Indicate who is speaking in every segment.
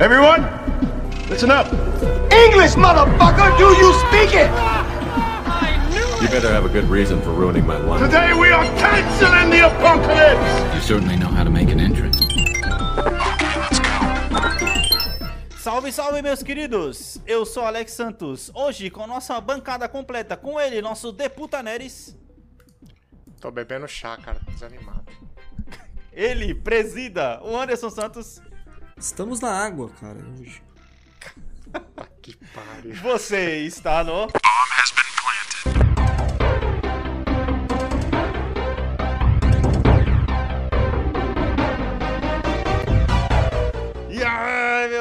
Speaker 1: Everyone, listen up.
Speaker 2: English, motherfucker! Do you speak it?
Speaker 3: You better have a good reason for ruining my life.
Speaker 1: Today we are canceling the apocalypse.
Speaker 4: You certainly know how to make an entrance.
Speaker 5: Salve, salve, meus queridos! Eu sou Alex Santos. Hoje, com nossa bancada completa, com ele, nosso Deputa Neres.
Speaker 6: Tô bebendo chá, cara, tô desanimado.
Speaker 5: Ele, presida, o Anderson Santos.
Speaker 7: Estamos na água, cara.
Speaker 6: Que pariu.
Speaker 5: Você está no.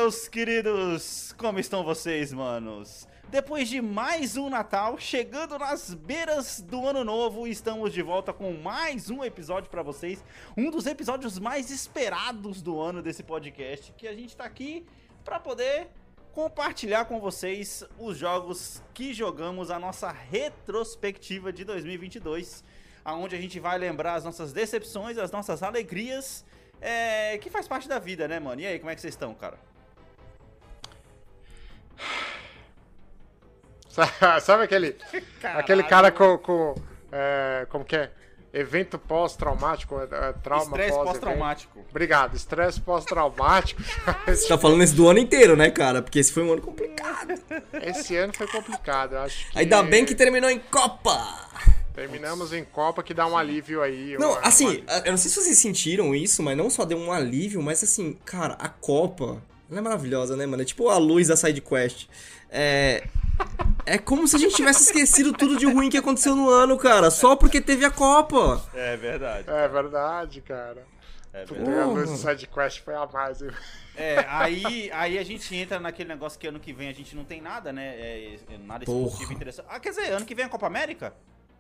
Speaker 5: Meus queridos, como estão vocês, manos? Depois de mais um Natal, chegando nas beiras do Ano Novo, estamos de volta com mais um episódio pra vocês. Um dos episódios mais esperados do ano desse podcast, que a gente tá aqui pra poder compartilhar com vocês os jogos que jogamos, a nossa retrospectiva de 2022, aonde a gente vai lembrar as nossas decepções, as nossas alegrias, é, que faz parte da vida, né, mano? E aí, como é que vocês estão, cara?
Speaker 6: Sabe aquele, aquele cara com, com é, como que é? Evento pós-traumático, é, é, trauma
Speaker 5: Estresse
Speaker 6: pós
Speaker 5: pós-traumático.
Speaker 6: Obrigado, estresse
Speaker 7: Você
Speaker 6: pós-traumático.
Speaker 7: tá falando isso do ano inteiro, né, cara? Porque esse foi um ano complicado.
Speaker 6: Esse ano foi complicado, eu acho que...
Speaker 7: Ainda bem que terminou em Copa!
Speaker 6: Terminamos em Copa, que dá um alívio aí.
Speaker 7: Não,
Speaker 6: uma-
Speaker 7: assim,
Speaker 6: uma-
Speaker 7: eu não sei se vocês sentiram isso, mas não só deu um alívio, mas assim, cara, a Copa, ela é maravilhosa, né, mano? É tipo a luz da side quest. É. É como se a gente tivesse esquecido tudo de ruim que aconteceu no ano, cara, só porque teve a Copa.
Speaker 5: É verdade.
Speaker 6: É verdade, cara.
Speaker 5: É verdade.
Speaker 6: a luz do sidequest foi a mais. hein?
Speaker 5: É, aí, aí a gente entra naquele negócio que ano que vem a gente não tem nada, né? É, é, nada esportivo
Speaker 7: Porra.
Speaker 5: interessante. Ah, quer dizer, ano que vem é a Copa América?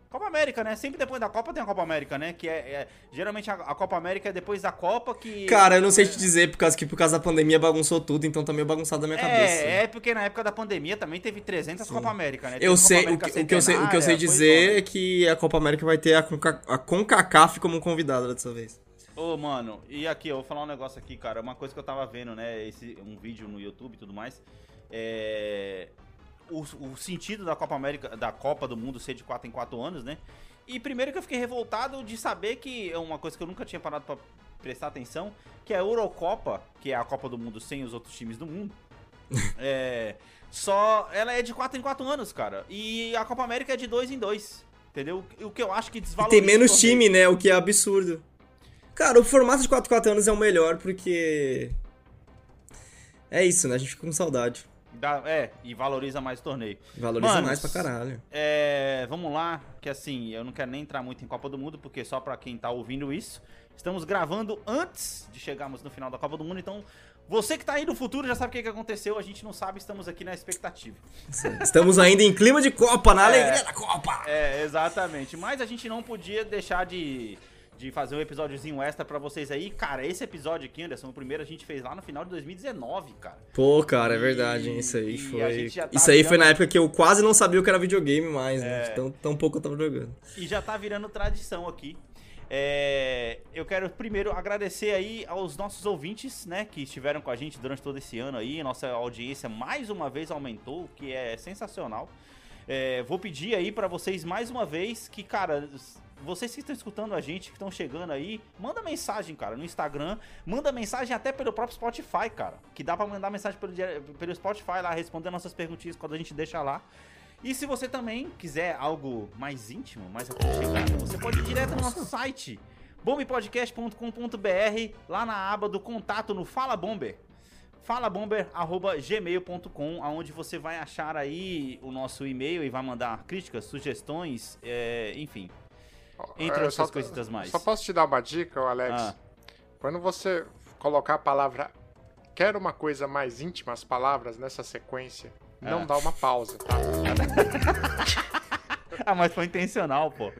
Speaker 5: Copa América, né? Sempre depois da Copa tem a Copa América, né? Que é. é- geralmente a, a Copa América é depois da Copa que.
Speaker 7: Cara, eu não sei te dizer, por causa que por causa da pandemia bagunçou tudo, então tá meio bagunçado na minha cabeça.
Speaker 5: É, é porque na época da pandemia também teve 300 Copa América, né? Teve
Speaker 7: Eu sei, o que, o, que eu sei, o que eu sei dizer
Speaker 5: coisa
Speaker 7: é que a Copa América vai ter a, Conca, a CONCACAF como convidada dessa vez.
Speaker 5: Ô, mano, e aqui, eu vou falar um negócio aqui, cara. Uma coisa que eu tava vendo, né? Esse, um vídeo no YouTube e tudo mais. É. O, o sentido da Copa América, da Copa do Mundo ser de 4 em 4 anos, né? E primeiro que eu fiquei revoltado de saber que é uma coisa que eu nunca tinha parado pra prestar atenção, que a Eurocopa, que é a Copa do Mundo sem os outros times do mundo, é. Só. Ela é de 4 em 4 anos, cara. E a Copa América é de 2 em 2. Entendeu? O que eu acho que
Speaker 7: E
Speaker 5: desvaloriza.
Speaker 7: tem menos time, né? O que é absurdo. Cara, o formato de 4 4 anos é o melhor porque. É isso, né? A gente fica com saudade.
Speaker 5: Dá- é, e valoriza mais o torneio.
Speaker 7: Valoriza
Speaker 5: Manos,
Speaker 7: mais pra caralho.
Speaker 5: É, vamos lá, que assim, eu não quero nem entrar muito em Copa do Mundo, porque só pra quem tá ouvindo isso, estamos gravando antes de chegarmos no final da Copa do Mundo, então você que tá aí no futuro já sabe o que, que aconteceu, a gente não sabe, estamos aqui na expectativa.
Speaker 7: Estamos ainda em clima de Copa, na
Speaker 5: É.
Speaker 7: alegria da Copa!
Speaker 5: É, exatamente, mas a gente não podia deixar de, de fazer um episódiozinho extra pra vocês aí. Cara, esse episódio aqui, Anderson, o primeiro a gente fez lá no final de 2019, cara.
Speaker 7: Pô, cara, é
Speaker 5: E-
Speaker 7: verdade, hein? Isso aí
Speaker 5: e
Speaker 7: foi.
Speaker 5: tá
Speaker 7: Isso aí foi
Speaker 5: virando-
Speaker 7: na época que eu quase não sabia o que era videogame mais, né?
Speaker 5: É.
Speaker 7: Tão, tão pouco eu tava jogando.
Speaker 5: E já tá virando tradição aqui. É, eu quero primeiro agradecer aí aos nossos ouvintes, né, que estiveram com a gente durante todo esse ano aí. Nossa audiência mais uma vez aumentou, o que é sensacional. É, vou pedir aí pra vocês mais uma vez que, cara, vocês que estão escutando a gente, que estão chegando aí, manda mensagem, cara, no Instagram. Manda mensagem até pelo próprio Spotify, cara. Que dá pra mandar mensagem pelo, pelo Spotify lá, responder nossas perguntinhas quando a gente deixa lá. E se você também quiser algo mais íntimo, mais aconchegado, você pode ir direto no nosso site, bombepodcast.com.br, lá na aba do contato no Fala Bomber. falabomber.gmail.com, aonde você vai achar aí o nosso e-mail e vai mandar críticas, sugestões, é, enfim, entre
Speaker 6: É,
Speaker 5: outras coisitas mais.
Speaker 6: Só posso te dar uma dica, Alex?
Speaker 5: Ah.
Speaker 6: Quando você colocar a palavra quer uma coisa mais íntima, as palavras nessa sequência, não
Speaker 5: Ah.
Speaker 6: dá uma pausa, tá?
Speaker 5: Ah, mas foi intencional, pô.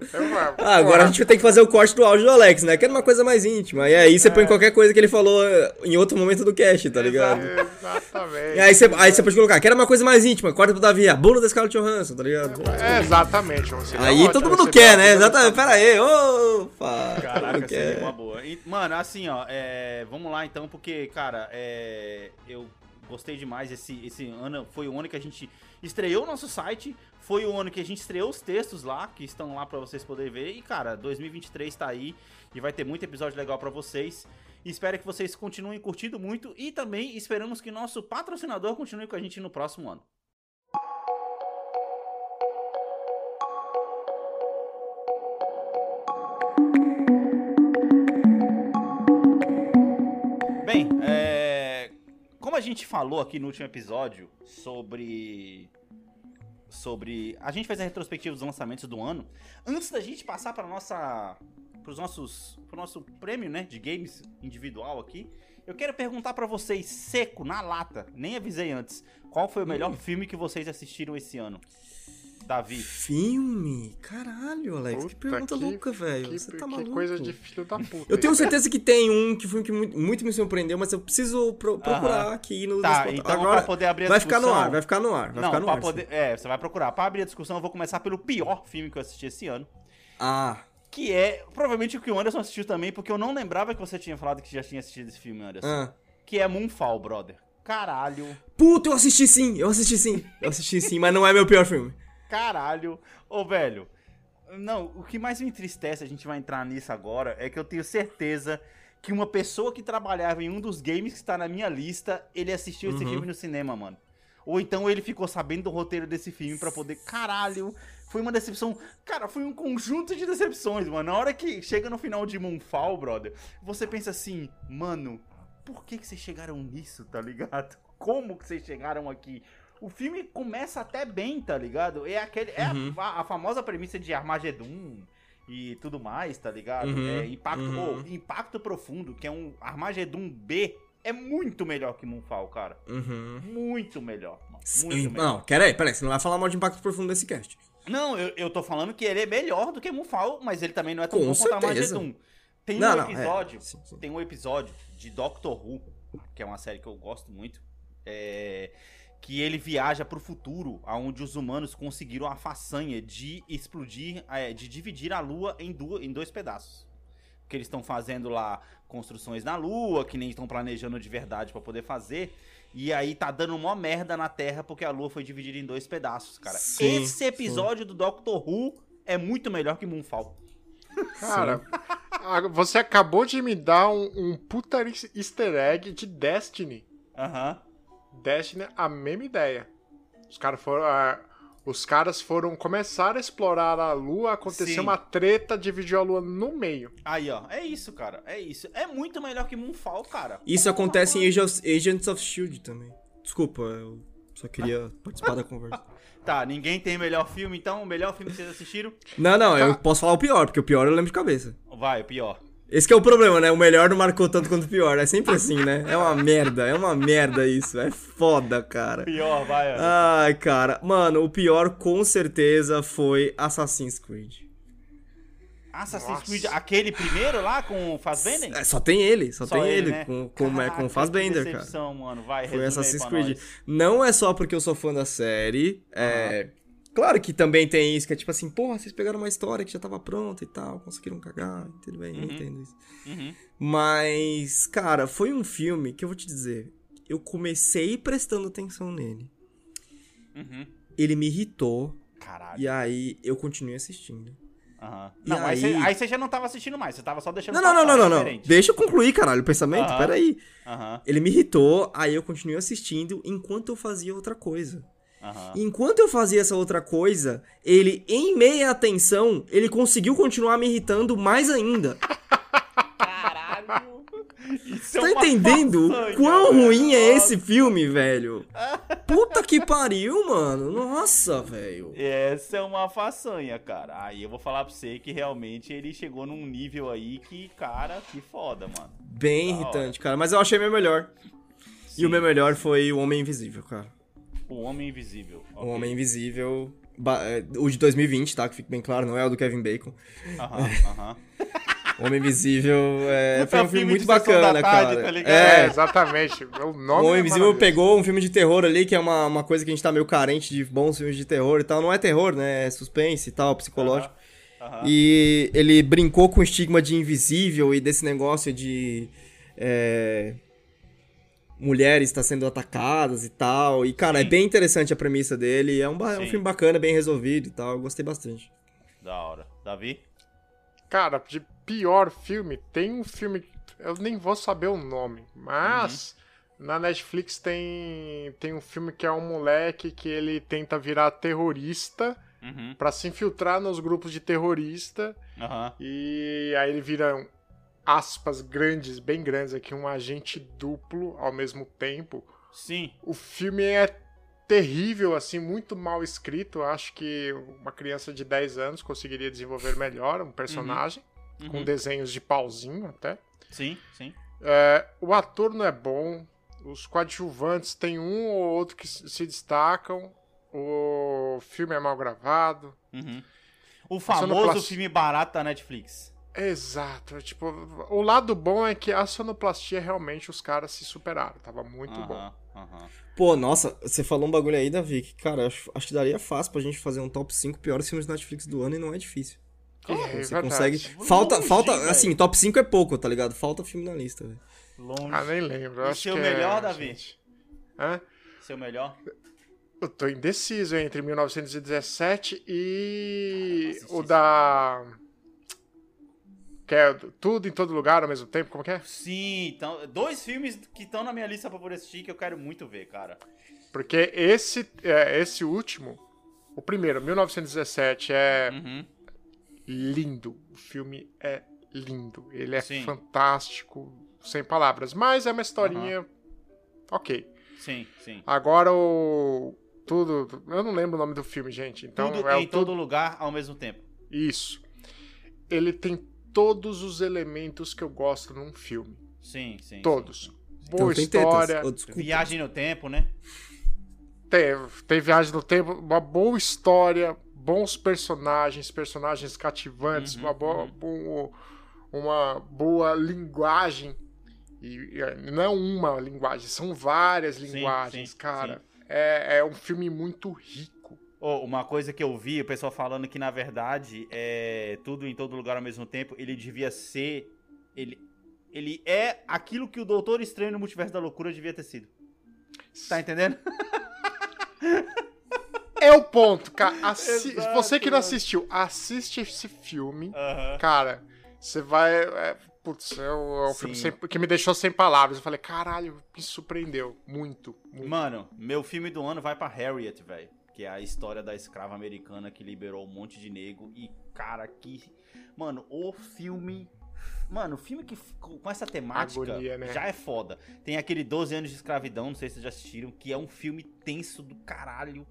Speaker 7: Ah, agora a gente vai ter que fazer o corte do áudio do Alex, né? Que era uma coisa mais íntima. E aí você põe qualquer coisa que ele falou eh, em outro momento do cast, tá ligado?
Speaker 6: Exatamente.
Speaker 7: E aí você, aí você pode colocar, que era uma coisa mais íntima, corta pro Davi, a bunda da Scarlett Johansson, tá ligado?
Speaker 6: É, exatamente.
Speaker 7: Aí
Speaker 6: ótimo,
Speaker 7: todo mundo quer, né? Exatamente. Pera aí, opa!
Speaker 5: Caraca, seria uma boa. E, mano, assim, ó, é, vamos lá então, porque, cara, é, eu Gostei demais. Esse, esse ano foi o ano que a gente estreou o nosso site. Foi o ano que a gente estreou os textos lá, que estão lá pra vocês poderem ver. E, cara, 2023 tá aí e vai ter muito episódio legal pra vocês. Espero que vocês continuem curtindo muito e também esperamos que nosso patrocinador continue com a gente no próximo ano. Bem, é, como a gente falou aqui no último episódio sobre sobre a gente fez a retrospectiva dos lançamentos do ano. Antes da gente passar para nossa para os nossos pro nosso prêmio, né, de games individual aqui, eu quero perguntar para vocês seco na lata, nem avisei antes, qual foi o melhor filme que vocês assistiram esse ano? Davi.
Speaker 7: Filme? Caralho, Alex, que
Speaker 6: Puta,
Speaker 7: pergunta
Speaker 6: que-
Speaker 7: louca, velho.
Speaker 6: Que,
Speaker 7: Você tá
Speaker 6: que
Speaker 7: maluco?
Speaker 6: coisa de filho da puta.
Speaker 7: Eu tenho certeza que tem um que foi um que muito, muito me surpreendeu, mas eu preciso pro- procurar
Speaker 5: Aham.
Speaker 7: aqui no
Speaker 5: Tá,
Speaker 7: nos-
Speaker 5: então
Speaker 7: Agora
Speaker 5: pra poder abrir a
Speaker 7: vai ficar no
Speaker 5: discussão-
Speaker 7: ar, vai ficar no ar, vai
Speaker 5: Não,
Speaker 7: ficar no
Speaker 5: pra
Speaker 7: ar.
Speaker 5: poder, é, você vai procurar. Pra abrir a discussão, eu vou começar pelo pior filme que eu assisti esse ano.
Speaker 7: Ah,
Speaker 5: Que é provavelmente o que o Anderson assistiu também, porque eu não lembrava que você tinha falado que já tinha assistido esse filme, Anderson.
Speaker 7: ah.
Speaker 5: Que é Moonfall, brother. Caralho,
Speaker 7: Puta, eu assisti sim, eu assisti sim. Eu assisti sim, mas não é meu pior filme.
Speaker 5: Caralho. Ô, velho. Não, o que mais me entristece, a gente vai entrar nisso agora, é que eu tenho certeza que uma pessoa que trabalhava em um dos games que está na minha lista, ele assistiu esse
Speaker 7: Uhum.
Speaker 5: filme no cinema, mano. Ou então ele ficou sabendo do roteiro desse filme pra poder. Caralho, foi uma decepção. Cara, foi um conjunto de decepções, mano. Na hora que chega no final de Moonfall, brother, você pensa assim, mano, por que, que vocês chegaram nisso, tá ligado? Como que vocês chegaram aqui? O filme começa até bem, tá ligado? É aquele. É a-
Speaker 7: Uhum.
Speaker 5: a, a famosa premissa de Armagedon e tudo mais, tá ligado?
Speaker 7: Uhum,
Speaker 5: É, impacto,
Speaker 7: uhum.
Speaker 5: oh, impacto Profundo, que é um Armagedon B, é muito melhor que Moonfall, cara.
Speaker 7: Uhum.
Speaker 5: Muito melhor, mano.
Speaker 7: Sim,
Speaker 5: Muito melhor.
Speaker 7: Não, peraí, peraí, você não vai falar mal de impacto profundo desse cast.
Speaker 5: Não, eu, eu tô falando que ele é melhor do que Moonfall, mas ele também não é tão
Speaker 7: Com
Speaker 5: bom quanto
Speaker 7: certeza.
Speaker 5: Armagedon. Tem
Speaker 7: Não,
Speaker 5: um
Speaker 7: não, é,
Speaker 5: episódio,
Speaker 7: sim, sim.
Speaker 5: tem um episódio de Doctor Who, que é uma série que eu gosto muito, é, que ele viaja pro futuro, onde os humanos conseguiram a façanha de explodir, é, de dividir a Lua em, em dois pedaços. Que eles estão fazendo lá construções na Lua, que nem estão planejando de verdade pra poder fazer. E aí tá dando uma merda na Terra porque a Lua foi dividida em dois pedaços, cara.
Speaker 7: Sim,
Speaker 5: Esse episódio do Doctor Who é muito melhor que Moonfall.
Speaker 6: Cara, você acabou de me dar um, um puta easter egg de Destiny.
Speaker 5: Aham.
Speaker 6: Destiny, a mesma ideia. Os caras foram. ah, os caras foram começar a explorar a lua, aconteceu
Speaker 5: Sim.
Speaker 6: uma treta, dividiu a lua no meio.
Speaker 5: Aí, ó. É isso, cara. É isso. É muito melhor que Moonfall, cara.
Speaker 7: Isso
Speaker 5: Porra,
Speaker 7: acontece em
Speaker 5: mano.
Speaker 7: Agents of, Agents of Shield também. Desculpa, eu só queria participar da conversa.
Speaker 5: Tá, ninguém tem melhor filme, então o melhor filme que vocês assistiram?
Speaker 7: Não, não, eu posso falar o pior, porque o pior eu lembro de cabeça.
Speaker 5: Vai, o pior.
Speaker 7: Esse que é o problema, né? O melhor não marcou tanto quanto o pior. É sempre assim, né? É uma merda, é uma merda isso. É foda, cara.
Speaker 5: Pior, vai.
Speaker 7: Ai, cara. Mano, o pior com certeza foi Assassin's Creed.
Speaker 5: Assassin's
Speaker 6: Nossa.
Speaker 5: Creed, aquele primeiro lá com o Fassbender?
Speaker 7: É, só tem ele, só, tem ele,
Speaker 5: né?
Speaker 7: com, com,
Speaker 5: Caraca,
Speaker 7: com o Fassbender,
Speaker 5: que
Speaker 7: cara.
Speaker 5: mano. Vai,
Speaker 7: Foi Assassin's
Speaker 5: pra
Speaker 7: Creed.
Speaker 5: nós.
Speaker 7: Não é só porque eu sou fã da série. É. Claro que também tem isso, que é tipo assim, porra, vocês pegaram uma história que já tava pronta e tal, conseguiram cagar, tudo bem,
Speaker 5: Uhum.
Speaker 7: entendo isso.
Speaker 5: Uhum.
Speaker 7: Mas, cara, foi um filme que eu vou te dizer, eu comecei prestando atenção nele.
Speaker 5: Uhum.
Speaker 7: Ele me irritou,
Speaker 5: Caralho.
Speaker 7: e aí eu continuei assistindo.
Speaker 5: Aham.
Speaker 7: E
Speaker 5: Não, aí,
Speaker 7: aí-
Speaker 5: você, aí você já não tava assistindo mais, você tava só deixando
Speaker 7: Não, não, não, não, não, não. Deixa eu concluir, caralho, o pensamento,
Speaker 5: Aham.
Speaker 7: peraí.
Speaker 5: Aham,
Speaker 7: Ele me irritou, aí eu continuei assistindo enquanto eu fazia outra coisa.
Speaker 5: Aham.
Speaker 7: Enquanto eu fazia essa outra coisa, ele, em meia atenção, ele conseguiu continuar me irritando mais ainda.
Speaker 5: Caralho. Isso é
Speaker 7: Tá
Speaker 5: uma
Speaker 7: entendendo
Speaker 5: façanha,
Speaker 7: quão
Speaker 5: velho.
Speaker 7: ruim é esse filme, velho? Puta que pariu, mano. Nossa, velho.
Speaker 5: Essa é uma façanha, cara. Aí eu vou falar pra você que realmente ele chegou num nível aí que, cara, que foda, mano.
Speaker 7: Bem
Speaker 5: Da
Speaker 7: irritante, cara. Mas eu achei meu melhor. E o meu melhor foi o Homem Invisível, cara.
Speaker 5: O Homem Invisível.
Speaker 7: O. Homem Invisível. é, O de 2020, tá? Que fique bem claro, não é o do Kevin Bacon.
Speaker 5: Aham, aham.
Speaker 7: O Homem Invisível é, foi um filme
Speaker 5: filme
Speaker 7: muito bacana,
Speaker 5: tarde,
Speaker 7: cara.
Speaker 5: tá?
Speaker 6: É,
Speaker 7: É,
Speaker 6: exatamente. O
Speaker 7: O
Speaker 6: nome
Speaker 7: Homem
Speaker 6: é
Speaker 7: Invisível pegou um filme de terror ali, que é uma, uma coisa que a gente tá meio carente de bons filmes de terror e tal. Não é terror, né? É suspense e tal, psicológico.
Speaker 5: Aham.
Speaker 7: E ele brincou com o estigma de invisível e desse negócio de. é, mulheres tá sendo atacadas e tal. E, cara, é bem interessante a premissa dele. É um, é um
Speaker 5: Sim.
Speaker 7: filme bacana, bem resolvido e tal. Eu gostei bastante.
Speaker 5: Da hora. Davi?
Speaker 6: Cara, de pior filme, tem um filme. Eu nem vou saber o nome, mas na Netflix tem, tem um filme que é um moleque que ele tenta virar terrorista
Speaker 5: Uhum.
Speaker 6: pra se infiltrar nos grupos de terrorista
Speaker 5: Aham.
Speaker 6: e aí ele vira um, aspas grandes, bem grandes aqui, um agente duplo ao mesmo tempo.
Speaker 5: Sim.
Speaker 6: O filme é terrível, assim, muito mal escrito. Acho que uma criança de 10 anos conseguiria desenvolver melhor um personagem, com
Speaker 5: Uhum.
Speaker 6: desenhos de pauzinho até.
Speaker 5: Sim, sim.
Speaker 6: É, o ator não é bom, os coadjuvantes tem um ou outro que se se destacam, o filme é mal gravado.
Speaker 5: Uhum. O famoso
Speaker 6: sonoplastia.
Speaker 5: filme barato da Netflix.
Speaker 6: Exato, tipo, o lado bom é que a sonoplastia realmente os caras se superaram, tava muito bom.
Speaker 7: Pô, nossa, você falou um bagulho aí, Davi, que, cara, acho, acho que daria fácil pra gente fazer um top 5 piores filmes da Netflix do ano e não é difícil.
Speaker 6: É,
Speaker 7: Você
Speaker 6: verdade.
Speaker 7: consegue. Falta,
Speaker 5: Longe,
Speaker 7: falta,
Speaker 5: velho.
Speaker 7: assim, top 5 é pouco, tá ligado? Falta filme na lista, velho.
Speaker 5: Longe.
Speaker 6: Ah, nem lembro.
Speaker 5: E
Speaker 6: acho
Speaker 5: seu
Speaker 6: que
Speaker 5: melhor,
Speaker 6: é,
Speaker 5: Davi?
Speaker 6: Hã?
Speaker 5: Seu melhor?
Speaker 6: Eu tô indeciso entre 1917 e o da. É tudo em todo lugar ao mesmo tempo, como que é?
Speaker 5: Sim, então, dois filmes que estão na minha lista pra poder assistir que eu quero muito ver, cara.
Speaker 6: Porque esse, é, esse último, o primeiro, 1917, é
Speaker 5: Uhum.
Speaker 6: lindo. O filme é lindo. Ele é
Speaker 5: Sim.
Speaker 6: fantástico, sem palavras. Mas é uma historinha. Ok.
Speaker 5: Sim, sim.
Speaker 6: Agora o. Tudo. Eu não lembro o nome do filme, gente. Então
Speaker 5: Tudo
Speaker 6: é
Speaker 5: em todo lugar ao mesmo tempo.
Speaker 6: Isso. Ele tem todos os elementos que eu gosto num filme.
Speaker 5: Sim, sim.
Speaker 6: Todos.
Speaker 5: sim.
Speaker 6: Boa
Speaker 7: tem
Speaker 6: história.
Speaker 7: tetas. Oh, desculpa.
Speaker 5: Viagem no tempo, né?
Speaker 6: Tem, tem viagem no tempo, uma boa história, bons personagens, personagens cativantes,
Speaker 5: Uhum,
Speaker 6: uma, boa, bo- uma boa linguagem. E, e não é uma linguagem, são várias
Speaker 5: Sim,
Speaker 6: linguagens,
Speaker 5: sim,
Speaker 6: cara. É, é um filme muito rico.
Speaker 5: Oh, uma coisa que eu vi, o pessoal falando que na verdade é tudo em todo lugar ao mesmo tempo, ele devia ser. Ele, ele é aquilo que o Doutor Estranho no Multiverso da Loucura devia ter sido. Tá entendendo?
Speaker 6: É o ponto, cara. Assi-
Speaker 5: Exato,
Speaker 6: você que não assistiu, assiste esse filme.
Speaker 5: Aham.
Speaker 6: Cara, você vai. É, putz, é o, é o filme sem- que me deixou sem palavras. Eu falei, caralho, me surpreendeu. Muito, muito.
Speaker 5: Mano, meu filme do ano vai pra Harriet, velho. Que é a história da escrava americana que liberou um monte de nego. E, cara, que. Mano, o filme. Mano, o filme que com essa temática
Speaker 6: Agonia, né?
Speaker 5: já é foda. Tem aquele 12 anos de escravidão, não sei se vocês já assistiram, que é um filme tenso do caralho.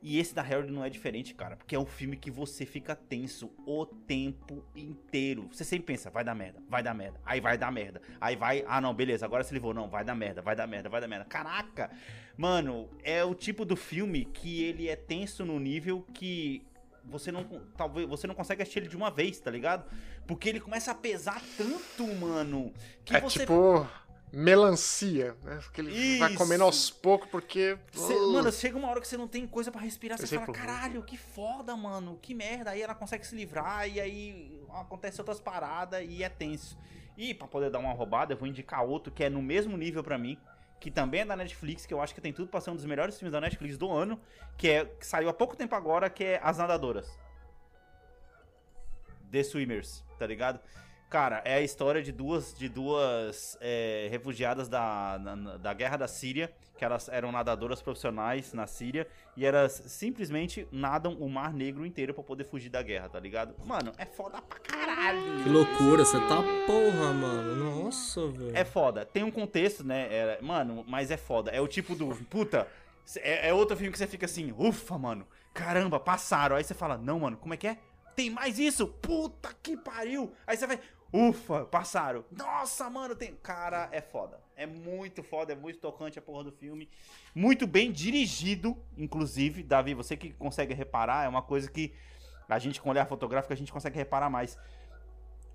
Speaker 5: E esse da Harriet não é diferente, cara. Porque é um filme que você fica tenso o tempo inteiro. Você sempre pensa, vai dar merda, vai dar merda. Aí vai dar merda. Aí vai, ah não, beleza, agora se livrou. Não, vai dar merda, vai dar merda, vai dar merda. Caraca! Mano, é o tipo do filme que ele é tenso no nível que você não talvez você não consegue assistir ele de uma vez, tá ligado? Porque ele começa a pesar tanto, mano, que
Speaker 6: é
Speaker 5: você
Speaker 6: tipo melancia, né? Que ele vai
Speaker 5: Isso.
Speaker 6: comendo aos poucos porque.
Speaker 5: Cê-
Speaker 6: Uh,
Speaker 5: mano, chega uma hora que você não tem coisa pra respirar, você fala, caralho, que foda, mano, que merda. Aí ela consegue se livrar e aí acontece outras paradas e é tenso. E pra poder dar uma roubada, eu vou indicar outro que é no mesmo nível pra mim, que também é da Netflix, que eu acho que tem tudo pra ser um dos melhores filmes da Netflix do ano, que é que saiu há pouco tempo agora, que é As Nadadoras. The Swimmers, tá ligado? Cara, é a história de duas, de duas é, refugiadas da, na- da guerra da Síria, que elas eram nadadoras profissionais na Síria, e elas simplesmente nadam o Mar Negro inteiro pra poder fugir da guerra, tá ligado? Mano, é foda pra caralho.
Speaker 7: Que loucura, você tá porra, mano. Nossa, velho.
Speaker 5: É foda. Tem um contexto, né? é- mano, mas é foda. É o tipo do. Puta. É, é outro filme que você fica assim, ufa, mano. Caramba, passaram. Aí você fala, não, mano, como é que é? Tem mais isso? Puta que pariu! Aí você vai, ufa, passaram. Nossa, mano, tem. Cara, é foda. É muito foda, é muito tocante a porra do filme. Muito bem dirigido, inclusive. Davi, você que consegue reparar, é uma coisa que a gente, com olhar fotográfico, a gente consegue reparar mais.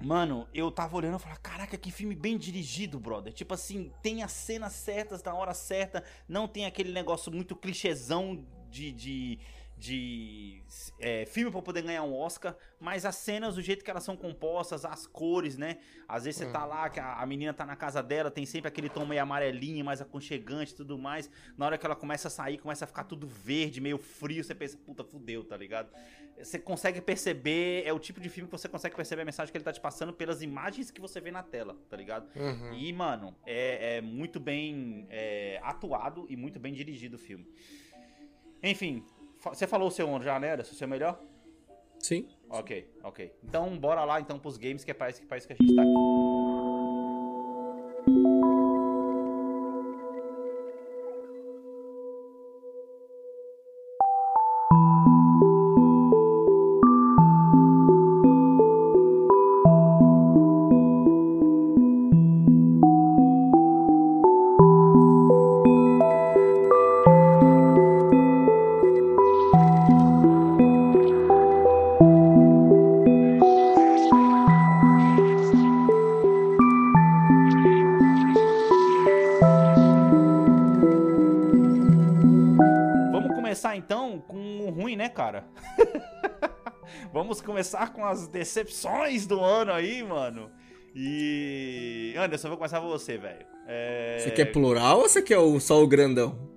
Speaker 5: Mano, eu tava olhando e falava, caraca, que filme bem dirigido, brother. Tipo assim, tem as cenas certas na hora certa, não tem aquele negócio muito clichêzão de, de, de é, filme pra poder ganhar um Oscar, mas as cenas, do jeito que elas são compostas, as cores, né? Às vezes você tá lá, que a, a menina tá na casa dela, tem sempre aquele tom meio amarelinho, mais aconchegante e tudo mais. Na hora que ela começa a sair, começa a ficar tudo verde, meio frio, você pensa, puta, fudeu, tá ligado? Você consegue perceber, é o tipo de filme que você consegue perceber a mensagem que ele tá te passando pelas imagens que você vê na tela, tá ligado?
Speaker 6: Uhum.
Speaker 5: E, mano, é, é muito bem é, atuado e muito bem dirigido o filme. Enfim, você falou o seu já, né? O seu melhor?
Speaker 7: Sim.
Speaker 5: Ok, ok. Então, bora lá então pros games, que é pra isso que, pra isso que a gente tá aqui. Com as decepções do ano aí, mano. E. Anderson, eu vou começar com você, velho. É...
Speaker 7: Você quer plural ou você quer o, só o grandão?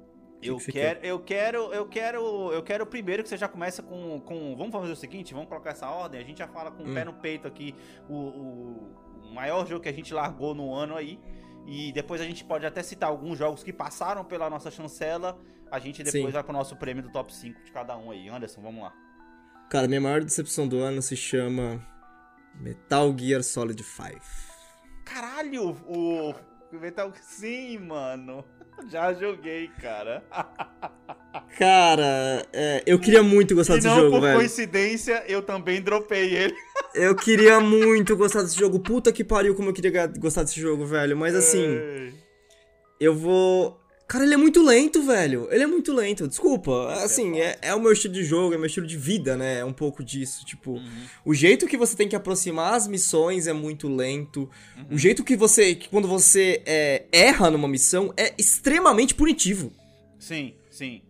Speaker 5: Eu
Speaker 7: que
Speaker 5: quero, eu quero, eu quero, eu quero primeiro que você já começa com, com. Vamos fazer o seguinte, vamos colocar essa ordem. A gente já fala com o
Speaker 7: Hum.
Speaker 5: pé no peito aqui o, o- o maior jogo que a gente largou no ano aí. E depois a gente pode até citar alguns jogos que passaram pela nossa chancela. A gente depois
Speaker 7: Sim.
Speaker 5: vai pro nosso prêmio do top 5 de cada um aí. Anderson, vamos lá.
Speaker 7: Cara, minha maior decepção do ano se chama Metal Gear Solid 5.
Speaker 5: Caralho, o. Metal Sim, mano. Já joguei, cara.
Speaker 7: Cara, é, eu queria muito gostar
Speaker 5: E
Speaker 7: desse
Speaker 5: não
Speaker 7: jogo,
Speaker 5: por
Speaker 7: velho.
Speaker 5: coincidência, eu também dropei ele.
Speaker 7: Eu queria muito gostar desse jogo. Puta que pariu, como eu queria gostar desse jogo, velho. Mas assim,
Speaker 5: Ei.
Speaker 7: eu vou. Cara, ele é muito lento, velho. Ele é muito lento. Desculpa. Assim, é, é o meu estilo de jogo, é o meu estilo de vida, né? É um pouco disso. Tipo, o jeito que você tem que aproximar as missões é muito lento. O jeito que você. Que quando você é, erra numa missão é extremamente punitivo.
Speaker 5: Sim, sim.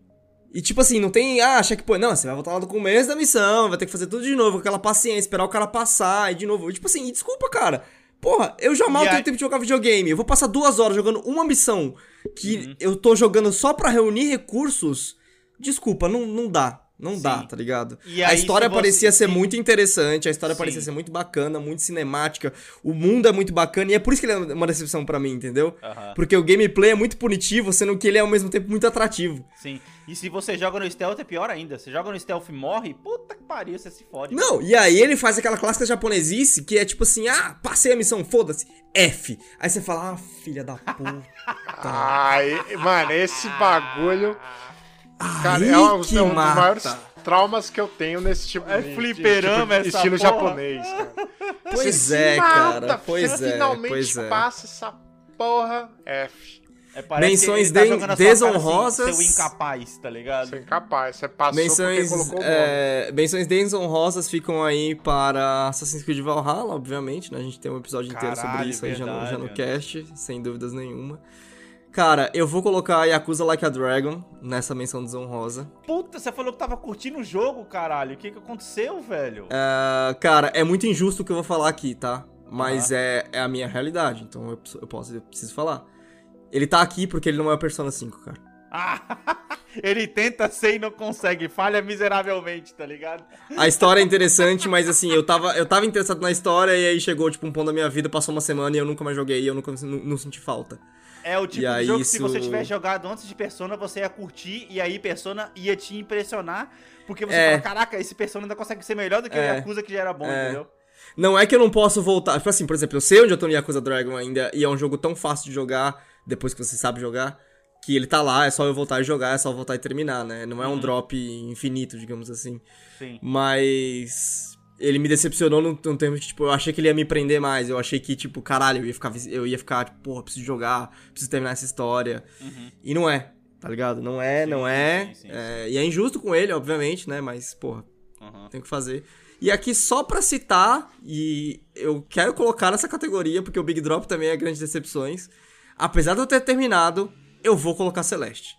Speaker 7: E tipo assim, não tem, ah, checkpoint. Não, você vai voltar lá no começo da missão, vai ter que fazer tudo de novo, com aquela paciência, esperar o cara passar, e de novo. E, tipo assim, e desculpa, cara. Porra, eu já mal tenho
Speaker 5: aí-
Speaker 7: tempo de jogar videogame. Eu vou passar duas horas jogando uma missão que
Speaker 5: Uhum.
Speaker 7: eu tô jogando só pra reunir recursos. Desculpa, não, não dá. Não
Speaker 5: Sim.
Speaker 7: dá, tá ligado?
Speaker 5: E
Speaker 7: a
Speaker 5: aí,
Speaker 7: história
Speaker 5: se você-
Speaker 7: parecia ser
Speaker 5: sim.
Speaker 7: muito interessante, a história
Speaker 5: Sim.
Speaker 7: parecia ser muito bacana, muito cinemática. O mundo é muito bacana e é por isso que ele é uma decepção pra mim, entendeu?
Speaker 5: Aham.
Speaker 7: Porque o gameplay é muito punitivo, sendo que ele é ao mesmo tempo muito atrativo.
Speaker 5: Sim. E se você joga no stealth é pior ainda. Você joga no stealth e morre, puta que pariu, você se fode.
Speaker 7: Não, e aí ele faz aquela clássica japonesice que é tipo assim, ah, passei a missão, foda-se, F. Aí você fala, ah, filha da puta.
Speaker 6: Ai, mano, esse bagulho. Cara,
Speaker 7: Aí
Speaker 6: é um,
Speaker 7: que
Speaker 6: é um dos
Speaker 7: mata.
Speaker 6: maiores traumas que eu tenho nesse tipo
Speaker 5: É
Speaker 6: de,
Speaker 5: fliperama
Speaker 6: tipo estilo
Speaker 5: porra.
Speaker 6: japonês, cara.
Speaker 7: Pois
Speaker 6: Você
Speaker 7: é,
Speaker 6: mata,
Speaker 7: cara, pois
Speaker 6: você
Speaker 7: é,
Speaker 6: finalmente
Speaker 7: pois é.
Speaker 6: passa essa porra F.
Speaker 5: É, parece
Speaker 7: Menções
Speaker 5: ele
Speaker 7: de-
Speaker 5: assim,
Speaker 7: desonrosas.
Speaker 5: seu incapaz, tá ligado?
Speaker 6: É incapaz, você passou
Speaker 7: Menções,
Speaker 6: colocou
Speaker 7: é, menções desonrosas ficam aí para Assassin's Creed Valhalla, obviamente, né? A gente tem um episódio inteiro sobre
Speaker 5: Caralho,
Speaker 7: isso aí já no, já no
Speaker 5: verdade,
Speaker 7: cast, sem dúvidas nenhuma. Cara, eu vou colocar Yakuza Like a Dragon nessa menção desonrosa.
Speaker 5: Puta, você falou que tava curtindo o jogo, caralho. O que que aconteceu, velho?
Speaker 7: Ah, cara, é muito injusto o que eu vou falar aqui, tá? Mas é, é a minha realidade, então eu, eu posso, eu preciso falar. Ele tá aqui porque ele não é o Persona 5, cara.
Speaker 5: Ah, ele tenta ser e não consegue, falha miseravelmente, tá ligado?
Speaker 7: A história é interessante, mas assim, eu tava, eu tava interessado na história e aí chegou, tipo, um ponto da minha vida, passou uma semana e eu nunca mais joguei e eu nunca, não, não senti falta.
Speaker 5: É o tipo
Speaker 7: E
Speaker 5: de jogo que se
Speaker 7: isso-
Speaker 5: você tivesse jogado antes de Persona, você ia curtir e aí Persona ia te impressionar, porque você
Speaker 7: É.
Speaker 5: fala, caraca, esse Persona ainda consegue ser melhor do que o
Speaker 7: É.
Speaker 5: Yakuza que já era bom,
Speaker 7: É.
Speaker 5: entendeu?
Speaker 7: Não é que eu não posso voltar. Tipo assim, por exemplo, eu sei onde eu tô no Yakuza Dragon ainda, e é um jogo tão fácil de jogar, depois que você sabe jogar, que ele tá lá, é só eu voltar e jogar, é só voltar e terminar, né? Não é um drop infinito, digamos assim.
Speaker 5: Sim.
Speaker 7: Mas. Ele me decepcionou no, no termo que, tipo, eu achei que ele ia me prender mais. Eu achei que, tipo, caralho, eu ia ficar, eu ia ficar tipo, porra, preciso jogar, preciso terminar essa história. E não é, tá ligado? Não é,
Speaker 5: Sim,
Speaker 7: não é.
Speaker 5: sim, sim,
Speaker 7: é, E é injusto com ele, obviamente, né? Mas, porra,
Speaker 5: Uhum.
Speaker 7: tem que fazer. E aqui, só pra citar, e eu quero colocar nessa categoria, porque o Big Drop também é grandes decepções. Apesar de eu ter terminado, eu vou colocar Celeste.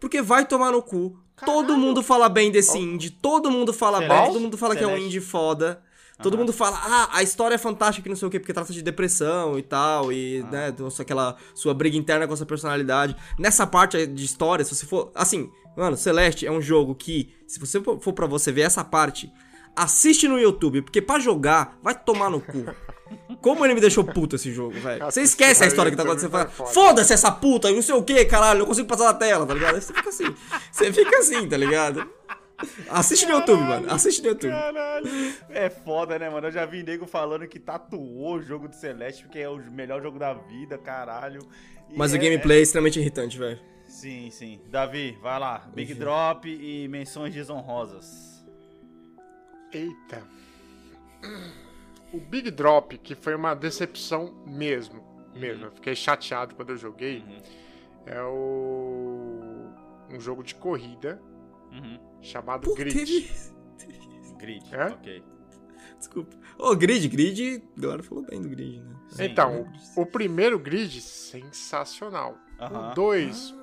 Speaker 7: Porque vai tomar no cu. Todo mundo fala bem desse indie, todo mundo fala bem, todo mundo fala que é um indie foda. Todo mundo fala, ah, a história é fantástica, que não sei o quê, porque trata de depressão e tal, e,
Speaker 5: Ah.
Speaker 7: né, aquela sua briga interna com a sua personalidade. Nessa parte de história, se você for. Assim, mano, Celeste é um jogo que, se você for for pra você ver essa parte, assiste no YouTube, porque pra jogar, vai tomar no cu. Como ele me deixou puto esse jogo, velho. Você esquece a história que tá acontecendo. Você
Speaker 6: é
Speaker 7: fala,
Speaker 6: foda.
Speaker 7: foda-se essa puta, não sei o que, caralho, não consigo passar na tela, tá ligado? Aí Você fica assim. Você fica assim, tá ligado? Assiste no YouTube, mano. Assiste no YouTube.
Speaker 5: É foda, né, mano? Eu já vi nego falando que tatuou o jogo do Celeste porque é o melhor jogo da vida, caralho. E
Speaker 7: Mas o
Speaker 5: é-
Speaker 7: gameplay é extremamente irritante, velho.
Speaker 5: é- Sim, sim. Davi, vai lá. Big Drop e menções desonrosas.
Speaker 6: Eita. O Big Drop, que foi uma decepção mesmo. Mesmo. Eu fiquei chateado quando eu joguei. É o. Um jogo de corrida
Speaker 5: Uhum.
Speaker 6: chamado
Speaker 7: Por
Speaker 6: Grid.
Speaker 7: que...
Speaker 5: Grid,
Speaker 6: É?
Speaker 5: ok.
Speaker 7: Desculpa. Ô, Grid, Grid... A galera falou bem do Grid, né?
Speaker 5: Sim.
Speaker 6: Então, o, o primeiro Grid, sensacional. O 2,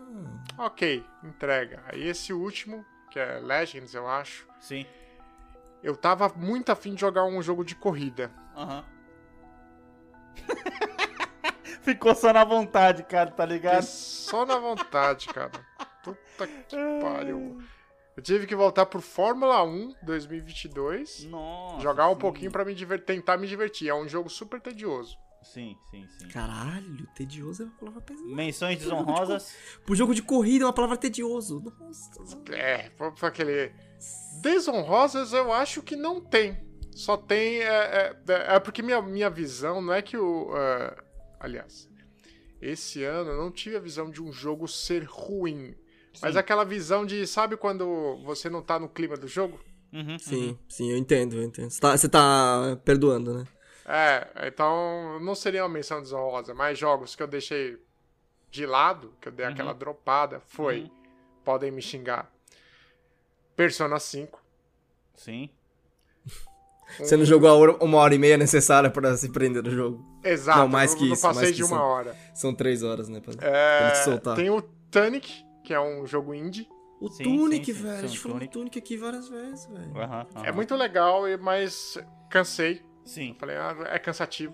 Speaker 6: ok, entrega. Aí esse último, que é Legends, eu acho.
Speaker 5: Sim.
Speaker 6: Eu tava muito afim de jogar um jogo de corrida.
Speaker 5: Aham. Ficou só na vontade, cara, tá
Speaker 6: Fiquei
Speaker 5: ligado?
Speaker 6: só na vontade, cara. Puta que pariu. Eu tive que voltar pro Fórmula 1 2022.
Speaker 5: Nossa.
Speaker 6: jogar um
Speaker 5: sim.
Speaker 6: pouquinho pra me diver- tentar me divertir. É um jogo super tedioso.
Speaker 5: Sim, sim, sim.
Speaker 7: Caralho, tedioso é uma palavra pesada.
Speaker 5: Menções desonrosas.
Speaker 7: Pro jogo de corrida é uma palavra tedioso. Nossa.
Speaker 6: É, foi aquele. Desonrosas eu acho que não tem. Só tem. É, é, é porque minha, minha visão não é que o. é, aliás, esse ano eu não tive a visão de um jogo ser ruim. Mas
Speaker 5: Sim.
Speaker 6: aquela visão de. Sabe quando você não tá no clima do jogo?
Speaker 5: Uhum,
Speaker 7: Sim, sim, eu entendo, eu entendo. Você tá, você tá perdoando, né?
Speaker 6: É, então não seria uma menção desonrosa, mas jogos que eu deixei de lado, que eu dei aquela dropada, foi. Podem me xingar. Persona 5.
Speaker 5: Sim.
Speaker 7: Você não jogou a hora- uma hora e meia necessária pra se prender no jogo.
Speaker 6: Exato,
Speaker 7: Não, mais
Speaker 6: eu
Speaker 7: que
Speaker 6: não
Speaker 7: isso,
Speaker 6: passei
Speaker 7: mais que
Speaker 6: de uma hora.
Speaker 7: São três horas, né? Pra, pra
Speaker 6: É,
Speaker 7: te soltar.
Speaker 6: tem o Tunic, que é um jogo indie.
Speaker 7: O
Speaker 5: Sim,
Speaker 7: Tunic,
Speaker 5: sim, sim,
Speaker 7: velho. a gente falou do
Speaker 5: Tunic.
Speaker 7: Aqui várias vezes, velho.
Speaker 6: É muito legal, e- mas cansei.
Speaker 5: Sim.
Speaker 6: Falei, ah, é cansativo.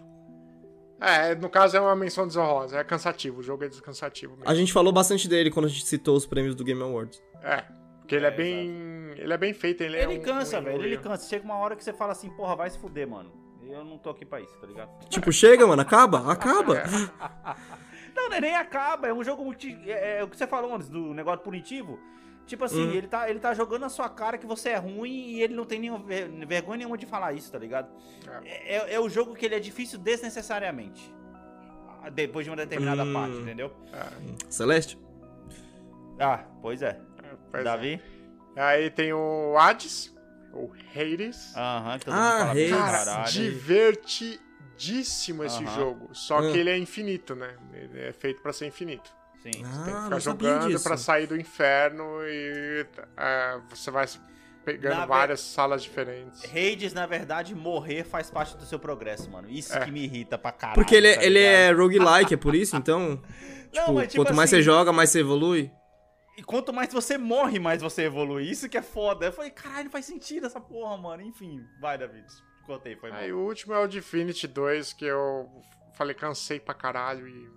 Speaker 6: É, no caso é uma menção desonrosa, é cansativo, o jogo é descansativo mesmo.
Speaker 7: A gente falou bastante dele quando a gente citou os prêmios do Game Awards.
Speaker 6: É, porque ele é,
Speaker 5: É,
Speaker 6: bem. Ele é bem feito, ele, é
Speaker 5: Ele
Speaker 6: um-
Speaker 5: cansa,
Speaker 6: um-
Speaker 5: velho. Ele cansa. Chega uma hora que você fala assim, porra, vai se fuder, mano. Eu não tô aqui pra isso, tá ligado?
Speaker 7: Tipo, chega, mano, acaba, acaba.
Speaker 6: É.
Speaker 5: Não, não é nem acaba, é um jogo multi... é, é o que você falou antes, do negócio punitivo. Tipo assim,
Speaker 7: Hum.
Speaker 5: ele, tá, ele tá jogando na sua cara que você é ruim e ele não tem nenhuma ver- vergonha nenhuma de falar isso, tá ligado? É, é- é o jogo que ele é difícil desnecessariamente. Ah, Depois de uma determinada
Speaker 7: Hum.
Speaker 5: parte, entendeu?
Speaker 7: Celeste?
Speaker 5: Ah, pois é.
Speaker 6: É, pois é.
Speaker 5: Davi?
Speaker 6: Aí tem o Hades, o Hades.
Speaker 5: Aham, que todo
Speaker 7: Ah,
Speaker 5: mundo fala
Speaker 7: Hades.
Speaker 6: Cara,
Speaker 5: caralho.
Speaker 6: divertidíssimo esse
Speaker 5: Aham.
Speaker 6: jogo. Só
Speaker 7: Ah.
Speaker 6: que ele é infinito, né? Ele é feito pra ser infinito.
Speaker 5: Sim.
Speaker 6: Tem que
Speaker 7: Ah,
Speaker 6: ficar
Speaker 7: não sabia
Speaker 6: jogando pra sair do inferno e é, você vai pegando
Speaker 5: Na
Speaker 6: várias salas diferentes.
Speaker 5: Hades, na verdade, morrer faz parte do seu progresso, mano. Isso
Speaker 6: É.
Speaker 5: que me irrita pra caralho.
Speaker 7: Porque ele, é-
Speaker 5: tá
Speaker 7: ele é roguelike, é por isso, então. Tipo,
Speaker 5: mas, tipo
Speaker 7: quanto mais
Speaker 5: assim-
Speaker 7: você joga, mais você evolui.
Speaker 5: E quanto mais você morre, mais você evolui. Isso que é foda. Eu falei, caralho, não faz sentido essa porra, mano. Enfim, vai, David. Contei, foi mal.
Speaker 6: Aí o último é o Divinity 2, que eu falei, cansei pra caralho e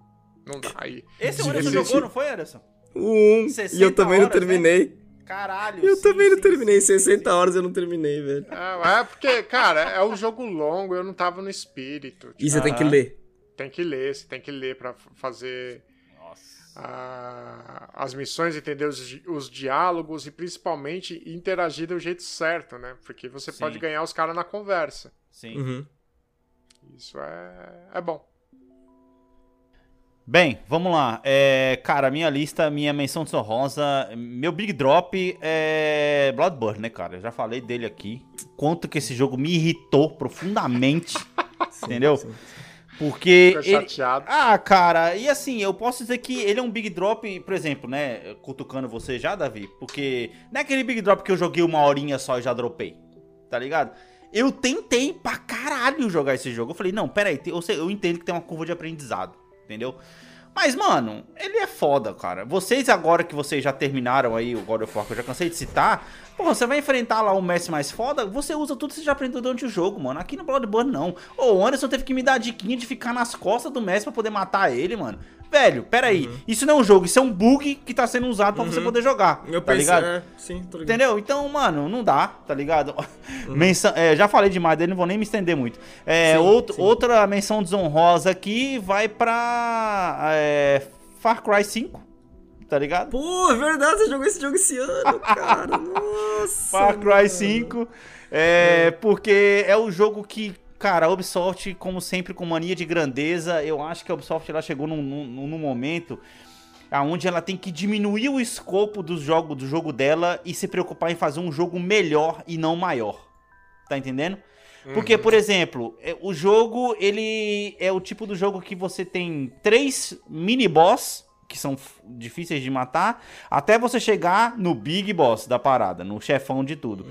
Speaker 6: não dá. Aí,
Speaker 5: Esse o Anderson jogou, não foi, Anderson?
Speaker 7: Um.
Speaker 5: 60
Speaker 7: E eu também não
Speaker 5: horas, né?
Speaker 7: terminei.
Speaker 5: Caralho.
Speaker 7: Eu
Speaker 5: sim,
Speaker 7: também não
Speaker 5: sim,
Speaker 7: terminei.
Speaker 5: sim, sim,
Speaker 7: 60
Speaker 5: sim.
Speaker 7: horas eu não terminei, velho.
Speaker 6: É, é porque, cara, é um jogo longo, eu não tava no espírito. Tipo,
Speaker 7: E você tem que ler.
Speaker 6: tem que ler, você tem que ler pra fazer Ah, as missões, entender os, os diálogos e principalmente interagir do jeito certo, né? Porque você
Speaker 5: Sim.
Speaker 6: pode ganhar os caras na conversa.
Speaker 5: Sim.
Speaker 7: Uhum.
Speaker 6: Isso é, é bom.
Speaker 5: Bem, vamos lá. É, cara, minha lista, minha menção desonrosa, meu Big Drop é Bloodborne, né, cara? Eu já falei dele aqui. Quanto que esse jogo me irritou profundamente, entendeu?
Speaker 7: sim.
Speaker 5: Porque
Speaker 6: Fica
Speaker 5: ele...
Speaker 6: chateado.
Speaker 5: Ah, cara, e assim, eu posso dizer que ele é um Big Drop, por exemplo, né, cutucando você já, Davi, porque não é aquele Big Drop que eu joguei uma horinha só e já dropei, tá ligado? Eu tentei pra caralho jogar esse jogo. Eu falei, não, pera aí, tem- eu, sei- eu entendo que tem uma curva de aprendizado, entendeu? Mas, mano, ele é foda, cara. Vocês agora que vocês já terminaram aí o God of War, que eu já cansei de citar, porra, você vai enfrentar lá o Messi mais foda, você usa tudo que você já aprendeu durante o jogo, mano. Aqui no Bloodborne, não. Ô, o Anderson teve que me dar a diquinha de ficar nas costas do Messi pra poder matar ele, mano. Velho, peraí.
Speaker 7: Uhum.
Speaker 5: Isso não é um jogo, isso é um bug que tá sendo usado pra você poder jogar.
Speaker 7: Eu
Speaker 5: tá
Speaker 7: pensei,
Speaker 5: ligado?
Speaker 7: é, sim, ligado.
Speaker 5: Entendeu? Então, mano, não dá, tá ligado?
Speaker 7: Uhum.
Speaker 5: Menção, é, já falei demais dele, não vou nem me estender muito. É,
Speaker 7: Sim,
Speaker 5: outro-
Speaker 7: sim.
Speaker 5: Outra menção desonrosa aqui vai pra é, Far Cry 5, tá ligado?
Speaker 7: Pô, é verdade, você jogou esse jogo esse ano, cara. Nossa.
Speaker 5: Far Cry
Speaker 7: mano.
Speaker 5: 5, é, porque é o jogo que, cara, a Ubisoft, como sempre, com mania de grandeza, eu acho que a Ubisoft ela chegou num, num, num momento onde ela tem que diminuir o escopo do jogo, do jogo dela e se preocupar em fazer um jogo melhor e não maior. Tá entendendo? Porque, por exemplo, é, o jogo, ele é o tipo do jogo que você tem três mini-boss, que são difíceis de matar, até você chegar no big boss da parada, no chefão de tudo.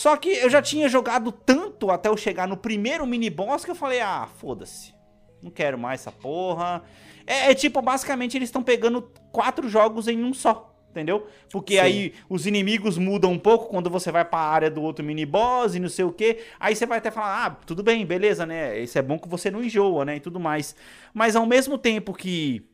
Speaker 5: Só que eu já tinha jogado tanto até eu chegar no primeiro mini-boss que eu falei, ah, foda-se. Não quero mais essa porra. É, é tipo, basicamente, eles estão pegando quatro jogos em um só. Entendeu? Porque
Speaker 7: Sim.
Speaker 5: aí os inimigos mudam um pouco quando você vai pra área do outro mini boss e não sei o que. Aí você vai até falar, ah, tudo bem, beleza, né? Isso é bom que você não enjoa, né? E tudo mais. Mas ao mesmo tempo que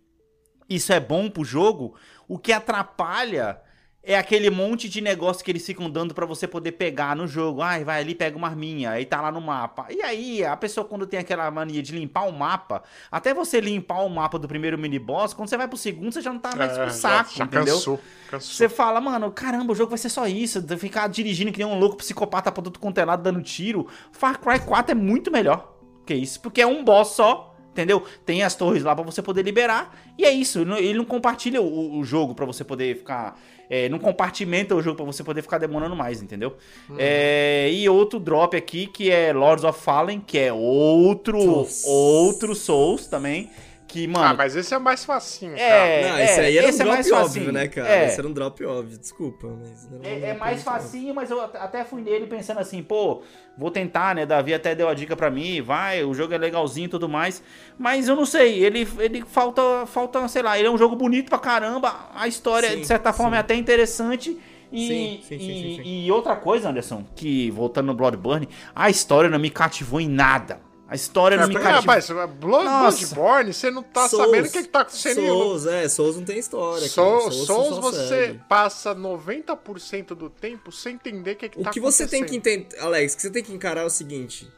Speaker 5: isso é bom pro jogo, o que atrapalha é aquele monte de negócio que eles ficam dando pra você poder pegar no jogo. Ai, vai ali, pega uma arminha, aí tá lá no mapa. E aí, a pessoa quando tem aquela mania de limpar o mapa, até você limpar o mapa do primeiro mini boss, quando você vai pro segundo, você já não tá mais
Speaker 6: É, já-
Speaker 5: saco,
Speaker 6: já
Speaker 5: entendeu?
Speaker 6: cansou, cansou.
Speaker 5: Você fala, mano, caramba, o jogo vai ser só isso. Ficar dirigindo que nem um louco psicopata pra tudo quanto é lado dando tiro. Far Cry 4 é muito melhor que isso, porque é um boss só. Entendeu? Tem as torres lá pra você poder liberar. E é isso. Ele não- compartilha o, o jogo pra você poder ficar. é, não compartimenta o jogo pra você poder ficar demorando mais, entendeu? É, e outro drop aqui que é Lords of Fallen, que é outro.
Speaker 7: Nossa.
Speaker 5: Outro Souls também. Que, mano.
Speaker 6: Ah, mas esse é mais facinho, cara.
Speaker 5: É,
Speaker 7: Não, esse aí era
Speaker 5: esse é
Speaker 7: um
Speaker 5: mais
Speaker 7: drop
Speaker 5: facinho.
Speaker 7: óbvio, né, cara?
Speaker 5: É.
Speaker 7: Esse era um drop óbvio, desculpa, um
Speaker 5: É, é mais
Speaker 7: óbvio.
Speaker 5: facinho, mas eu at- até fui nele pensando assim, pô, vou tentar, né? Davi até deu a dica pra mim, vai, o jogo é legalzinho e tudo mais. Mas eu não sei, ele, ele falta, falta, sei lá, ele é um jogo bonito pra caramba, a história,
Speaker 7: Sim,
Speaker 5: de certa forma,
Speaker 7: sim.
Speaker 5: é até interessante. E,
Speaker 7: Sim, sim, sim,
Speaker 5: e,
Speaker 7: sim, sim.
Speaker 5: e outra coisa, Anderson, que voltando no Bloodborne, a história não me cativou em nada. A história não me
Speaker 6: Blood,
Speaker 5: Nossa.
Speaker 6: Bloodborne, você não tá
Speaker 7: Souls,
Speaker 6: sabendo o que, que tá acontecendo em
Speaker 7: Souls, é, Souls não tem história, cara.
Speaker 6: Soul-
Speaker 7: Souls,
Speaker 6: Souls, você
Speaker 7: segue.
Speaker 6: passa 90% do tempo sem entender o que, que
Speaker 7: O
Speaker 6: tá
Speaker 7: que você tem que
Speaker 6: acontecendo.
Speaker 7: entender, Alex, o que você tem que encarar é o seguinte.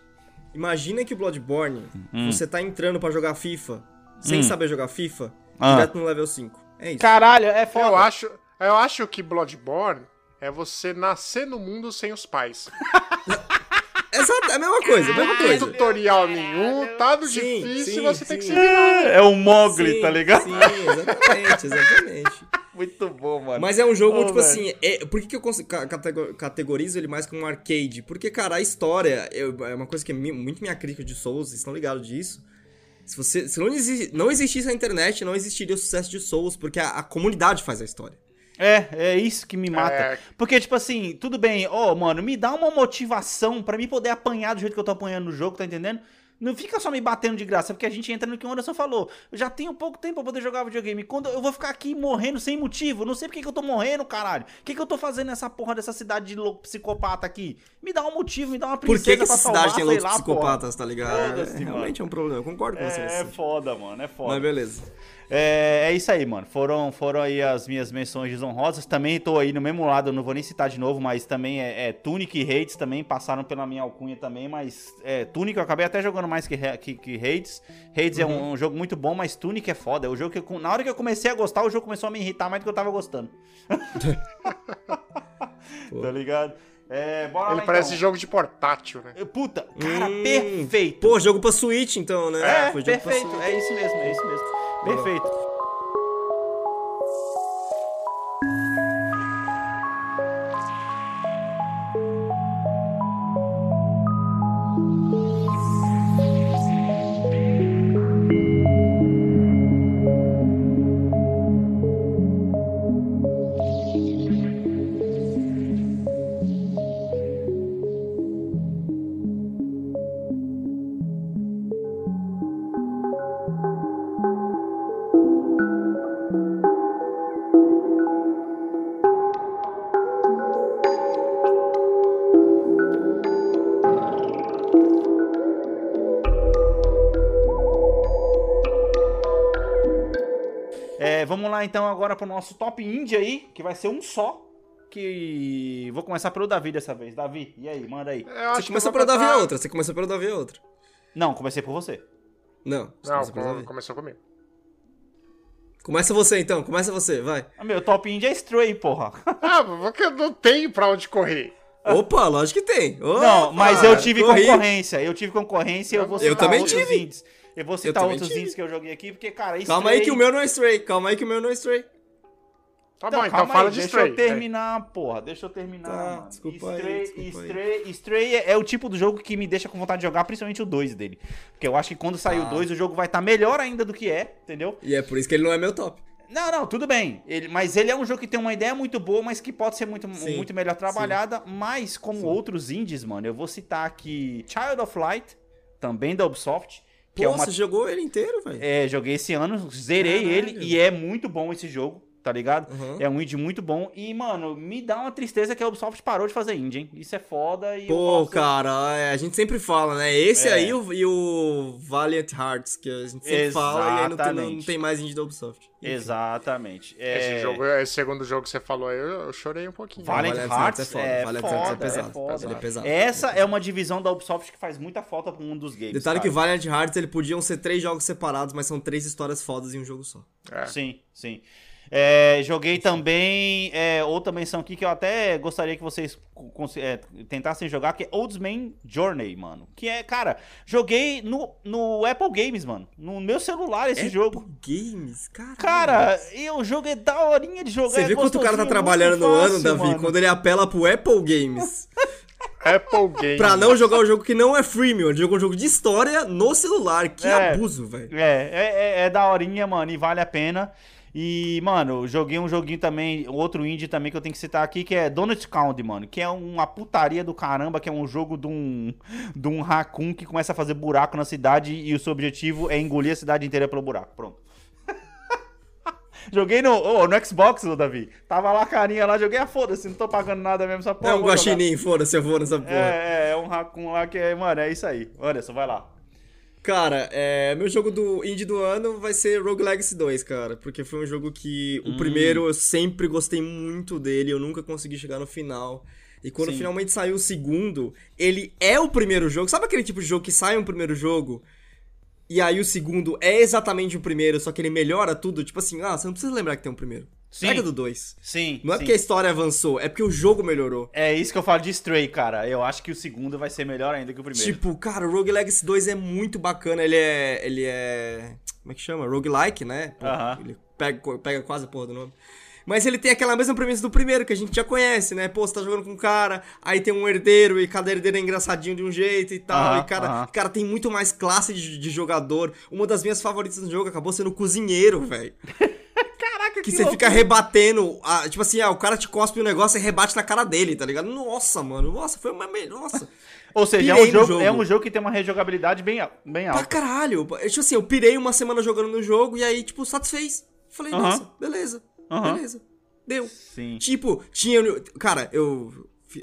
Speaker 7: Imagina que o Bloodborne,
Speaker 5: Hum.
Speaker 7: você tá entrando pra jogar FIFA, sem saber jogar FIFA,
Speaker 5: Ah.
Speaker 7: direto no level 5. É isso.
Speaker 5: Caralho, é foda.
Speaker 6: Eu acho, eu acho que Bloodborne é você nascer no mundo sem os pais.
Speaker 7: É a mesma coisa, a mesma
Speaker 6: Não tem
Speaker 7: coisa.
Speaker 6: tutorial nenhum, tá no
Speaker 7: Sim,
Speaker 6: difícil
Speaker 7: sim,
Speaker 6: você tem que
Speaker 7: sim.
Speaker 6: se virar.
Speaker 5: É o Mogli,
Speaker 7: Sim,
Speaker 5: tá ligado?
Speaker 7: Sim, exatamente, exatamente.
Speaker 5: Muito bom, mano.
Speaker 7: Mas é um jogo,
Speaker 5: Ô,
Speaker 7: tipo
Speaker 5: velho.
Speaker 7: assim, é- por que, que eu categorizo ele mais como um arcade? Porque, cara, a história eu- é uma coisa que é mi- muito minha crítica de Souls, vocês estão ligados disso. Se, você, se não, exi- não existisse a internet, não existiria o sucesso de Souls, porque a, a comunidade faz a história.
Speaker 5: É, é isso que me mata.
Speaker 6: É.
Speaker 5: Porque, tipo assim, tudo bem, ó, mano, me dá uma motivação pra mim poder apanhar do jeito que eu tô apanhando no jogo, tá entendendo? Não fica só me batendo de graça, porque a gente entra no que o Anderson falou. Eu já tenho pouco tempo pra poder jogar videogame. Quando eu vou ficar aqui morrendo sem motivo, não sei por que que eu tô morrendo, caralho. O que, que eu tô fazendo nessa porra dessa cidade de louco psicopata aqui? Me dá um motivo, me dá uma
Speaker 7: Por
Speaker 5: princesa
Speaker 7: que, que
Speaker 5: pra
Speaker 7: essa
Speaker 5: salvar,
Speaker 7: cidade tem loucos
Speaker 5: lá,
Speaker 7: psicopatas, tá ligado? É, realmente é um problema, eu concordo com você.
Speaker 5: porra. É
Speaker 7: sentido.
Speaker 5: foda, mano, é foda.
Speaker 7: Mas beleza.
Speaker 5: É, é isso aí, mano. Foram, foram aí as minhas menções desonrosas. Também tô aí no mesmo lado, eu não vou nem citar de novo, mas também é, é Tunic e Hades também passaram pela minha alcunha também, mas é, Tunic eu acabei até jogando mais que, que, que Hades. Hades é um, um jogo muito bom, mas Tunic é foda. É o jogo que eu- na hora que eu comecei a gostar, o jogo começou a me irritar mais do que eu tava gostando. tá ligado? É, bora
Speaker 6: Ele
Speaker 5: lá,
Speaker 6: parece
Speaker 5: então.
Speaker 6: jogo de portátil, né?
Speaker 5: Puta, cara,
Speaker 7: Hum,
Speaker 5: perfeito.
Speaker 7: Pô, jogo pra Switch então, né?
Speaker 5: É,
Speaker 7: Foi jogo pra
Speaker 5: perfeito.
Speaker 7: Switch.
Speaker 5: É isso mesmo, é isso mesmo. Perfeito. Pro nosso top indie aí, que vai ser um só. Que. Vou começar pelo Davi dessa vez. Davi, e aí, manda aí.
Speaker 6: Eu
Speaker 7: Você começou
Speaker 6: eu
Speaker 7: pelo Davi a outra, você começou pelo Davi a outra.
Speaker 5: Não, comecei por você.
Speaker 7: Não, você
Speaker 6: Não,
Speaker 7: começou
Speaker 6: começou comigo.
Speaker 7: Começa você então, começa você, vai.
Speaker 5: Ah, Meu top indie é Stray, porra.
Speaker 6: Ah, porque eu não tenho pra onde correr.
Speaker 7: Opa, lógico que tem.
Speaker 5: Não,
Speaker 7: Opa,
Speaker 5: mas eu tive
Speaker 7: corri.
Speaker 5: concorrência. Eu tive concorrência e eu vou
Speaker 6: Eu
Speaker 5: citar
Speaker 7: também
Speaker 5: outros
Speaker 7: tive.
Speaker 5: indies. Eu vou citar
Speaker 7: também
Speaker 5: outros
Speaker 7: tive.
Speaker 5: indies que eu joguei aqui, porque, cara,
Speaker 7: Calma aí
Speaker 5: Stray-
Speaker 7: que o meu não é Stray, calma aí que o meu não é Stray.
Speaker 6: Tá
Speaker 5: Então,
Speaker 6: bom, então
Speaker 5: calma
Speaker 6: fala
Speaker 5: aí,
Speaker 6: de
Speaker 5: deixa
Speaker 6: Stray.
Speaker 5: eu terminar, porra. Deixa eu terminar,
Speaker 7: Tá,
Speaker 5: mano.
Speaker 7: desculpa aí,
Speaker 5: Stray,
Speaker 7: desculpa aí.
Speaker 5: Stray, Stray é o tipo do jogo que me deixa com vontade de jogar, principalmente o 2 dele. Porque eu acho que quando sair o
Speaker 7: Ah.
Speaker 5: 2, o jogo vai estar melhor ainda do que é, entendeu?
Speaker 7: E é por isso que ele não é meu top.
Speaker 5: Não, não, tudo bem. Ele, mas ele é um jogo que tem uma ideia muito boa, mas que pode ser muito,
Speaker 7: Sim,
Speaker 5: muito melhor trabalhada. Mas, como outros indies, mano, eu vou citar aqui Child of Light, também da Ubisoft. Que
Speaker 7: Pô,
Speaker 5: é uma
Speaker 7: você jogou ele inteiro, velho.
Speaker 5: é, joguei esse ano, zerei
Speaker 7: Caralho.
Speaker 5: ele e é muito bom esse jogo, tá ligado?
Speaker 7: Uhum.
Speaker 5: É um indie muito bom e, mano, me dá uma tristeza que a Ubisoft parou de fazer indie, hein? Isso é foda e eu
Speaker 7: Pô, cara, é, a gente sempre fala, né? Esse
Speaker 5: É.
Speaker 7: aí o- e o Valiant Hearts, que a gente sempre fala e aí não tem, não
Speaker 5: Exatamente.
Speaker 7: tem mais indie da Ubisoft. Enfim.
Speaker 5: Exatamente. É...
Speaker 6: Esse, jogo, esse segundo jogo que você falou aí, eu, eu chorei um pouquinho.
Speaker 5: Valiant
Speaker 7: Valiant
Speaker 5: Hearts é
Speaker 7: é
Speaker 5: foda, é,
Speaker 7: Valiant Hearts é pesado,
Speaker 5: foda.
Speaker 7: ele é pesado.
Speaker 5: Essa é uma divisão da Ubisoft que faz muita falta pro mundo dos games.
Speaker 7: Detalhe
Speaker 5: cara.
Speaker 7: que Valiant Hearts, ele podiam ser três jogos separados, mas são três histórias fodas em um jogo só.
Speaker 6: É.
Speaker 5: Sim, sim. É, joguei também é, outra menção aqui que eu até gostaria que vocês é, tentassem jogar, que é Oldsman Journey, mano. Que é, cara, joguei no, no Apple Games, mano. No meu celular esse jogo.
Speaker 7: Games, cara.
Speaker 5: Cara, e o jogo é daorinha de jogar.
Speaker 7: Você
Speaker 5: é
Speaker 7: vê quanto o cara tá trabalhando
Speaker 5: muito
Speaker 7: no
Speaker 5: fácil,
Speaker 7: ano, Davi,
Speaker 5: mano.
Speaker 7: quando ele apela pro Apple Games
Speaker 6: Apple Game.
Speaker 7: pra não jogar o jogo que não é freemium, ele jogou um jogo de história no celular. Que
Speaker 5: É.
Speaker 7: abuso, velho.
Speaker 5: É, é, é, é daorinha, mano, e vale a pena. E, mano, joguei um joguinho também, outro indie também que eu tenho que citar aqui, que é Donut Count, mano. Que é uma putaria do caramba, que é um jogo de um, de um raccoon que começa a fazer buraco na cidade e o seu objetivo é engolir a cidade inteira pelo buraco. Pronto. joguei no, oh, no Xbox, ô, Davi. Tava lá a carinha lá, joguei a foda-se, não tô pagando nada mesmo, essa porra.
Speaker 7: É um guaxinim, foda-se, eu vou nessa porra.
Speaker 5: É, é, é um raccoon lá que é, mano, é isso aí. Anderson, vai lá.
Speaker 7: Cara, é, meu jogo do indie do ano vai ser Rogue Legacy 2, cara. Porque foi um jogo que
Speaker 5: Hum.
Speaker 7: o primeiro eu sempre gostei muito dele, eu nunca consegui chegar no final. E quando
Speaker 5: Sim.
Speaker 7: finalmente saiu o segundo, ele é o primeiro jogo. Sabe aquele tipo de jogo que sai um primeiro jogo? E aí o segundo é exatamente o primeiro, só que ele melhora tudo? Tipo assim, ah, você não precisa lembrar que tem um primeiro.
Speaker 5: Sim.
Speaker 7: Pega do 2.
Speaker 5: Sim.
Speaker 7: Não é
Speaker 5: sim.
Speaker 7: porque a história avançou, é porque o jogo melhorou.
Speaker 5: É isso que eu falo de Stray, cara. Eu acho que o segundo vai ser melhor ainda que o primeiro.
Speaker 7: Tipo, cara, o Rogue Legacy 2 é muito bacana. Ele é. Ele é. Como é que chama? Roguelike, né? Pô,
Speaker 5: Aham.
Speaker 7: Ele pega, pega quase a porra do nome. Mas ele tem aquela mesma premissa do primeiro, que a gente já conhece, né? Pô, você tá jogando com um cara, aí tem um herdeiro, e cada herdeiro é engraçadinho de um jeito e tal. E cara, cara, tem muito mais classe de, de jogador. Uma das minhas favoritas no jogo acabou sendo o cozinheiro, velho.
Speaker 5: Caraca,
Speaker 7: Que você fica rebatendo, ah, tipo assim, ah, o cara te cospe um negócio e rebate na cara dele, tá ligado? Nossa, mano, nossa, foi uma melhor. Nossa.
Speaker 5: Ou seja, é um, jogo,
Speaker 7: jogo.
Speaker 5: é um jogo que tem uma rejogabilidade bem, bem
Speaker 7: Pra
Speaker 5: alta.
Speaker 7: caralho. Tipo assim, eu pirei uma semana jogando no jogo e aí, tipo, satisfez. Falei,
Speaker 5: Aham.
Speaker 7: nossa, beleza.
Speaker 5: Aham.
Speaker 7: Beleza. Deu.
Speaker 5: Sim.
Speaker 7: Tipo, tinha. Cara, eu,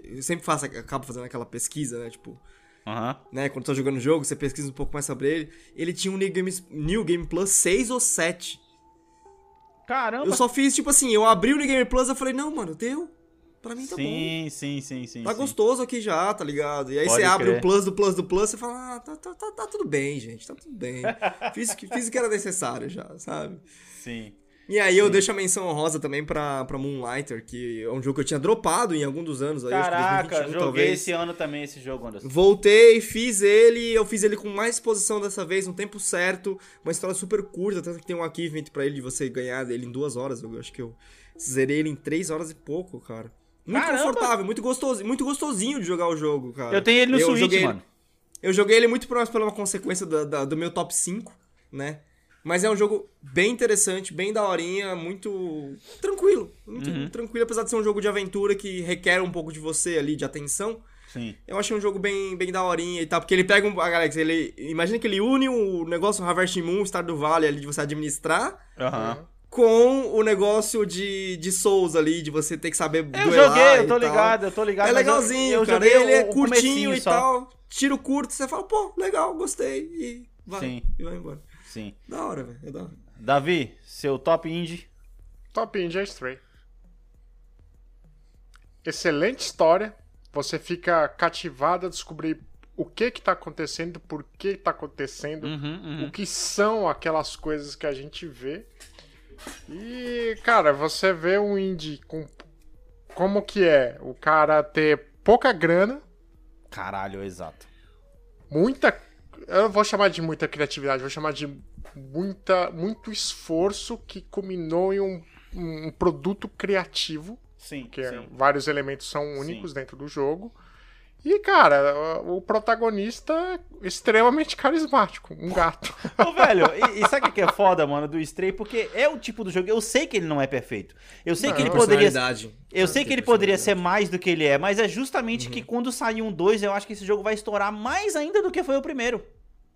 Speaker 7: eu sempre faço, acabo fazendo aquela pesquisa, né? Tipo,
Speaker 5: Aham.
Speaker 7: né? Quando tô jogando o jogo, você pesquisa um pouco mais sobre ele. Ele tinha um New Game, New Game Plus 6 ou 7.
Speaker 5: Caramba.
Speaker 7: Eu só fiz, tipo assim, eu abri o New Game Plus e falei, não, mano, deu. Pra mim tá bom.
Speaker 5: sim, sim, sim, sim.
Speaker 7: Tá
Speaker 5: sim.
Speaker 7: gostoso aqui já, tá ligado? E aí
Speaker 5: Pode
Speaker 7: você abre
Speaker 5: crer.
Speaker 7: o plus do plus do plus e fala, ah, tá, tá, tá, tá tudo bem, gente, tá tudo bem. fiz, fiz o que era necessário já, sabe?
Speaker 5: Sim.
Speaker 7: E aí eu deixo a menção honrosa também pra, pra Moonlighter, que é um jogo que eu tinha dropado em algum dos anos aí,
Speaker 5: Caraca,
Speaker 7: 2021
Speaker 5: joguei
Speaker 7: talvez.
Speaker 5: esse ano também esse jogo, Anderson.
Speaker 7: Voltei, fiz ele, eu fiz ele com mais disposição dessa vez, no tempo certo, uma história super curta, tanto que tem um achievement pra ele de você ganhar ele em duas horas, eu acho que eu zerei ele em três horas e pouco, cara. Muito
Speaker 5: Caramba!
Speaker 7: confortável, muito gostoso, muito gostosinho de jogar o jogo, cara.
Speaker 5: Eu tenho ele no
Speaker 7: Eu
Speaker 5: Switch,
Speaker 7: joguei
Speaker 5: mano.
Speaker 7: Eu joguei ele muito por pela uma consequência da- da- do meu top 5, né? Mas é um jogo bem interessante, bem daorinha, muito tranquilo. Muito
Speaker 5: Uhum.
Speaker 7: tranquilo, apesar de ser um jogo de aventura que requer um pouco de você ali, de atenção.
Speaker 5: Sim.
Speaker 7: Eu achei um jogo bem, bem daorinha e tal, porque ele pega um. Alex, ele. Imagina que ele une o negócio Harvest Moon, Star do Vale ali de você administrar
Speaker 5: Aham.
Speaker 7: com o negócio de, de Souls ali, de você ter que saber
Speaker 5: Eu joguei, eu tô ligado, eu tô ligado.
Speaker 7: É
Speaker 5: mas eu-
Speaker 7: legalzinho,
Speaker 5: eu,
Speaker 7: cara.
Speaker 5: joguei
Speaker 7: Ele é
Speaker 5: o- o
Speaker 7: curtinho e
Speaker 5: só.
Speaker 7: tal. Tiro curto, você fala, pô, legal, gostei. E vai.
Speaker 5: Sim.
Speaker 7: E vai embora.
Speaker 5: Sim.
Speaker 7: Da hora, velho. É da hora.
Speaker 5: Davi, seu top indie.
Speaker 6: Top Indie é Stray. Excelente história. Você fica cativado a descobrir o que que tá acontecendo, por que tá acontecendo,
Speaker 5: Uhum,
Speaker 6: o que são aquelas coisas que a gente vê. E, cara, você vê um indie com como que é o cara ter pouca grana,
Speaker 5: Caralho, exato.
Speaker 6: muita. Eu não vou chamar de muita criatividade, vou chamar de muita, muito esforço que culminou em um, um produto criativo,
Speaker 5: Sim,
Speaker 6: que
Speaker 5: sim.
Speaker 6: vários elementos são únicos dentro do jogo. E, cara, o protagonista é extremamente carismático, um gato.
Speaker 5: Ô, velho, e, e sabe o que é foda, mano, do Stray? Porque é o tipo do jogo. Eu sei que ele não é perfeito. Eu sei que ele poderia. Eu sei que ele poderia ser mais do que ele é, mas é justamente
Speaker 7: Uhum.
Speaker 5: que quando sair um 2, eu acho que esse jogo vai estourar mais ainda do que foi o primeiro.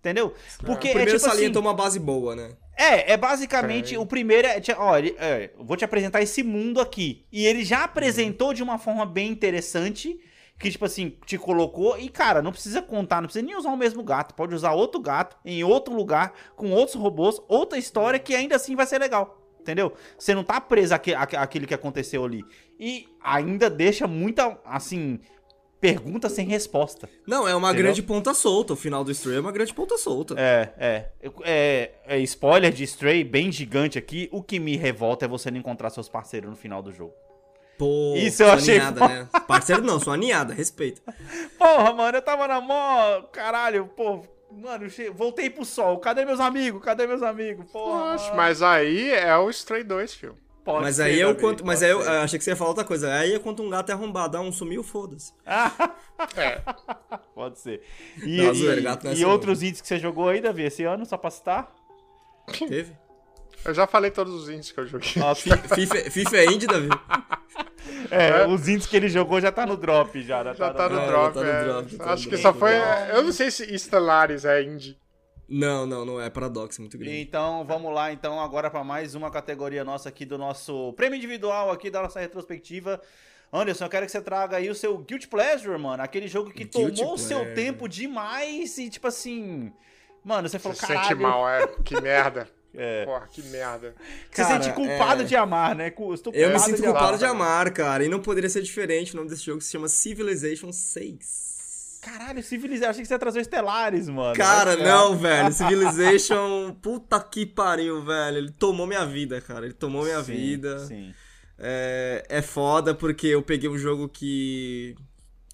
Speaker 5: Entendeu? Porque
Speaker 7: O primeiro
Speaker 5: é tipo assim,
Speaker 7: salientou uma base boa, né?
Speaker 5: É, é basicamente o primeiro é, ó, ele, é, vou te apresentar esse mundo aqui. E ele já apresentou de uma forma bem interessante, que tipo assim, te colocou e cara, não precisa contar, não precisa nem usar o mesmo gato, pode usar outro gato em outro lugar com outros robôs, outra história que ainda assim vai ser legal. Entendeu? Você não tá preso àque- àque- àquilo que aconteceu ali. E ainda deixa muita, assim, pergunta sem resposta.
Speaker 7: Não, é uma
Speaker 5: Entendeu?
Speaker 7: grande ponta solta. O final do Stray é uma grande ponta solta.
Speaker 5: É, é, é. É spoiler de Stray bem gigante aqui. O que me revolta é você não encontrar seus parceiros no final do jogo.
Speaker 7: Pô,
Speaker 5: Isso eu achei
Speaker 7: ninhada, né? Parceiro não, sua ninhada, respeita.
Speaker 5: Porra, mano, eu tava na mó. Caralho, pô. Mano, che- voltei pro sol. Cadê meus amigos? Cadê meus amigos? Porra.
Speaker 6: Poxa, mas aí é o Stray 2, filho.
Speaker 5: Pode
Speaker 7: Mas
Speaker 5: ser,
Speaker 7: aí eu conto. Mas aí eu,
Speaker 5: ser.
Speaker 7: achei que você ia falar outra coisa. Aí eu conto um gato é arrombado, dá um sumiu, foda-se.
Speaker 5: Pode ser. E,
Speaker 7: Não,
Speaker 5: e-
Speaker 7: gato não é
Speaker 5: e outros itens que você jogou aí, Davi, esse ano, só pra citar?
Speaker 7: Teve?
Speaker 6: Eu já falei todos os indies que eu joguei.
Speaker 7: Fi- FIFA, FIFA é indie, Davi?
Speaker 5: é, os itens que ele jogou já tá no drop, já. Já,
Speaker 6: Já tá no
Speaker 7: É,
Speaker 6: drop,
Speaker 7: tá no
Speaker 6: é.
Speaker 7: drop, tá no
Speaker 6: Acho que
Speaker 7: drop.
Speaker 6: só foi. Eu não sei se Stellaris é indie.
Speaker 7: Não, não, não é. Paradoxo, é muito grande.
Speaker 5: Então, vamos lá, então, agora para mais uma categoria nossa aqui do nosso prêmio individual aqui da nossa retrospectiva. Anderson, eu quero que você traga aí o seu Guilty Pleasure, mano. Aquele jogo que
Speaker 7: Guilty
Speaker 5: tomou o seu tempo demais e, tipo assim... Mano, você falou,
Speaker 6: Você
Speaker 5: caralho...
Speaker 6: sente mal, é. Que merda.
Speaker 5: É.
Speaker 6: Porra, que merda.
Speaker 5: Você
Speaker 7: Cara,
Speaker 5: sente culpado
Speaker 7: é-
Speaker 5: de amar, né? Estou
Speaker 7: Eu me
Speaker 5: culpado
Speaker 7: sinto
Speaker 5: de
Speaker 7: culpado
Speaker 5: amar.
Speaker 7: de amar, cara. E não poderia ser diferente. O nome desse jogo se chama Civilization 6.
Speaker 5: Caralho, Civilization, achei que você ia trazer o Stellaris, mano.
Speaker 7: Cara,
Speaker 5: é.
Speaker 7: não, velho. Civilization, puta que pariu, velho. Ele tomou minha vida, cara. Ele tomou minha
Speaker 5: Sim,
Speaker 7: vida.
Speaker 5: Sim.
Speaker 7: É, é foda porque eu peguei um jogo que.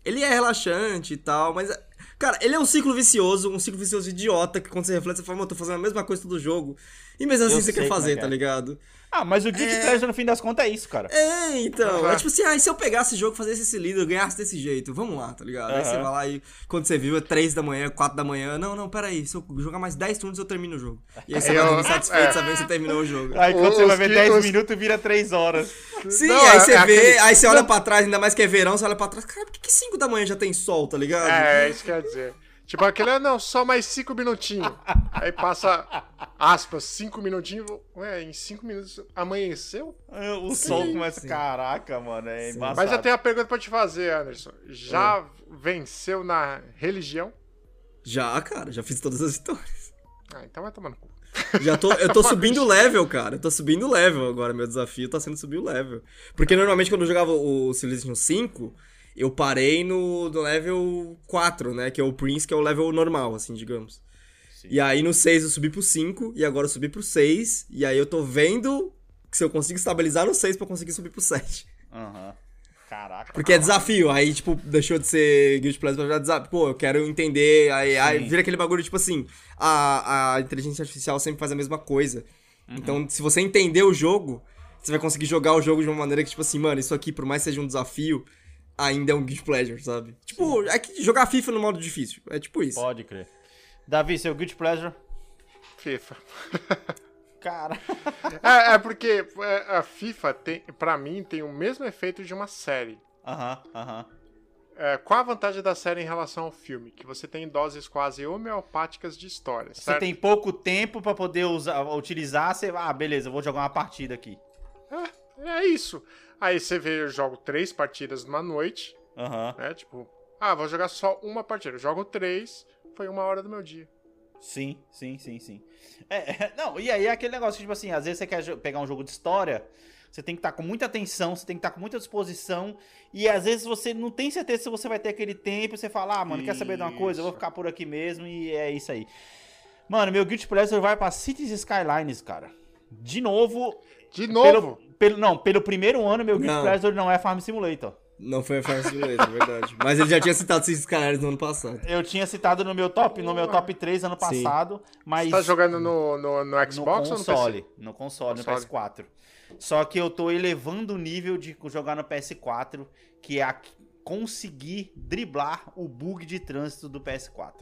Speaker 7: Ele é relaxante e tal, mas. Cara, ele é um ciclo vicioso, um ciclo vicioso idiota, que quando você reflete, você fala, mano, eu tô fazendo a mesma coisa todo jogo. E mesmo assim
Speaker 5: Eu
Speaker 7: você quer
Speaker 5: como é
Speaker 7: fazer,
Speaker 5: que
Speaker 7: tá
Speaker 5: é.
Speaker 7: ligado?
Speaker 5: Ah, mas o Guilty
Speaker 7: É.
Speaker 5: Pleasure, no fim das contas, é isso, cara.
Speaker 7: É, então.
Speaker 6: Aham.
Speaker 7: É tipo assim, ah, e se eu pegasse esse jogo, fazesse esse líder, eu ganhasse desse jeito? Vamos lá, tá ligado? Aí você vai lá e quando você viu é 3 da manhã, 4 da manhã. Não, não, peraí. Se eu jogar mais 10 turnos, eu termino o jogo. E aí você
Speaker 6: Eu-
Speaker 7: vai dormir satisfeito
Speaker 6: é.
Speaker 7: sabendo que você terminou o jogo.
Speaker 5: Aí quando você
Speaker 6: Os
Speaker 5: vai ver
Speaker 6: que-
Speaker 5: 10
Speaker 6: os-
Speaker 5: minutos, vira 3 horas.
Speaker 7: Sim,
Speaker 6: Não,
Speaker 7: aí
Speaker 6: é-
Speaker 7: você
Speaker 6: é
Speaker 7: vê,
Speaker 6: aquele-
Speaker 7: aí você olha pra trás, ainda mais que é verão, você olha pra trás, cara, por que 5 da manhã já tem sol, tá ligado?
Speaker 6: É, isso quer dizer. Tipo, aquele, ah, não, só mais cinco minutinhos. Aí passa, aspas, cinco minutinhos. Ué, em cinco minutos amanheceu?
Speaker 5: O sol começa. Caraca, mano, é embaçado.
Speaker 6: Mas eu tenho uma pergunta pra te fazer, Anderson. Já venceu na religião?
Speaker 7: Já, cara, já fiz todas as vitórias.
Speaker 6: Ah, então vai tomar no cu.
Speaker 7: Já tô, eu tô subindo o level, cara. Eu tô subindo o level agora. Meu desafio tá sendo subir o level. Porque normalmente quando eu jogava o Civilization 5, eu parei no, no level 4, né? Que é o Prince, que é o level normal, assim, digamos. E aí no 6 eu subi pro 5, e agora eu subi pro 6, e aí eu tô vendo se eu consigo estabilizar no 6 pra conseguir subir pro 7.
Speaker 5: Aham. Caraca.
Speaker 7: Porque é desafio, aí, tipo, deixou de ser Guild Pleasure pra virar desafio. Pô, eu quero entender, aí, aí vira aquele bagulho, tipo assim, a, a inteligência artificial sempre faz a mesma coisa. Então, se você entender o jogo, você vai conseguir jogar o jogo de uma maneira que, tipo assim, mano, isso aqui, por mais que seja um desafio, ainda é um Guild Pleasure, sabe? Tipo, é que jogar FIFA no modo difícil, é tipo isso.
Speaker 5: Pode crer. Davi, seu Guilty Pleasure?
Speaker 6: FIFA.
Speaker 5: Cara.
Speaker 6: É, é porque é, a FIFA, tem, pra mim, tem o mesmo efeito de uma série.
Speaker 5: Aham, aham.
Speaker 6: é, qual a vantagem da série em relação ao filme? Que você tem doses quase homeopáticas de história,
Speaker 5: Você
Speaker 6: certo?
Speaker 5: tem pouco tempo pra poder usar, utilizar, você ah, beleza, eu vou jogar uma partida aqui.
Speaker 6: É, é isso. Aí você vê, eu jogo três partidas numa noite,
Speaker 5: Aham.
Speaker 6: né? Tipo, ah, vou jogar só uma partida. Eu jogo três, foi uma hora do meu dia.
Speaker 5: Sim, sim, sim, sim. É, não, e aí é aquele negócio, tipo assim, às vezes você quer pegar um jogo de história, você tem que estar com muita atenção, você tem que estar com muita disposição, e às vezes você não tem certeza se você vai ter aquele tempo, e você fala, ah, mano, quer saber de uma coisa? Eu vou ficar por aqui mesmo, e é isso aí. Mano, meu Guilty Pleasure vai pra Cities Skylines, cara. De novo.
Speaker 6: De novo?
Speaker 5: Pelo, pelo- não, pelo primeiro ano, meu Guilty
Speaker 7: Não.
Speaker 5: Pleasure não é Farm Simulator.
Speaker 7: Não foi a Farm Simulator, é verdade. Mas ele já tinha citado esses canais no ano passado.
Speaker 5: Eu tinha citado no meu top, no meu top 3 ano
Speaker 7: Sim.
Speaker 5: passado, mas.
Speaker 6: Você tá jogando no, no, no
Speaker 5: no
Speaker 6: Xbox ou no
Speaker 5: console,
Speaker 6: PC?
Speaker 5: no console, no
Speaker 6: Console.
Speaker 5: PS4. Só que eu tô elevando o nível de jogar no PS4, que é a- conseguir driblar o bug de trânsito do PS4.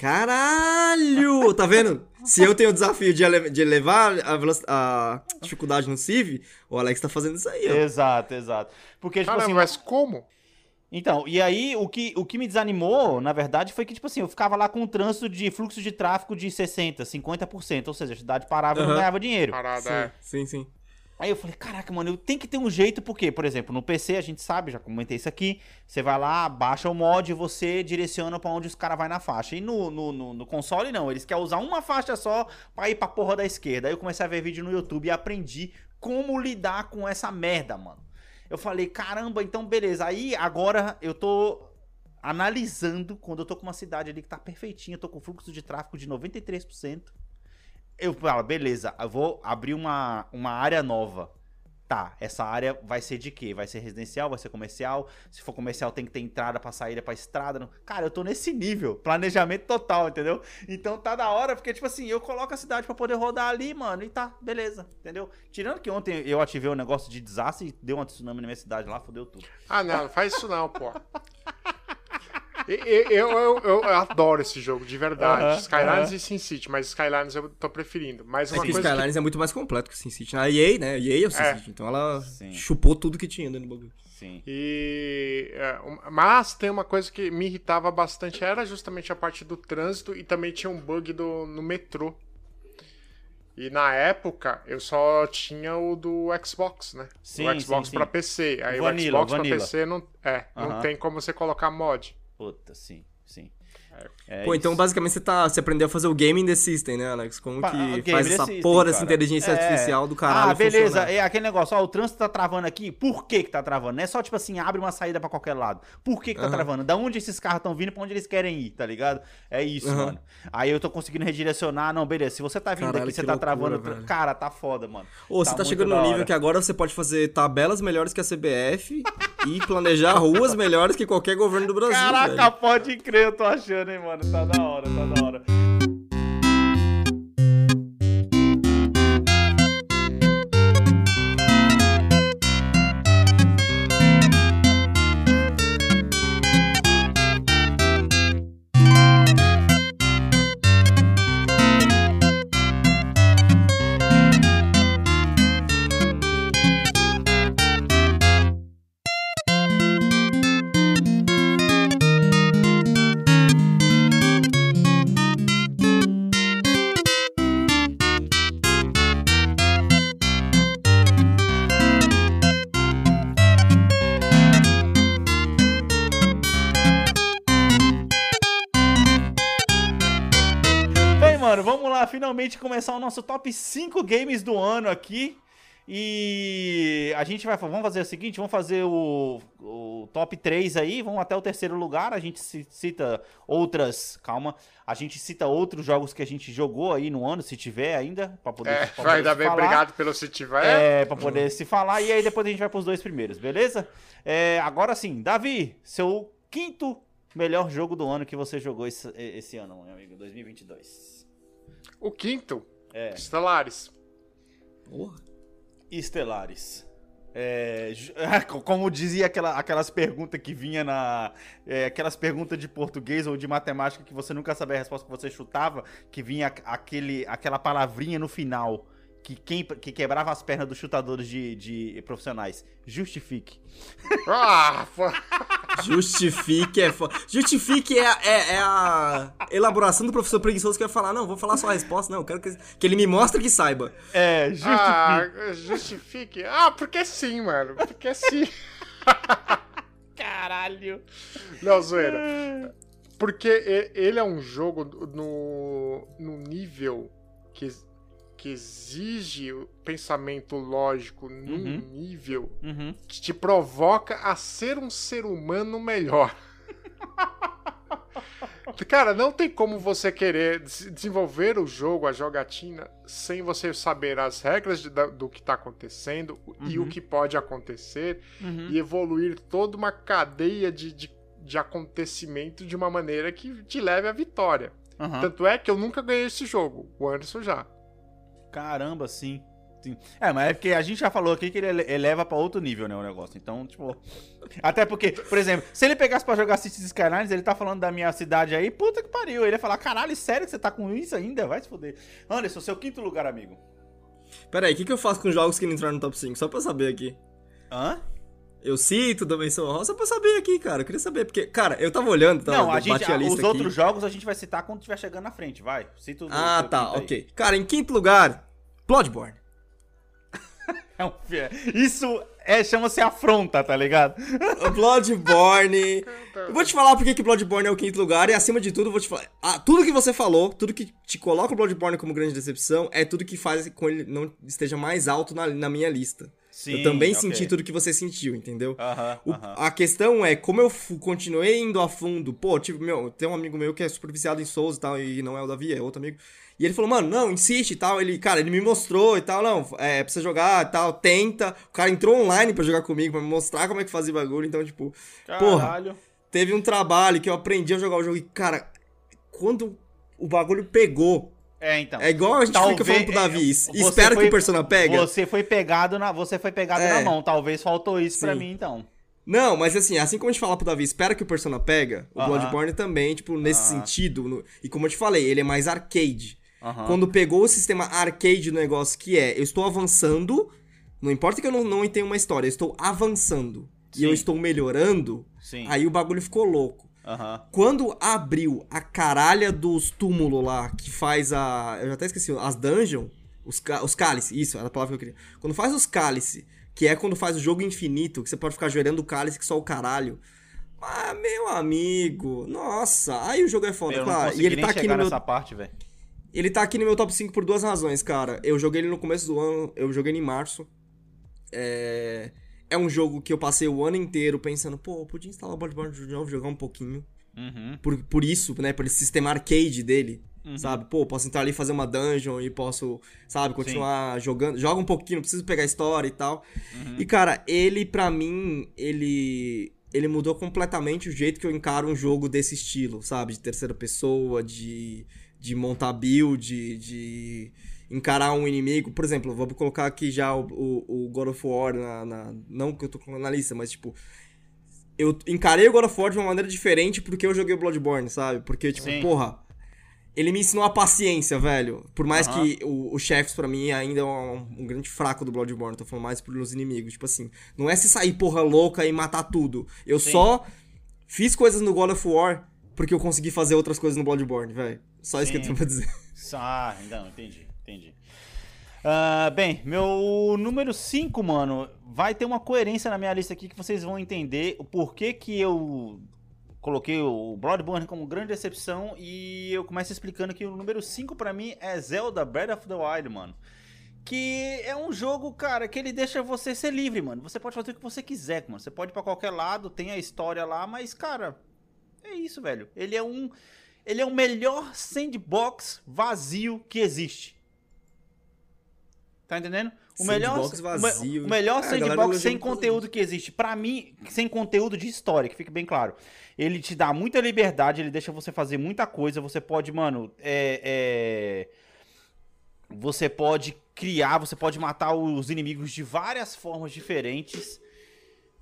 Speaker 7: Caralho! Tá vendo? Se eu tenho o desafio de, ele- de elevar a, a dificuldade no Civ, o Alex tá fazendo isso aí, ó.
Speaker 5: Exato, exato. Porque, tipo
Speaker 6: Caramba,
Speaker 5: assim,
Speaker 6: mas como?
Speaker 5: Então, e aí o que, o que me desanimou, na verdade, foi que, tipo assim, eu ficava lá com um trânsito de fluxo de tráfego de 60%, 50%, ou seja, a cidade parava e não
Speaker 7: Aham.
Speaker 5: ganhava dinheiro.
Speaker 6: Parada, é.
Speaker 7: Sim, sim.
Speaker 5: Aí eu falei, caraca, mano, eu tenho que ter um jeito, porque, por exemplo, no PC a gente sabe, já comentei isso aqui, você vai lá, baixa o mod e você direciona pra onde os caras vai na faixa. E no, no, no, no console não, eles querem usar uma faixa só pra ir pra porra da esquerda. Aí eu comecei a ver vídeo no YouTube e aprendi como lidar com essa merda, mano. Eu falei, caramba, então beleza. Aí agora eu tô analisando quando eu tô com uma cidade ali que tá perfeitinha, eu tô com fluxo de tráfego de 93%. Eu falo, beleza, eu vou abrir uma, uma área nova. Tá, essa área vai ser de quê? Vai ser residencial, vai ser comercial? Se for comercial, tem que ter entrada pra saída pra estrada. não- Cara, eu tô nesse nível, planejamento total, entendeu? Então tá da hora, porque, tipo assim, eu coloco a cidade pra poder rodar ali, mano, e tá, beleza, entendeu? Tirando que ontem eu ativei o negócio de desastre e deu uma tsunami na minha cidade lá, fodeu tudo.
Speaker 6: Ah, não, não faz isso não, pô. Eu, eu, eu, eu adoro esse jogo, de verdade.
Speaker 5: Aham,
Speaker 6: Skylines
Speaker 5: aham.
Speaker 6: e SimCity, mas Skylines eu tô preferindo. Mas
Speaker 7: É
Speaker 6: uma
Speaker 7: que o
Speaker 6: coisa que
Speaker 7: Skylines é muito mais completo que o SimCity. A EA, né? A EA é o
Speaker 6: É.
Speaker 7: SimCity. Então ela
Speaker 5: Sim.
Speaker 7: chupou tudo que tinha dentro do bagulho.
Speaker 5: Sim.
Speaker 6: E, é, mas tem uma coisa que me irritava bastante, era justamente a parte do trânsito e também tinha um bug do, no metrô. E na época eu só tinha o do Xbox, né?
Speaker 5: Sim,
Speaker 6: o Xbox
Speaker 5: sim, sim.
Speaker 6: pra PC. Aí
Speaker 5: Vanilla,
Speaker 6: o Xbox
Speaker 5: Vanilla.
Speaker 6: pra PC não, é, não tem como você colocar mod.
Speaker 5: Puta, sim, sim. É
Speaker 7: Pô, então basicamente você, tá, você aprendeu a fazer o Game in the System, né, Alex? Como
Speaker 5: Pa-
Speaker 7: que faz essa
Speaker 5: system,
Speaker 7: porra dessa inteligência
Speaker 5: É.
Speaker 7: artificial do caralho
Speaker 5: Ah, beleza.
Speaker 7: funcionar?
Speaker 5: É aquele negócio, ó, o trânsito tá travando aqui. Por que que tá travando? Não é só, tipo assim, abre uma saída pra qualquer lado. Por que que tá
Speaker 7: Aham.
Speaker 5: travando? Da onde esses carros estão vindo, pra onde eles querem ir, tá ligado? É isso,
Speaker 7: Aham.
Speaker 5: mano. Aí eu tô conseguindo redirecionar. Não, beleza. Se você tá vindo
Speaker 7: Caralho,
Speaker 5: aqui, você tá
Speaker 7: loucura,
Speaker 5: travando.
Speaker 7: velho.
Speaker 5: Cara, tá foda, mano.
Speaker 7: Ô, você tá,
Speaker 5: muito
Speaker 7: chegando no nível que agora você pode fazer tabelas melhores que a CBF e planejar ruas melhores que qualquer governo do Brasil,
Speaker 5: Caraca,
Speaker 7: velho.
Speaker 5: pode crer, eu tô achando, hein, mano. Tá da hora, tá da hora. Finalmente começar o nosso top 5 games do ano aqui. E a gente vai vamos fazer o seguinte, vamos fazer o, o top 3 aí, vamos até o terceiro lugar, a gente ci- cita outras, calma, a gente cita outros jogos que a gente jogou aí no ano, se tiver ainda, pra poder,
Speaker 6: É,
Speaker 5: pra
Speaker 6: vai
Speaker 5: poder
Speaker 6: bem,
Speaker 5: falar.
Speaker 6: obrigado pelo se tiver.
Speaker 5: É, pra poder se falar, e aí depois a gente vai pros dois primeiros, beleza? É, agora sim, Davi, seu quinto melhor jogo do ano que você jogou esse, esse ano, meu amigo, 2022.
Speaker 6: O quinto,
Speaker 5: É.
Speaker 6: Stellaris.
Speaker 7: Porra.
Speaker 5: Estelares. É, como dizia aquela, aquelas perguntas que vinha na. é, aquelas perguntas de português ou de matemática que você nunca sabia a resposta que você chutava, que vinha aquele, aquela palavrinha no final. Que, quem, que quebrava as pernas dos chutadores de, de profissionais. Justifique.
Speaker 6: Ah.
Speaker 7: Justifique é fo... Justifique é, a- é, é a elaboração do professor preguiçoso que vai falar, não, vou falar só a resposta, não, eu quero que, que ele me mostre que saiba.
Speaker 5: É, justifique.
Speaker 6: Ah, justifique. Ah, porque sim, mano. Porque sim.
Speaker 5: Caralho.
Speaker 6: Não, zoeira. Porque ele é um jogo no, no nível que, que exige o pensamento lógico num
Speaker 5: Uhum.
Speaker 6: nível
Speaker 5: Uhum.
Speaker 6: que te provoca a ser um ser humano melhor. Cara, não tem como você querer des- desenvolver o jogo, a jogatina, sem você saber as regras de- do que está acontecendo e o que pode acontecer
Speaker 5: Uhum.
Speaker 6: e evoluir toda uma cadeia de, de, de acontecimento de uma maneira que te leve à vitória.
Speaker 5: Aham.
Speaker 6: Tanto é que eu nunca ganhei esse jogo, o Anderson já.
Speaker 5: Caramba, sim. sim. É, mas é porque a gente já falou aqui que ele ele- eleva pra outro nível, né, o negócio. Então, tipo... Até porque, por exemplo, se ele pegasse pra jogar Cities Skylines, ele tá falando da minha cidade aí, puta que pariu. Ele ia falar, caralho, sério que você tá com isso ainda? Vai se foder. Anderson, seu quinto lugar, amigo.
Speaker 7: Pera aí, o que, que eu faço com jogos que não entraram no top 5? Só pra eu saber aqui.
Speaker 5: Hã?
Speaker 7: Eu cito da menção rosa pra saber aqui, cara. Eu queria saber, porque, cara, eu tava olhando, tá?
Speaker 5: Não, a gente,
Speaker 7: bati a lista
Speaker 5: os
Speaker 7: aqui.
Speaker 5: outros jogos a gente vai citar quando estiver chegando na frente, vai. Cita o
Speaker 7: Ah,
Speaker 5: seu
Speaker 7: tá,
Speaker 5: quinto aí.
Speaker 7: ok. Cara, em quinto lugar, Bloodborne.
Speaker 5: É um Isso é, chama-se afronta, tá ligado?
Speaker 7: Bloodborne. Eu vou te falar porque que Bloodborne é o quinto lugar e acima de tudo vou te falar. Ah, tudo que você falou, tudo que te coloca o Bloodborne como grande decepção é tudo que faz com ele não esteja mais alto na, na minha lista.
Speaker 5: Sim,
Speaker 7: eu também
Speaker 5: ok.
Speaker 7: senti tudo que você sentiu, entendeu?
Speaker 5: Aham,
Speaker 7: O-
Speaker 5: aham.
Speaker 7: A questão é, como eu continuei indo a fundo, pô, tipo, meu, tem um amigo meu que é super viciado em Souls e tal, e não é o Davi, é outro amigo. E ele falou, mano, não, insiste e tal. Ele, cara, ele me mostrou e tal, não, é, precisa jogar e tal, tenta. O cara entrou online pra jogar comigo, pra me mostrar como é que fazia bagulho. Então, tipo, porra,
Speaker 5: Caralho.
Speaker 7: teve um trabalho que eu aprendi a jogar o jogo e, cara, quando o bagulho pegou,
Speaker 5: É, então.
Speaker 7: é igual a gente fica
Speaker 5: Talvez-
Speaker 7: falando pro Davi,
Speaker 5: é, você
Speaker 7: espero
Speaker 5: foi-
Speaker 7: que o Persona pega.
Speaker 5: Você foi pegado na, você foi pegado
Speaker 7: É.
Speaker 5: na mão. Talvez faltou isso pra
Speaker 7: Sim.
Speaker 5: mim, então.
Speaker 7: Não, mas assim, assim como a gente fala pro Davi, espera que o Persona pega, o
Speaker 5: Aham.
Speaker 7: Bloodborne também, tipo, nesse
Speaker 5: Aham.
Speaker 7: sentido. no- e como eu te falei, ele é mais arcade.
Speaker 5: Aham.
Speaker 7: Quando pegou o sistema arcade do negócio, que é, eu estou avançando, não importa que eu não, não tenha uma história, eu estou avançando. E
Speaker 5: Sim.
Speaker 7: eu estou melhorando,
Speaker 5: Sim.
Speaker 7: aí o bagulho ficou louco.
Speaker 5: Aham.
Speaker 7: Quando abriu a caralha dos túmulos lá, que faz a. Eu já até esqueci, as dungeons, os, os cálice, isso, era a palavra que eu queria. Quando faz os cálice, que é quando faz o jogo infinito, que você pode ficar ajoelhando o cálice que só o caralho. Ah, meu amigo, nossa, aí o jogo é foda,
Speaker 5: Eu não
Speaker 7: claro. E ele tá aqui no meu.
Speaker 5: nessa parte, velho.
Speaker 7: Ele tá aqui no meu top 5 por duas razões, cara. Eu joguei ele no começo do ano, eu joguei ele em março. É. É um jogo que eu passei o ano inteiro pensando, pô, eu podia instalar o Bloodborne de novo, jogar um pouquinho
Speaker 5: Uhum.
Speaker 7: por, por isso, né? Por esse sistema arcade dele, sabe? Pô, posso entrar ali e fazer uma dungeon e posso, sabe, continuar jogando. Joga um pouquinho, não preciso pegar história e tal. E, cara, ele, pra mim, ele. Ele mudou completamente o jeito que eu encaro um jogo desse estilo, sabe? De terceira pessoa, de, de montar build, de encarar um inimigo. Por exemplo, vamos colocar aqui já o, o, o God of War na, na- Não que eu tô colocando na lista, mas tipo eu encarei o God of War de uma maneira diferente porque eu joguei o Bloodborne, sabe? Porque, tipo,
Speaker 5: Sim.
Speaker 7: porra, ele me ensinou a paciência, velho. Por mais
Speaker 5: Aham.
Speaker 7: que o, o Chefs, pra mim, ainda é um, um grande fraco do Bloodborne. Tô falando mais pelos inimigos. Tipo assim, não é se sair porra louca e matar tudo. Eu
Speaker 5: Sim.
Speaker 7: só fiz coisas no God of War porque eu consegui fazer outras coisas no Bloodborne, velho. Só isso que eu
Speaker 5: Sim.
Speaker 7: tenho pra dizer.
Speaker 5: Ah, não, entendi, entendi. Ah, bem, meu número 5, mano, vai ter uma coerência na minha lista aqui que vocês vão entender o porquê que eu coloquei o Bloodborne como grande decepção e eu começo explicando que o número 5 pra mim é Zelda Breath of the Wild, mano. Que é um jogo, cara, que ele deixa você ser livre, mano. Você pode fazer o que você quiser, mano. Você pode ir pra qualquer lado, tem a história lá, mas, cara, é isso, velho. Ele é um. Ele é o melhor sandbox vazio que existe. Tá entendendo? O melhor,
Speaker 7: Sandbox vazio.
Speaker 5: o, me- o melhor
Speaker 7: É,
Speaker 5: sandbox sem conteúdo que existe. Pra mim, sem conteúdo de história, que fique bem claro. Ele te dá muita liberdade, ele deixa você fazer muita coisa. Você pode, mano, é, é, você pode criar, você pode matar os inimigos de várias formas diferentes.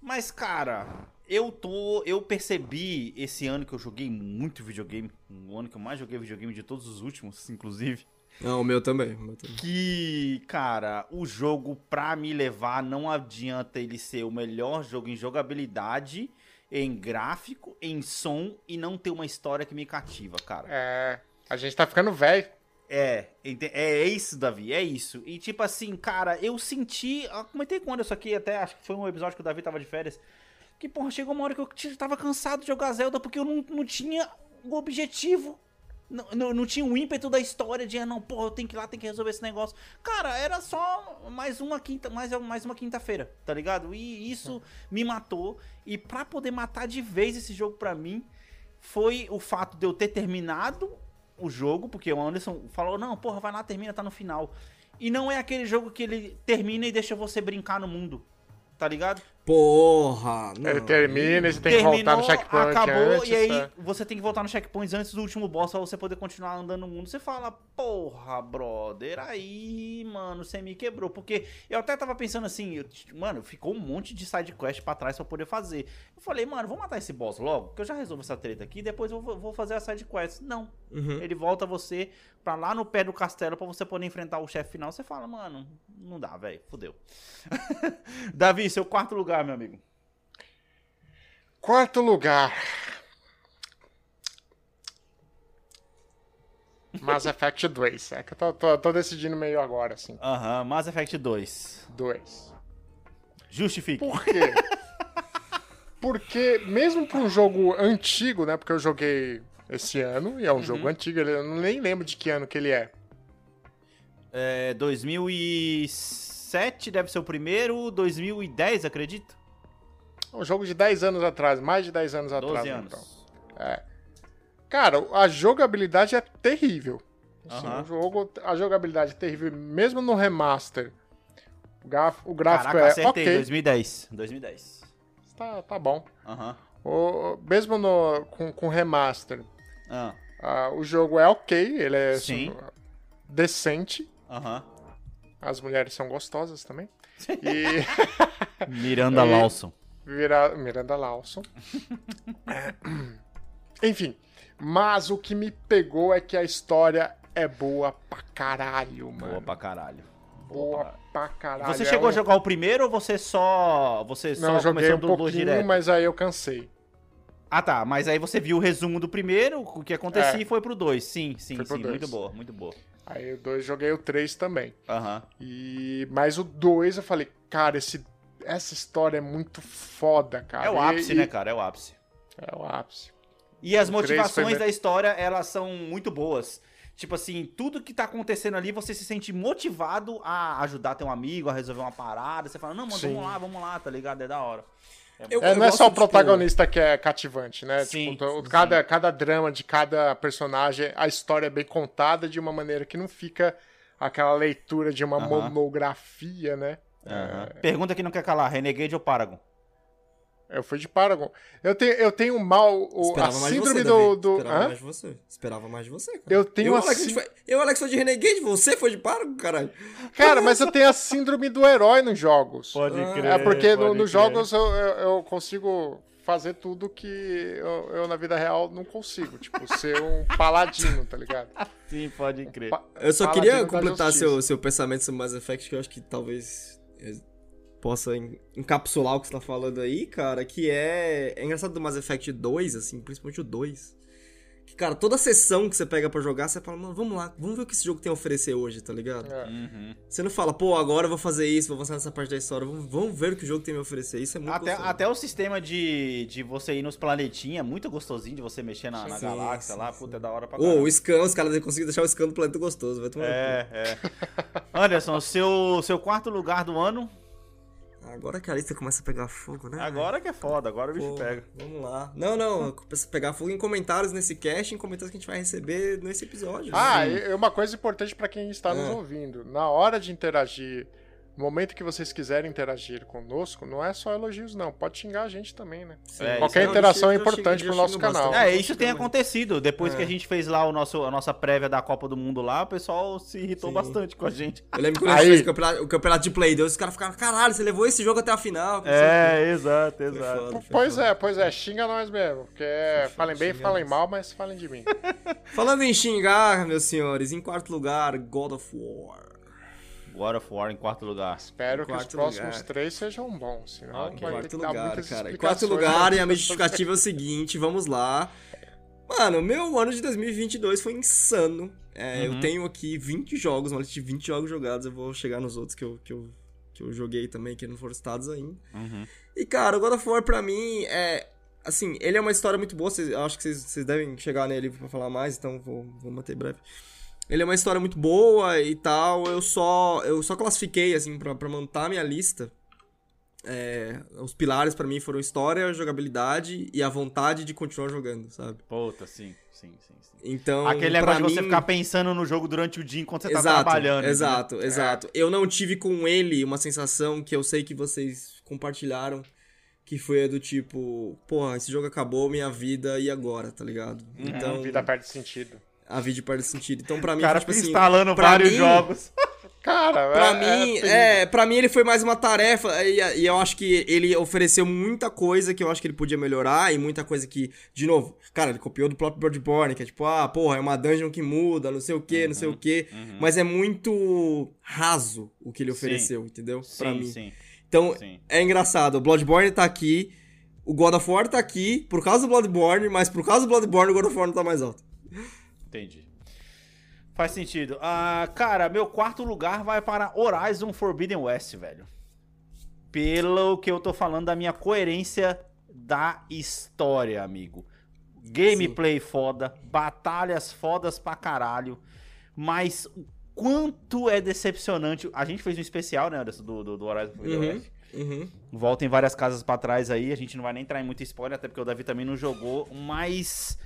Speaker 5: Mas, cara, eu tô. Eu percebi esse ano que eu joguei muito videogame. O ano que eu mais joguei videogame de todos os últimos, inclusive.
Speaker 7: Não, o meu também. O meu também.
Speaker 5: Que, cara, o jogo, pra me levar, não adianta ele ser o melhor jogo em jogabilidade em gráfico, em som e não ter uma história que me cativa, cara.
Speaker 6: É. A gente tá ficando velho.
Speaker 5: É, é isso, Davi, é isso. E tipo assim, cara, eu senti. Eu comentei com o Anderson aqui, até acho que foi um episódio que o Davi tava de férias. Que, porra, chegou uma hora que eu tava cansado de jogar Zelda porque eu não, não tinha o objetivo. Não, não, não tinha o ímpeto da história de, ah, não, porra, eu tenho que ir lá, tenho que resolver esse negócio. Cara, era só mais uma quinta, mais, mais uma quinta-feira, tá ligado? E isso me matou. E pra poder matar de vez esse jogo pra mim, foi o fato de eu ter terminado o jogo, porque o Anderson falou, não, porra, vai lá, termina, tá no final. E não é aquele jogo que ele termina e deixa você brincar no mundo, tá ligado?
Speaker 7: Porra! Não.
Speaker 6: Ele termina e você tem que voltar no checkpoint
Speaker 5: acabou,
Speaker 6: antes.
Speaker 5: e aí
Speaker 6: é.
Speaker 5: você tem que voltar no checkpoint antes do último boss pra você poder continuar andando no mundo. Você fala, porra, brother, aí, mano, você me quebrou. Porque eu até tava pensando assim, eu- mano, ficou um monte de side quest pra trás pra poder fazer. Eu falei, mano, vou matar esse boss logo, que eu já resolvo essa treta aqui, depois eu vou vou fazer a side quest. Não.
Speaker 7: Uhum.
Speaker 5: Ele volta você pra lá no pé do castelo pra você poder enfrentar o chefe final. Você fala, mano, não dá, velho, fudeu. Davi, seu quarto lugar, meu amigo.
Speaker 6: Quarto lugar. Mass Effect 2. É que eu tô, tô- tô decidindo meio agora, assim.
Speaker 5: Aham, Mass Effect 2.
Speaker 6: 2.
Speaker 5: Justifique.
Speaker 6: Por quê? Porque, mesmo pra um jogo antigo, né? Porque eu joguei esse ano, e é um jogo antigo, eu nem lembro de que ano que ele é.
Speaker 5: É, 2007 deve ser o primeiro, 2010, acredito?
Speaker 6: É um jogo de 10 anos atrás, mais de 10 anos
Speaker 5: 12
Speaker 6: atrás,
Speaker 5: anos.
Speaker 6: então. Cara, a jogabilidade é terrível. Assim,
Speaker 5: Aham.
Speaker 6: o jogo, a jogabilidade é terrível, mesmo no remaster. O, graf- o gráfico
Speaker 5: Caraca,
Speaker 6: é
Speaker 5: acertei,
Speaker 6: ok.
Speaker 5: 2010. 2010.
Speaker 6: Tá, tá bom.
Speaker 5: Aham.
Speaker 6: O, mesmo no, com, com remaster,
Speaker 5: Ah,
Speaker 6: ah, o jogo é ok, ele é
Speaker 5: Sim.
Speaker 6: decente.
Speaker 5: Aham.
Speaker 6: As mulheres são gostosas também. E
Speaker 5: Miranda
Speaker 6: E-
Speaker 5: Lawson.
Speaker 6: Vira Miranda Lawson. É. Enfim, mas o que me pegou é que a história é boa pra caralho, mano.
Speaker 5: Boa pra caralho.
Speaker 6: Boa pra caralho.
Speaker 5: Você
Speaker 6: É
Speaker 5: chegou
Speaker 6: um-
Speaker 5: a jogar o primeiro ou você só. Você só
Speaker 6: Não, eu joguei um pouquinho, mas aí eu cansei.
Speaker 5: Ah tá, mas aí você viu o resumo do primeiro, o que acontecia
Speaker 6: É.
Speaker 5: e foi pro dois. Sim, sim, sim.
Speaker 6: dois.
Speaker 5: Muito boa, muito boa.
Speaker 6: Aí o 2 joguei o 3 também.
Speaker 5: Aham.
Speaker 6: E mas o 2 eu falei, cara, esse essa história é muito foda, cara.
Speaker 5: É o ápice,
Speaker 6: e-
Speaker 5: né, cara? É o ápice.
Speaker 6: É o ápice.
Speaker 5: E as
Speaker 6: O foi
Speaker 5: motivações da história, elas são muito boas. Tipo assim, tudo que tá acontecendo ali, você se sente motivado a ajudar teu amigo, a resolver uma parada. Você fala, não, mano,
Speaker 6: Sim.
Speaker 5: vamos lá, vamos lá, tá ligado? É da hora.
Speaker 7: Eu-
Speaker 6: É,
Speaker 7: eu
Speaker 6: não é só o
Speaker 7: tipo,
Speaker 6: protagonista que é cativante, né?
Speaker 5: Sim,
Speaker 6: tipo, to-
Speaker 5: sim.
Speaker 6: cada, cada drama de cada personagem, a história é bem contada de uma maneira que não fica aquela leitura de uma
Speaker 5: Aham.
Speaker 6: monografia, né?
Speaker 5: Aham. Pergunta que não quer calar, Renegade ou Paragon?
Speaker 6: Eu fui de Paragon. Eu tenho, eu tenho mal. O, a
Speaker 7: Esperava mais de
Speaker 6: síndrome
Speaker 7: você,
Speaker 6: do. Do
Speaker 7: Esperava
Speaker 6: hã?
Speaker 7: mais de você. Esperava mais de você, cara.
Speaker 6: Eu tenho
Speaker 7: eu,
Speaker 6: a
Speaker 7: Alex, foi... eu, Alex, foi de Renegade, você foi de Paragon, caralho.
Speaker 6: Cara, mas eu tenho a síndrome do herói nos jogos.
Speaker 5: Pode
Speaker 6: É porque no- nos jogos eu, eu, eu consigo fazer tudo que eu, eu, na vida real não consigo. Tipo, ser um paladino, tá ligado?
Speaker 5: Sim, pode crer.
Speaker 6: Pa-
Speaker 7: Eu só
Speaker 6: paladino
Speaker 7: queria completar seu, seu pensamento sobre Mass Effect, que eu acho que talvez possa en- encapsular o que você tá falando aí, cara, que é... É engraçado do Mass Effect 2, assim, principalmente o 2. Que, cara, toda sessão que você pega pra jogar, você fala, mano, vamos lá, vamos ver o que esse jogo tem a oferecer hoje, tá ligado?
Speaker 6: É.
Speaker 5: Uhum.
Speaker 7: Você não fala, pô, agora eu vou fazer isso, vou avançar nessa parte da história, vamos, vamos ver o que o jogo tem a me oferecer. Isso é muito
Speaker 5: Até,
Speaker 7: gostoso.
Speaker 5: até o sistema de, de você ir nos planetinhas é muito gostosinho de você mexer na, na
Speaker 7: Sim,
Speaker 5: galáxia
Speaker 7: sim,
Speaker 5: lá.
Speaker 7: sim.
Speaker 5: Puta, é da hora pra
Speaker 7: Ô,
Speaker 5: caramba.
Speaker 7: o scan, os caras conseguiram deixar o scan do planeta gostoso, vai tomar.
Speaker 5: É, é. Anderson, seu, seu quarto lugar do ano,
Speaker 7: Agora que a lista começa a pegar fogo, né?
Speaker 5: agora que é foda, agora o bicho
Speaker 7: Pô,
Speaker 5: pega.
Speaker 7: Vamos lá. Não, não, começa a pegar fogo em comentários nesse cast, em comentários que a gente vai receber nesse episódio.
Speaker 6: Ah, e uma coisa importante pra quem está nos
Speaker 7: Ah.
Speaker 6: ouvindo. Na hora de interagir, no momento que vocês quiserem interagir conosco, não é só elogios, não. Pode xingar a gente também, né?
Speaker 5: É,
Speaker 6: Qualquer interação é
Speaker 7: eu xingo- eu
Speaker 6: importante
Speaker 7: xingo-
Speaker 6: pro nosso canal.
Speaker 7: bastante.
Speaker 5: É, isso tem
Speaker 7: Também.
Speaker 5: acontecido. Depois
Speaker 7: É.
Speaker 5: que a gente fez lá o nosso, a nossa prévia da Copa do Mundo lá, o pessoal se irritou
Speaker 7: Sim.
Speaker 5: bastante com a gente.
Speaker 7: Eu lembro quando a gente fez o campeonato, o campeonato de Play 2, os caras ficaram, caralho, você levou esse jogo até a final. o
Speaker 5: É, exato,
Speaker 7: quê." Foi
Speaker 5: exato.
Speaker 7: foda, foi
Speaker 6: Pois
Speaker 7: foda.
Speaker 6: é, pois é, xinga nós mesmo. Porque é, falem bem, falem
Speaker 7: nós.
Speaker 6: mal, mas falem de mim.
Speaker 7: Falando em xingar, meus senhores, em quarto lugar, God of War.
Speaker 5: God of War em quarto lugar.
Speaker 6: Espero que os
Speaker 7: Quarto
Speaker 6: próximos
Speaker 7: lugar.
Speaker 6: três sejam bons, senão
Speaker 5: Ok.
Speaker 6: vai ter
Speaker 7: Quarto
Speaker 6: que
Speaker 7: lugar, cara. Em quarto lugar, e a minha justificativa é o seguinte, vamos lá. Mano, meu ano de 2022 foi insano. É,
Speaker 5: Uhum.
Speaker 7: Eu tenho aqui 20 jogos, uma lista de 20 jogos jogados. Eu vou chegar nos outros que eu, que eu, que eu joguei também, que não foram citados ainda.
Speaker 5: Uhum.
Speaker 7: E, cara, o God of War, pra mim, é... Assim, ele é uma história muito boa. Eu acho que vocês, vocês devem chegar nele pra falar mais, então vou, vou manter breve. Ele é uma história muito boa e tal. Eu só, eu só classifiquei, assim, pra, pra montar minha lista. É, os pilares pra mim foram história, jogabilidade e a vontade de continuar jogando, sabe?
Speaker 5: Puta, sim, sim, sim. sim.
Speaker 7: Então,
Speaker 5: Aquele
Speaker 7: pra
Speaker 5: negócio de você
Speaker 7: mim-
Speaker 5: ficar pensando no jogo durante o dia enquanto você tá
Speaker 7: exato,
Speaker 5: trabalhando. entendeu?
Speaker 7: Exato, exato. Eu não tive com ele uma sensação que eu sei que vocês compartilharam, que foi a do tipo, porra, esse jogo acabou, minha vida, e agora, tá ligado? Então,
Speaker 6: A vida perde sentido.
Speaker 7: A vida perde sentido. Então, pra mim,
Speaker 5: cara
Speaker 7: foi, tipo assim,
Speaker 5: instalando vários
Speaker 7: mim-
Speaker 5: jogos.
Speaker 6: Cara,
Speaker 7: Pra
Speaker 6: é,
Speaker 7: mim,
Speaker 6: terrível.
Speaker 7: é, pra mim ele foi mais uma tarefa e, e eu acho que ele ofereceu muita coisa que eu acho que ele podia melhorar e muita coisa que, de novo, cara, ele copiou do próprio Bloodborne, que é tipo, ah, porra, é uma dungeon que muda, não sei o que, não sei o que, mas é muito raso o que ele ofereceu, entendeu? pra
Speaker 5: Sim,
Speaker 7: mim.
Speaker 5: sim,
Speaker 7: Então,
Speaker 5: sim.
Speaker 7: é engraçado, o Bloodborne tá aqui, o God of War tá aqui por causa do Bloodborne, mas por causa do Bloodborne o God of War não tá mais alto.
Speaker 5: Entendi. Faz sentido. Ah, cara, meu quarto lugar vai para Horizon Forbidden West, velho. Pelo que eu tô falando da minha coerência da história, amigo. Gameplay foda, batalhas fodas pra caralho, mas o quanto é decepcionante. A gente fez um especial, né, Anderson, do, do, do Horizon Forbidden
Speaker 7: Uhum,
Speaker 5: West.
Speaker 7: uhum.
Speaker 5: Voltem várias casas pra trás aí, a gente não vai nem entrar em muito spoiler, até porque o Davi também não jogou, mas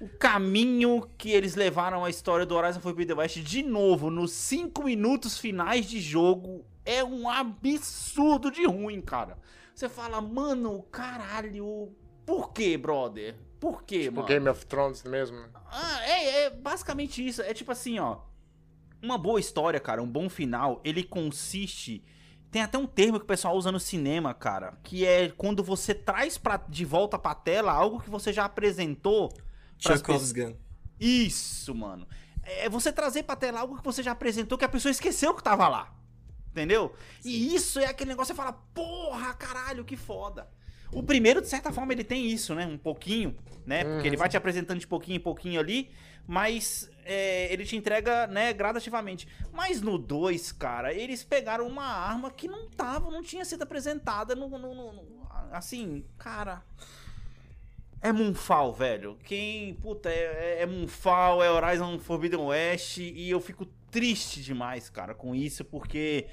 Speaker 5: o caminho que eles levaram a história do Horizon Forbidden West de novo nos 5 minutos finais de jogo é um absurdo de ruim, cara. Você fala, mano, caralho, por que, brother? Por que,
Speaker 6: O
Speaker 5: mano?
Speaker 6: Game of Thrones mesmo. né?
Speaker 5: Ah, é, é basicamente isso. É tipo assim, ó. Uma boa história, cara, um bom final, ele consiste. Tem até um termo que o pessoal usa no cinema, cara, que é quando você traz pra, de volta pra tela algo que você já apresentou.
Speaker 7: Chekhov's Gun.
Speaker 5: Isso, mano. É você trazer pra tela algo que você já apresentou que a pessoa esqueceu que tava lá. Entendeu? E isso é aquele negócio que você fala, porra, caralho, que foda. O primeiro, de certa forma, ele tem isso, né? Um pouquinho, né? Porque ele vai te apresentando de pouquinho em pouquinho ali, mas é, ele te entrega, né, gradativamente. Mas no 2, cara, eles pegaram uma arma que não tava, não tinha sido apresentada no. no- no- no- assim, cara. É Moonfall, velho. Quem, puta, é, é é Moonfall, é Horizon Forbidden West, e eu fico triste demais, cara, com isso, porque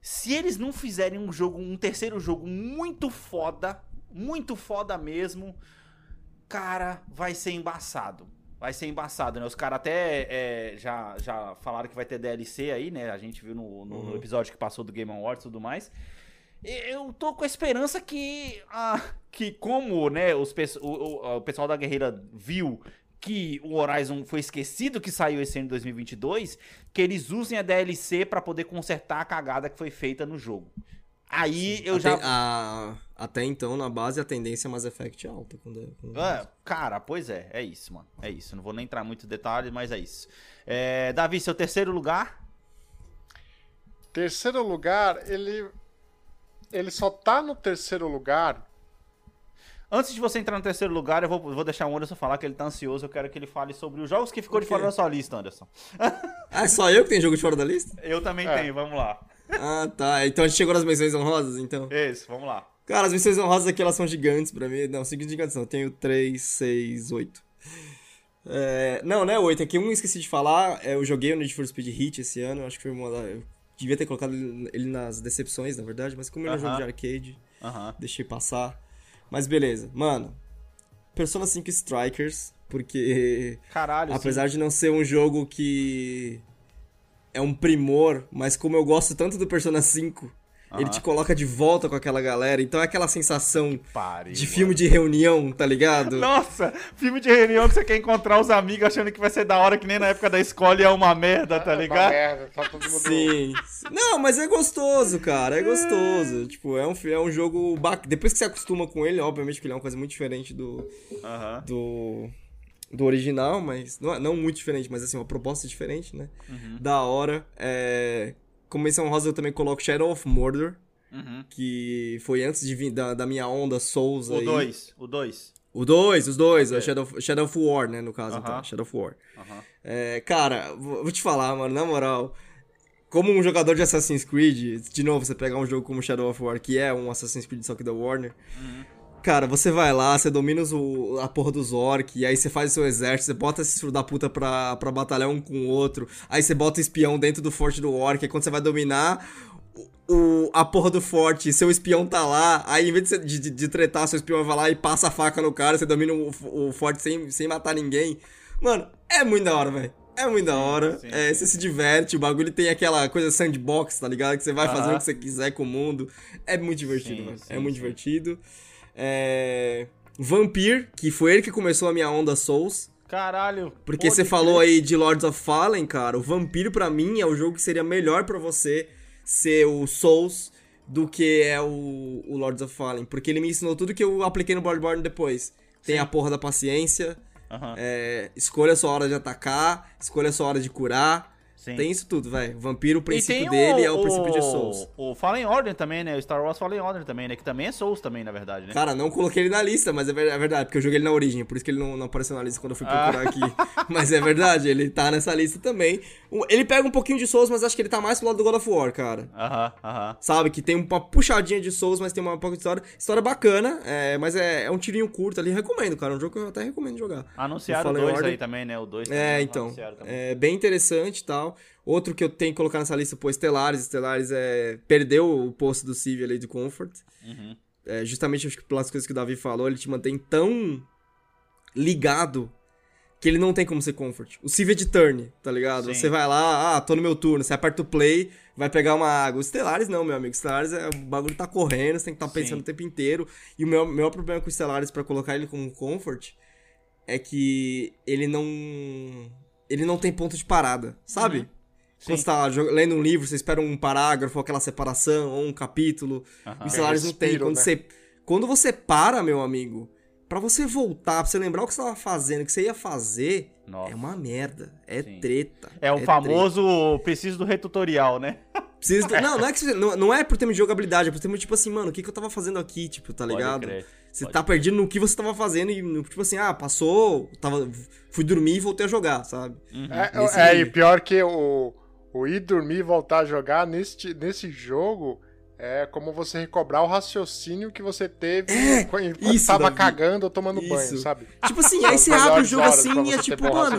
Speaker 5: se eles não fizerem um jogo, um terceiro jogo muito foda, muito foda mesmo, cara, vai ser embaçado. Vai ser embaçado, né? Os caras até é, já, já falaram que vai ter DLC aí, né? A gente viu no, no- no episódio que passou do Game Awards e tudo mais. Eu tô com a esperança que, ah, que como né, os, o, o- o pessoal da Guerreira viu que o Horizon foi esquecido que saiu esse ano de 2022, que eles usem a DLC pra poder consertar a cagada que foi feita no jogo. Aí eu
Speaker 7: até,
Speaker 5: já...
Speaker 7: a- até então, na base, a tendência é Mass Effect é alta. Quando, quando...
Speaker 5: É, cara, pois é, é isso, mano. É isso. Não vou nem entrar muito em detalhes, mas é isso. É, Davi, seu terceiro lugar?
Speaker 6: Terceiro lugar, ele. Ele só tá no terceiro lugar.
Speaker 5: Antes de você entrar no terceiro lugar, eu vou, vou deixar o Anderson falar que ele tá ansioso. Eu quero que ele fale sobre os jogos que ficou de fora da sua lista, Anderson.
Speaker 7: Ah, é só eu que tenho jogo de fora da lista?
Speaker 5: Eu também
Speaker 6: É.
Speaker 5: tenho, vamos lá.
Speaker 7: Ah, tá. Então a gente chegou nas menções honrosas, então.
Speaker 5: Isso, vamos lá.
Speaker 7: Cara, as menções honrosas aqui, elas são gigantes pra mim. Não, cinco gigantes não. Eu tenho três, seis, oito. É, não, né, oito. Aqui um eu esqueci de falar. É, eu joguei o Need for Speed Hit esse ano. Acho que foi uma da... Devia ter colocado ele nas decepções, na verdade. Mas como ele é um jogo de arcade,
Speaker 5: Aham.
Speaker 7: deixei passar. Mas beleza. Mano, Persona 5 Strikers. Porque...
Speaker 5: Caralho,
Speaker 7: Apesar de não ser um jogo que é um primor, mas como eu gosto tanto do Persona 5, ele
Speaker 5: Aham.
Speaker 7: te coloca de volta com aquela galera, então é aquela sensação
Speaker 5: pariu,
Speaker 7: de filme de reunião, tá ligado?
Speaker 5: Nossa, filme de reunião que você quer encontrar os amigos achando que vai ser da hora, que nem na época da escola e é uma merda, tá
Speaker 6: É uma
Speaker 5: ligado?
Speaker 6: merda, tá todo mundo.
Speaker 7: Sim. Não, mas é gostoso, cara, é gostoso. Tipo, é um, é um jogo bacana. Depois que você acostuma com ele, obviamente que ele é uma coisa muito diferente do
Speaker 5: Aham.
Speaker 7: do do original, mas não, é- não muito diferente, mas assim, uma proposta diferente, né?
Speaker 5: Uhum.
Speaker 7: Da hora. É... como menção rosa eu também coloco Shadow of Mordor,
Speaker 5: Uhum.
Speaker 7: que foi antes de vir da, da minha onda Souls
Speaker 5: O
Speaker 7: aí.
Speaker 5: 2, o 2.
Speaker 7: O 2, os dois,
Speaker 5: Ok.
Speaker 7: o Shadow, of- Shadow of War, né, no caso,
Speaker 5: Aham.
Speaker 7: então, Shadow of War.
Speaker 5: Aham.
Speaker 7: É, cara, vou vou te falar, mano, na moral, como um jogador de Assassin's Creed, de novo, você pegar um jogo como Shadow of War, que é um Assassin's Creed só que da Warner, cara, você vai lá, você domina os, o- a porra dos orc, e aí você faz o seu exército, você bota esses filhos da puta pra, pra batalhar um com o outro, aí você bota o espião dentro do forte do orc, aí quando você vai dominar o, a porra do forte, seu espião tá lá, aí em vez de, de, de, tretar, seu espião vai lá e passa a faca no cara, você domina o, o forte sem, sem matar ninguém. Mano, é muito da hora, velho. É muito da hora.
Speaker 5: sim,
Speaker 7: é, Você se diverte, o bagulho tem aquela coisa sandbox, tá ligado? Que você vai fazendo o que você quiser com o mundo. É muito divertido,
Speaker 5: Sim,
Speaker 7: mano.
Speaker 5: sim,
Speaker 7: é muito divertido. É... Vampir, que foi ele que começou a minha onda Souls.
Speaker 5: Caralho.
Speaker 7: Porque você falou aí de Lords of Fallen, cara. O Vampiro, pra mim, é o jogo que seria melhor pra você ser o Souls do que é o, o Lords of Fallen. Porque ele me ensinou tudo que eu apliquei no Bloodborne depois. Tem
Speaker 5: Sim.
Speaker 7: a porra da paciência,
Speaker 5: Aham.
Speaker 7: é, escolha a sua hora de atacar, escolha a sua hora de curar.
Speaker 5: Sim.
Speaker 7: Tem isso tudo, velho. Vampiro, o princípio dele é o princípio de Souls.
Speaker 5: O Fallen Order também, né? O Star Wars Fallen Order também, né? Que também é Souls também, na verdade, né?
Speaker 7: Cara, não coloquei ele na lista, mas é é verdade, porque eu joguei ele na origem, por isso que ele não, não apareceu na lista quando eu fui procurar
Speaker 5: Ah.
Speaker 7: aqui. Mas é verdade, ele tá nessa lista também. O- Ele pega um pouquinho de Souls, mas acho que ele tá mais pro lado do God of War, cara.
Speaker 5: Aham, aham.
Speaker 7: Sabe, que tem uma puxadinha de Souls, mas tem uma pouco de história. História bacana, é, mas é, é um tirinho curto ali, recomendo, cara. É um jogo que eu até recomendo jogar.
Speaker 5: Anunciaram o
Speaker 7: Fallen
Speaker 5: 2
Speaker 7: Order.
Speaker 5: aí também, né? O 2
Speaker 7: É, então. É bem interessante e tal. Outro que eu tenho que colocar nessa lista, pô, Stellaris. Stellaris é, perdeu o posto do Civ ali do Comfort.
Speaker 5: Uhum.
Speaker 7: É, justamente acho que pelas coisas que o Davi falou, ele te mantém tão ligado que ele não tem como ser Comfort. O Civ é de turn, tá ligado?
Speaker 5: Sim.
Speaker 7: Você vai lá, ah, tô no meu turno, você aperta o play, vai pegar uma água. O Stellaris não, meu amigo. O Stellaris é o bagulho tá correndo, você tem que estar pensando
Speaker 5: Sim.
Speaker 7: o tempo inteiro. E o meu, meu problema com o Stellaris pra colocar ele como Comfort é que ele não. Ele não tem ponto de parada, sabe?
Speaker 5: Uhum.
Speaker 7: Quando
Speaker 5: Sim.
Speaker 7: você tá lendo um livro, você espera um parágrafo, aquela separação, ou um capítulo. O Stellaris não tem. Quando,
Speaker 6: né?
Speaker 7: você, quando você para, meu amigo, pra você voltar, pra você lembrar o que você tava fazendo, o que você ia fazer,
Speaker 5: Nossa.
Speaker 7: é uma merda. É
Speaker 5: Sim.
Speaker 7: treta.
Speaker 5: É o
Speaker 7: treta.
Speaker 5: famoso preciso do retutorial, né?
Speaker 7: Precisa do- Não, não é, que você- não, não é por termo de jogabilidade, é por termo de tipo assim, mano, o que, que eu tava fazendo aqui, tipo, tá
Speaker 5: Pode
Speaker 7: ligado?
Speaker 5: crer,
Speaker 7: Você
Speaker 5: pode
Speaker 7: tá perdido no que você tava fazendo e, tipo assim, ah, passou, tava, fui dormir e voltei a jogar, sabe?
Speaker 6: É,
Speaker 7: Nesse
Speaker 6: é, e pior que o, o ir dormir e voltar a jogar nesse, nesse jogo é como você recobrar o raciocínio que você teve quando
Speaker 7: É, isso,
Speaker 6: tava
Speaker 7: Davi.
Speaker 6: cagando ou tomando banho,
Speaker 7: Isso.
Speaker 6: sabe?
Speaker 7: Tipo assim, aí você abre o jogo assim e é tipo, mano.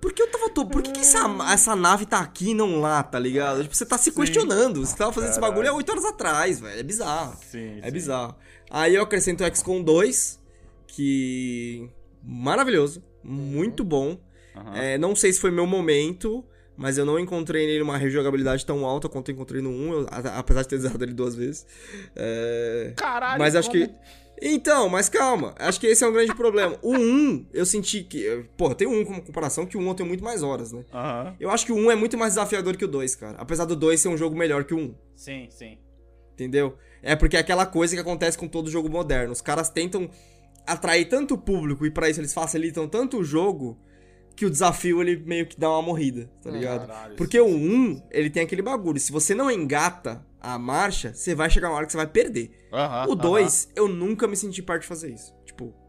Speaker 7: Por que eu tava todo. Por que, que essa, essa nave tá aqui e não lá, tá ligado? Tipo, você tá se questionando. Você tava fazendo esse bagulho há 8 horas atrás, velho. É bizarro.
Speaker 5: Sim,
Speaker 7: É
Speaker 5: sim.
Speaker 7: bizarro. Aí eu acrescento o XCOM 2, que. Maravilhoso. Muito bom.
Speaker 5: Aham.
Speaker 7: É, não sei se foi meu momento, mas eu não encontrei nele uma rejogabilidade tão alta quanto eu encontrei no 1, eu- apesar de ter zerado ele duas vezes. É,
Speaker 5: Caralho,
Speaker 7: mas acho
Speaker 5: como?
Speaker 7: que. Então, mas calma, acho que esse é um grande problema. O 1, eu senti que. Porra, tem o 1 como comparação, que o 1 eu tenho muito mais horas, né?
Speaker 5: Aham.
Speaker 7: Eu acho que o 1 é muito mais desafiador que o 2, cara. Apesar do 2 ser um jogo melhor que o 1.
Speaker 5: Sim, sim.
Speaker 7: Entendeu? É porque é aquela coisa que acontece com todo jogo moderno. Os caras tentam atrair tanto público e pra isso eles facilitam tanto o jogo que o desafio ele meio que dá uma morrida, tá ligado?
Speaker 5: Caralho,
Speaker 7: porque o 1, ele tem aquele bagulho. Se você não engata a marcha, você vai chegar uma hora que você vai perder.
Speaker 5: Aham,
Speaker 7: o 2, eu nunca me senti parte de fazer isso.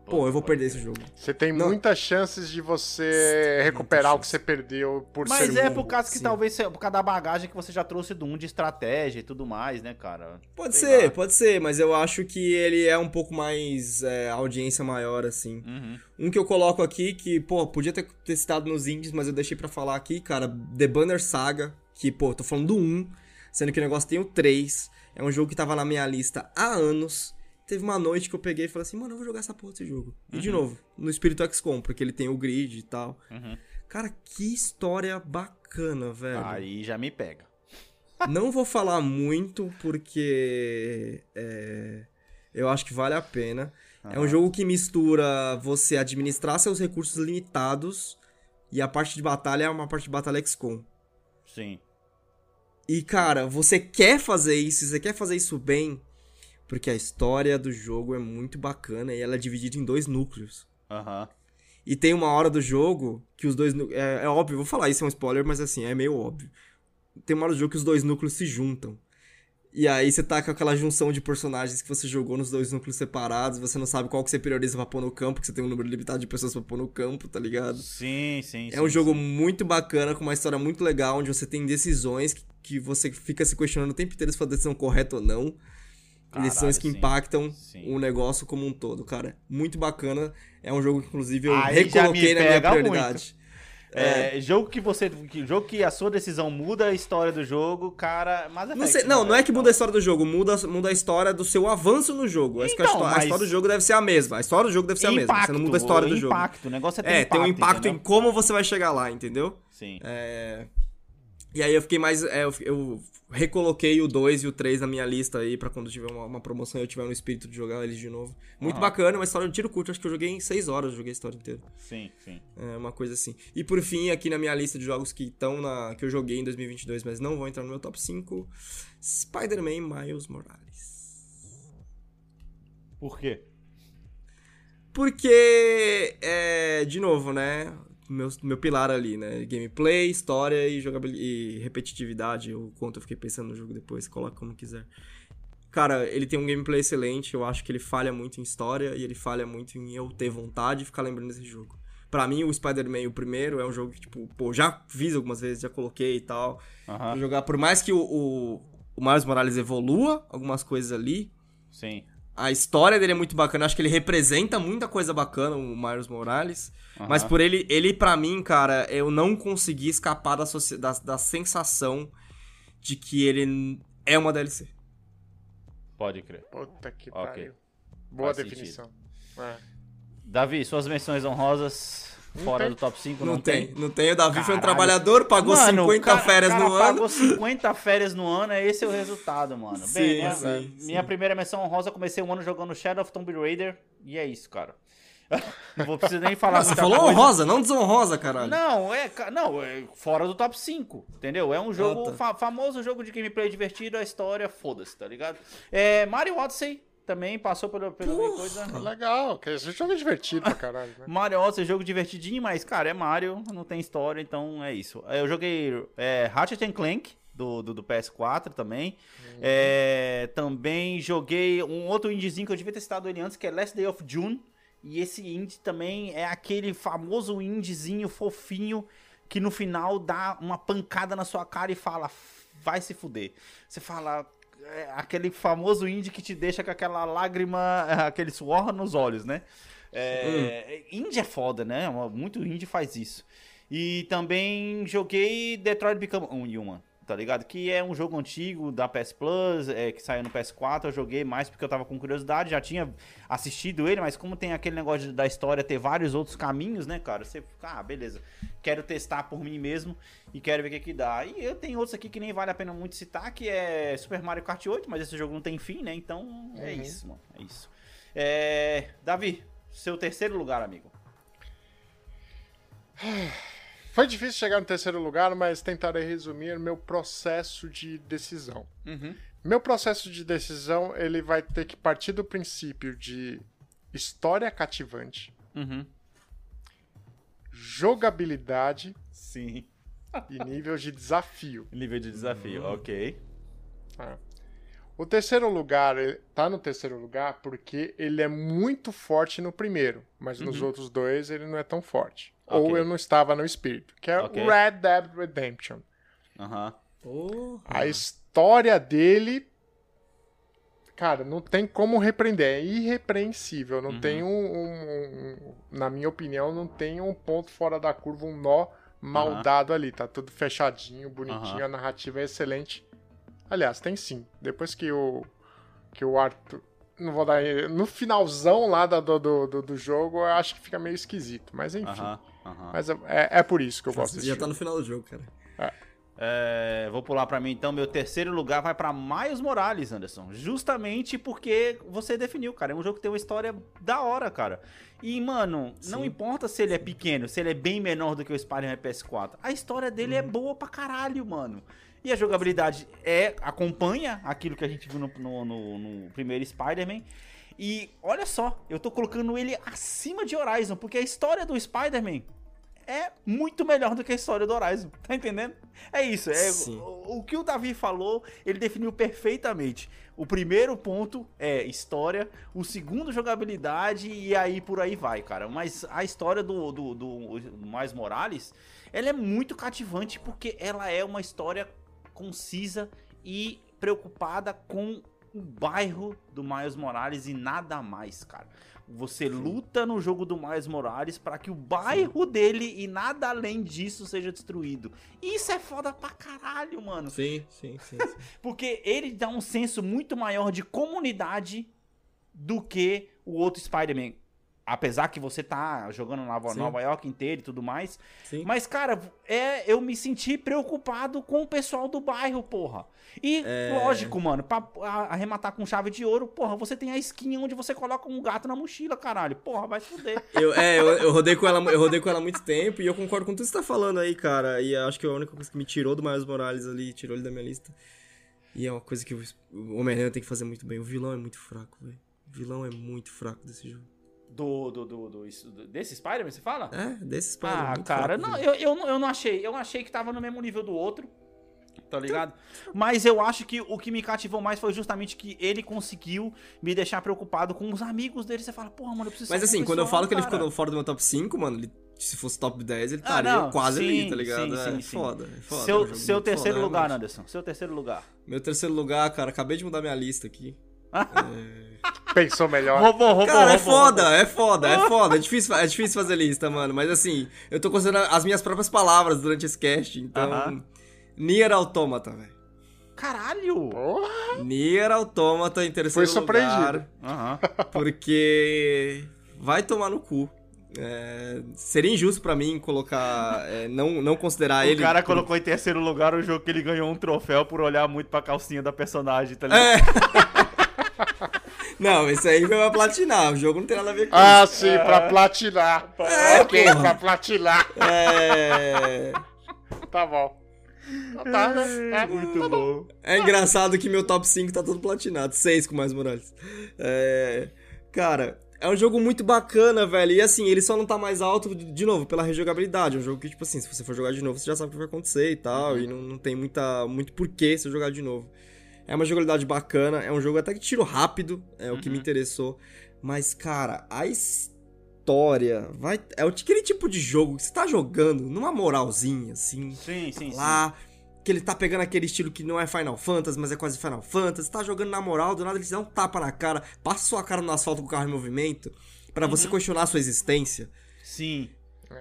Speaker 7: Pô, eu vou perder esse jogo.
Speaker 6: Você tem
Speaker 7: Não.
Speaker 6: muitas chances de você recuperar o que você perdeu por
Speaker 5: Mas
Speaker 6: ser
Speaker 5: é por causa que
Speaker 7: sim.
Speaker 5: talvez por causa da bagagem que você já trouxe do 1 de estratégia e tudo mais, né, cara?
Speaker 7: Pode
Speaker 5: Sei
Speaker 7: ser,
Speaker 5: lá.
Speaker 7: pode ser, mas eu acho que ele é um pouco mais é, audiência maior, assim.
Speaker 5: Uhum.
Speaker 7: Um que eu coloco aqui, que, pô, podia ter, ter citado nos indies, mas eu deixei pra falar aqui, cara, The Banner Saga, que, pô, tô falando do 1, sendo que o negócio tem o 3, é um jogo que tava na minha lista há anos. Teve uma noite que eu peguei e falei assim, mano, eu vou jogar essa porra desse jogo. E de novo, no espírito XCOM, porque ele tem o grid e tal.
Speaker 5: Uhum.
Speaker 7: Cara, que história bacana, velho.
Speaker 5: Aí já me pega.
Speaker 7: Não vou falar muito porque é, eu acho que vale a pena. É um jogo que mistura você administrar seus recursos limitados e a parte de batalha é uma parte de batalha XCOM.
Speaker 5: Sim.
Speaker 7: E cara, você quer fazer isso, você quer fazer isso bem, porque a história do jogo é muito bacana e ela é dividida em dois núcleos.
Speaker 5: Aham.
Speaker 7: E tem uma hora do jogo que os dois. É, é óbvio, vou falar isso, é um spoiler, mas assim, é meio óbvio. tem uma hora do jogo que os dois núcleos se juntam. E aí você tá com aquela junção de personagens que você jogou nos dois núcleos separados, você não sabe qual que você prioriza pra pôr no campo, porque você tem um número limitado de pessoas pra pôr no campo, tá ligado?
Speaker 5: Sim, sim,
Speaker 7: É um jogo muito bacana, com uma história muito legal, onde você tem decisões que, que você fica se questionando o tempo inteiro se foi a decisão correta ou não.
Speaker 5: Caralho,
Speaker 7: decisões que
Speaker 5: sim.
Speaker 7: impactam
Speaker 5: Sim.
Speaker 7: o negócio como um todo, cara. Muito bacana. É um jogo que, inclusive, eu
Speaker 5: Aí
Speaker 7: recoloquei na minha prioridade.
Speaker 5: É, jogo que você. Que, jogo que a sua decisão muda a história do jogo, cara. Mas
Speaker 7: Não, sei, não, não é que muda a história do jogo, muda, muda a história do seu avanço no jogo. Acho que a
Speaker 5: Então,
Speaker 7: histó- a, história do jogo deve ser a mesma. A história do jogo deve ser a mesma. Você não muda a história do jogo.
Speaker 5: impacto, o negócio é ter
Speaker 7: É, tem um impacto
Speaker 5: entendeu?
Speaker 7: em como você vai chegar lá, entendeu?
Speaker 5: Sim.
Speaker 7: É... E aí eu fiquei mais. é, eu, eu recoloquei o 2 e o 3 na minha lista aí pra quando tiver uma, uma promoção eu tiver no espírito de jogar eles de novo. Muito bacana, uma história de tiro curto. Acho que eu joguei em 6 horas, eu joguei a história inteira.
Speaker 5: Sim, sim.
Speaker 7: É uma coisa assim. E por fim, aqui na minha lista de jogos que estão na. que eu joguei em 2022, mas não vão entrar no meu top 5, Spider-Man Miles Morales.
Speaker 5: Por quê?
Speaker 7: Porque, é, de novo, né? Meu, meu pilar ali, né? Gameplay, história e jogabilidade e repetitividade. O quanto eu fiquei pensando no jogo depois, coloca como quiser. Cara, ele tem um gameplay excelente. Eu acho que ele falha muito em história e ele falha muito em eu ter vontade de ficar lembrando desse jogo. Pra mim, o Spider-Man, o primeiro, é um jogo que, tipo, pô, já fiz algumas vezes, já coloquei e tal. Pra jogar, por mais que o, o, o Miles Morales evolua algumas coisas ali,
Speaker 5: Sim.
Speaker 7: A história dele é muito bacana. Acho que ele representa muita coisa bacana, o Miles Morales.
Speaker 5: Aham.
Speaker 7: Mas por ele, ele para mim, cara, eu não consegui escapar da, da, da sensação de que ele é uma DLC.
Speaker 5: Pode crer.
Speaker 6: Puta que
Speaker 5: Ok.
Speaker 6: pariu. Boa
Speaker 5: Faz
Speaker 6: definição. É.
Speaker 5: Davi, suas menções honrosas fora
Speaker 6: tem.
Speaker 5: do top 5
Speaker 7: Não,
Speaker 5: não,
Speaker 7: tem. Não tem. O Davi foi um
Speaker 5: Caralho.
Speaker 7: trabalhador, pagou
Speaker 5: Mano,
Speaker 7: 50
Speaker 5: cara-
Speaker 7: férias
Speaker 5: cara
Speaker 7: no ano.
Speaker 5: pagou 50 férias no ano, é esse o resultado, mano.
Speaker 7: Sim,
Speaker 5: Bem, minha,
Speaker 7: sim,
Speaker 5: minha
Speaker 7: sim.
Speaker 5: primeira menção honrosa, comecei o ano jogando Shadow of Tomb Raider, e é isso, cara. não vou precisar nem falar
Speaker 7: Você
Speaker 5: muita
Speaker 7: falou
Speaker 5: coisa.
Speaker 7: honrosa, não desonrosa, caralho.
Speaker 5: Não, é, não, é fora do top 5, entendeu? É um jogo,
Speaker 7: Ah, tá.
Speaker 5: fa- famoso jogo de gameplay divertido, a história, foda-se, tá ligado? É, Mario Odyssey também passou pelo, pelo coisa.
Speaker 6: Legal, que esse jogo é divertido pra caralho, né?
Speaker 5: Mario Odyssey, jogo divertidinho, mas, cara, é Mario, não tem história, então é isso. Eu joguei é, Ratchet and Clank, do, do, do PS4 também. É, também joguei um outro indiezinho que eu devia ter citado ele antes, que é Last Day of June. E esse indie também é aquele famoso indiezinho fofinho que no final dá uma pancada na sua cara e fala, vai se fuder. Você fala, é aquele famoso indie que te deixa com aquela lágrima, aquele suor nos olhos, né? É, Indie é foda, né? Muito indie faz isso. E também joguei Detroit Become Human, tá ligado? Que é um jogo antigo da PS Plus, é, que saiu no PS4. Eu joguei mais porque eu tava com curiosidade, já tinha assistido ele, mas como tem aquele negócio da história ter vários outros caminhos, né, cara? Você fica, ah, beleza. Quero testar por mim mesmo e quero ver o que que dá. E eu tenho outros aqui que nem vale a pena muito citar, que é Super Mario Kart 8, mas esse jogo não tem fim, né? Então é isso, mano. É isso. É... Davi, seu terceiro lugar, amigo.
Speaker 6: Foi difícil chegar no terceiro lugar, mas tentarei resumir meu processo de decisão.
Speaker 5: Uhum.
Speaker 6: Meu processo de decisão, ele vai ter que partir do princípio de história cativante,
Speaker 5: Uhum.
Speaker 6: jogabilidade
Speaker 5: Sim.
Speaker 6: e nível de desafio.
Speaker 5: Nível de desafio, ok.
Speaker 6: É. O terceiro lugar, tá no terceiro lugar porque ele é muito forte no primeiro, mas nos outros dois ele não é tão forte. Ou
Speaker 5: Ok.
Speaker 6: eu não estava no espírito, que é
Speaker 5: Ok.
Speaker 6: o Red Dead Redemption.
Speaker 5: Aham.
Speaker 6: A história dele. Cara, não tem como repreender. É irrepreensível. Não tem um, um- um- Na minha opinião, não tem um ponto fora da curva, um nó mal
Speaker 5: Aham.
Speaker 6: dado ali. Tá tudo fechadinho, bonitinho. A narrativa é excelente. Aliás, tem sim. Depois que o. Que o Arthur. Não vou dar. No finalzão lá da- do, do, do, do jogo, eu acho que fica meio esquisito. Mas enfim.
Speaker 5: Aham. Aham.
Speaker 6: Mas é, é por isso que eu gosto
Speaker 7: Você
Speaker 6: desse
Speaker 7: já
Speaker 6: jogo.
Speaker 7: tá no final do jogo, cara.
Speaker 5: É, vou pular pra mim então. Meu terceiro lugar vai pra Miles Morales, Anderson. Justamente porque você definiu, cara. É um jogo que tem uma história da hora, cara. E, mano, não importa se ele é pequeno, se ele é bem menor do que o Spider-Man PS4. A história dele é boa pra caralho, mano. E a jogabilidade é acompanha aquilo que a gente viu no, no- no- no primeiro Spider-Man. E olha só, eu tô colocando ele acima de Horizon, porque a história do Spider-Man é muito melhor do que a história do Horizon. Tá entendendo? É isso. É, o, o que o Davi falou, ele definiu perfeitamente. O primeiro ponto é história, o segundo, jogabilidade, e aí por aí vai, cara. Mas a história do, do, do, do Miles Morales, ela é muito cativante porque ela é uma história concisa e preocupada com o bairro do Miles Morales e nada mais, cara. Você luta no jogo do Miles Morales para que o bairro dele e nada além disso seja destruído. Isso é foda pra caralho, mano.
Speaker 7: Sim, sim, sim. sim.
Speaker 5: Porque ele dá um senso muito maior de comunidade do que o outro Spider-Man. Apesar que você tá jogando Nova,
Speaker 7: Sim.
Speaker 5: Nova York inteira e tudo mais.
Speaker 7: Sim.
Speaker 5: Mas, cara, é, eu me senti preocupado com o pessoal do bairro, porra. E,
Speaker 7: É.
Speaker 5: lógico, mano, pra arrematar com chave de ouro, porra, você tem a skin onde você coloca um gato na mochila, caralho. Porra, vai se fuder.
Speaker 7: Eu, é, eu, eu rodei com ela, eu rodei com ela há muito tempo e eu concordo com tudo que você tá falando aí, cara. E acho que a única coisa que me tirou do Miles Morales ali, tirou ele da minha lista. E é uma coisa que o o Homem-Aranha tem que fazer muito bem. O vilão é muito fraco, velho. O vilão é muito fraco desse jogo.
Speaker 5: Do, do, do, do- desse Spider-Man, você fala?
Speaker 7: É, desse Spider-Man.
Speaker 5: Ah, cara, não, eu, eu, não- eu não achei. Eu achei que tava no mesmo nível do outro. Tá ligado? Mas eu acho que o que me cativou mais foi justamente que ele conseguiu me deixar preocupado com os amigos dele. Você fala, porra, mano, eu preciso
Speaker 7: Mas assim, quando eu falo que ele
Speaker 5: cara.
Speaker 7: ficou fora do meu top 5, mano, ele- se fosse top 10, ele
Speaker 5: Ah,
Speaker 7: estaria
Speaker 5: não,
Speaker 7: quase
Speaker 5: sim,
Speaker 7: ali, tá ligado?
Speaker 5: sim,
Speaker 7: é
Speaker 5: sim,
Speaker 7: foda, é foda. é
Speaker 5: Seu,
Speaker 7: jogo
Speaker 5: seu terceiro
Speaker 7: foda,
Speaker 5: lugar,
Speaker 7: realmente.
Speaker 5: Anderson. Seu terceiro lugar.
Speaker 7: Meu terceiro lugar, cara, acabei de mudar minha lista aqui.
Speaker 6: Pensou melhor.
Speaker 5: Roubou, roubou,
Speaker 7: Cara, é
Speaker 5: roubou,
Speaker 7: foda, é foda, é foda. É difícil, é difícil fazer lista, mano. Mas assim, eu tô considerando as minhas próprias palavras durante esse cast. Então.
Speaker 5: Aham.
Speaker 7: Nier Automata, velho.
Speaker 5: Caralho!
Speaker 6: Porra,
Speaker 7: Nier Automata em terceiro
Speaker 6: Foi surpreendido.
Speaker 7: lugar. Porque. Vai tomar no cu. É, seria injusto pra mim colocar. é, não, não considerar
Speaker 5: O
Speaker 7: ele.
Speaker 5: cara colocou em terceiro lugar o jogo que ele ganhou um troféu por olhar muito pra calcinha da personagem, tá ligado?
Speaker 7: É. Não, esse aí foi pra platinar. O jogo não tem nada a ver com
Speaker 6: Ah,
Speaker 7: isso.
Speaker 6: sim, pra platinar.
Speaker 7: É,
Speaker 6: ok,
Speaker 7: porra.
Speaker 6: pra platinar.
Speaker 7: É.
Speaker 6: Tá bom. Então Tá, né? É,
Speaker 5: Muito bom.
Speaker 7: É engraçado que meu top 5 tá todo platinado. 6 com mais Morales. É... Cara, é um jogo muito bacana, velho. E assim, ele só não tá mais alto, de de novo, pela rejogabilidade. É um jogo que, tipo assim, se você for jogar de novo, você já sabe o que vai acontecer e tal. E não, não tem muita, muito porquê você jogar de novo. É uma jogabilidade bacana. É um jogo até que tiro rápido. É o que me interessou. Mas, cara, a história. Vai... É aquele tipo de jogo que você tá jogando numa moralzinha, assim
Speaker 5: Sim, sim, sim.
Speaker 7: lá, que ele tá pegando aquele estilo que não é Final Fantasy, mas é quase Final Fantasy, tá jogando na moral, do nada ele te dá um tapa na cara, passa sua cara no asfalto com o carro em movimento, pra você questionar a sua existência.
Speaker 5: Sim.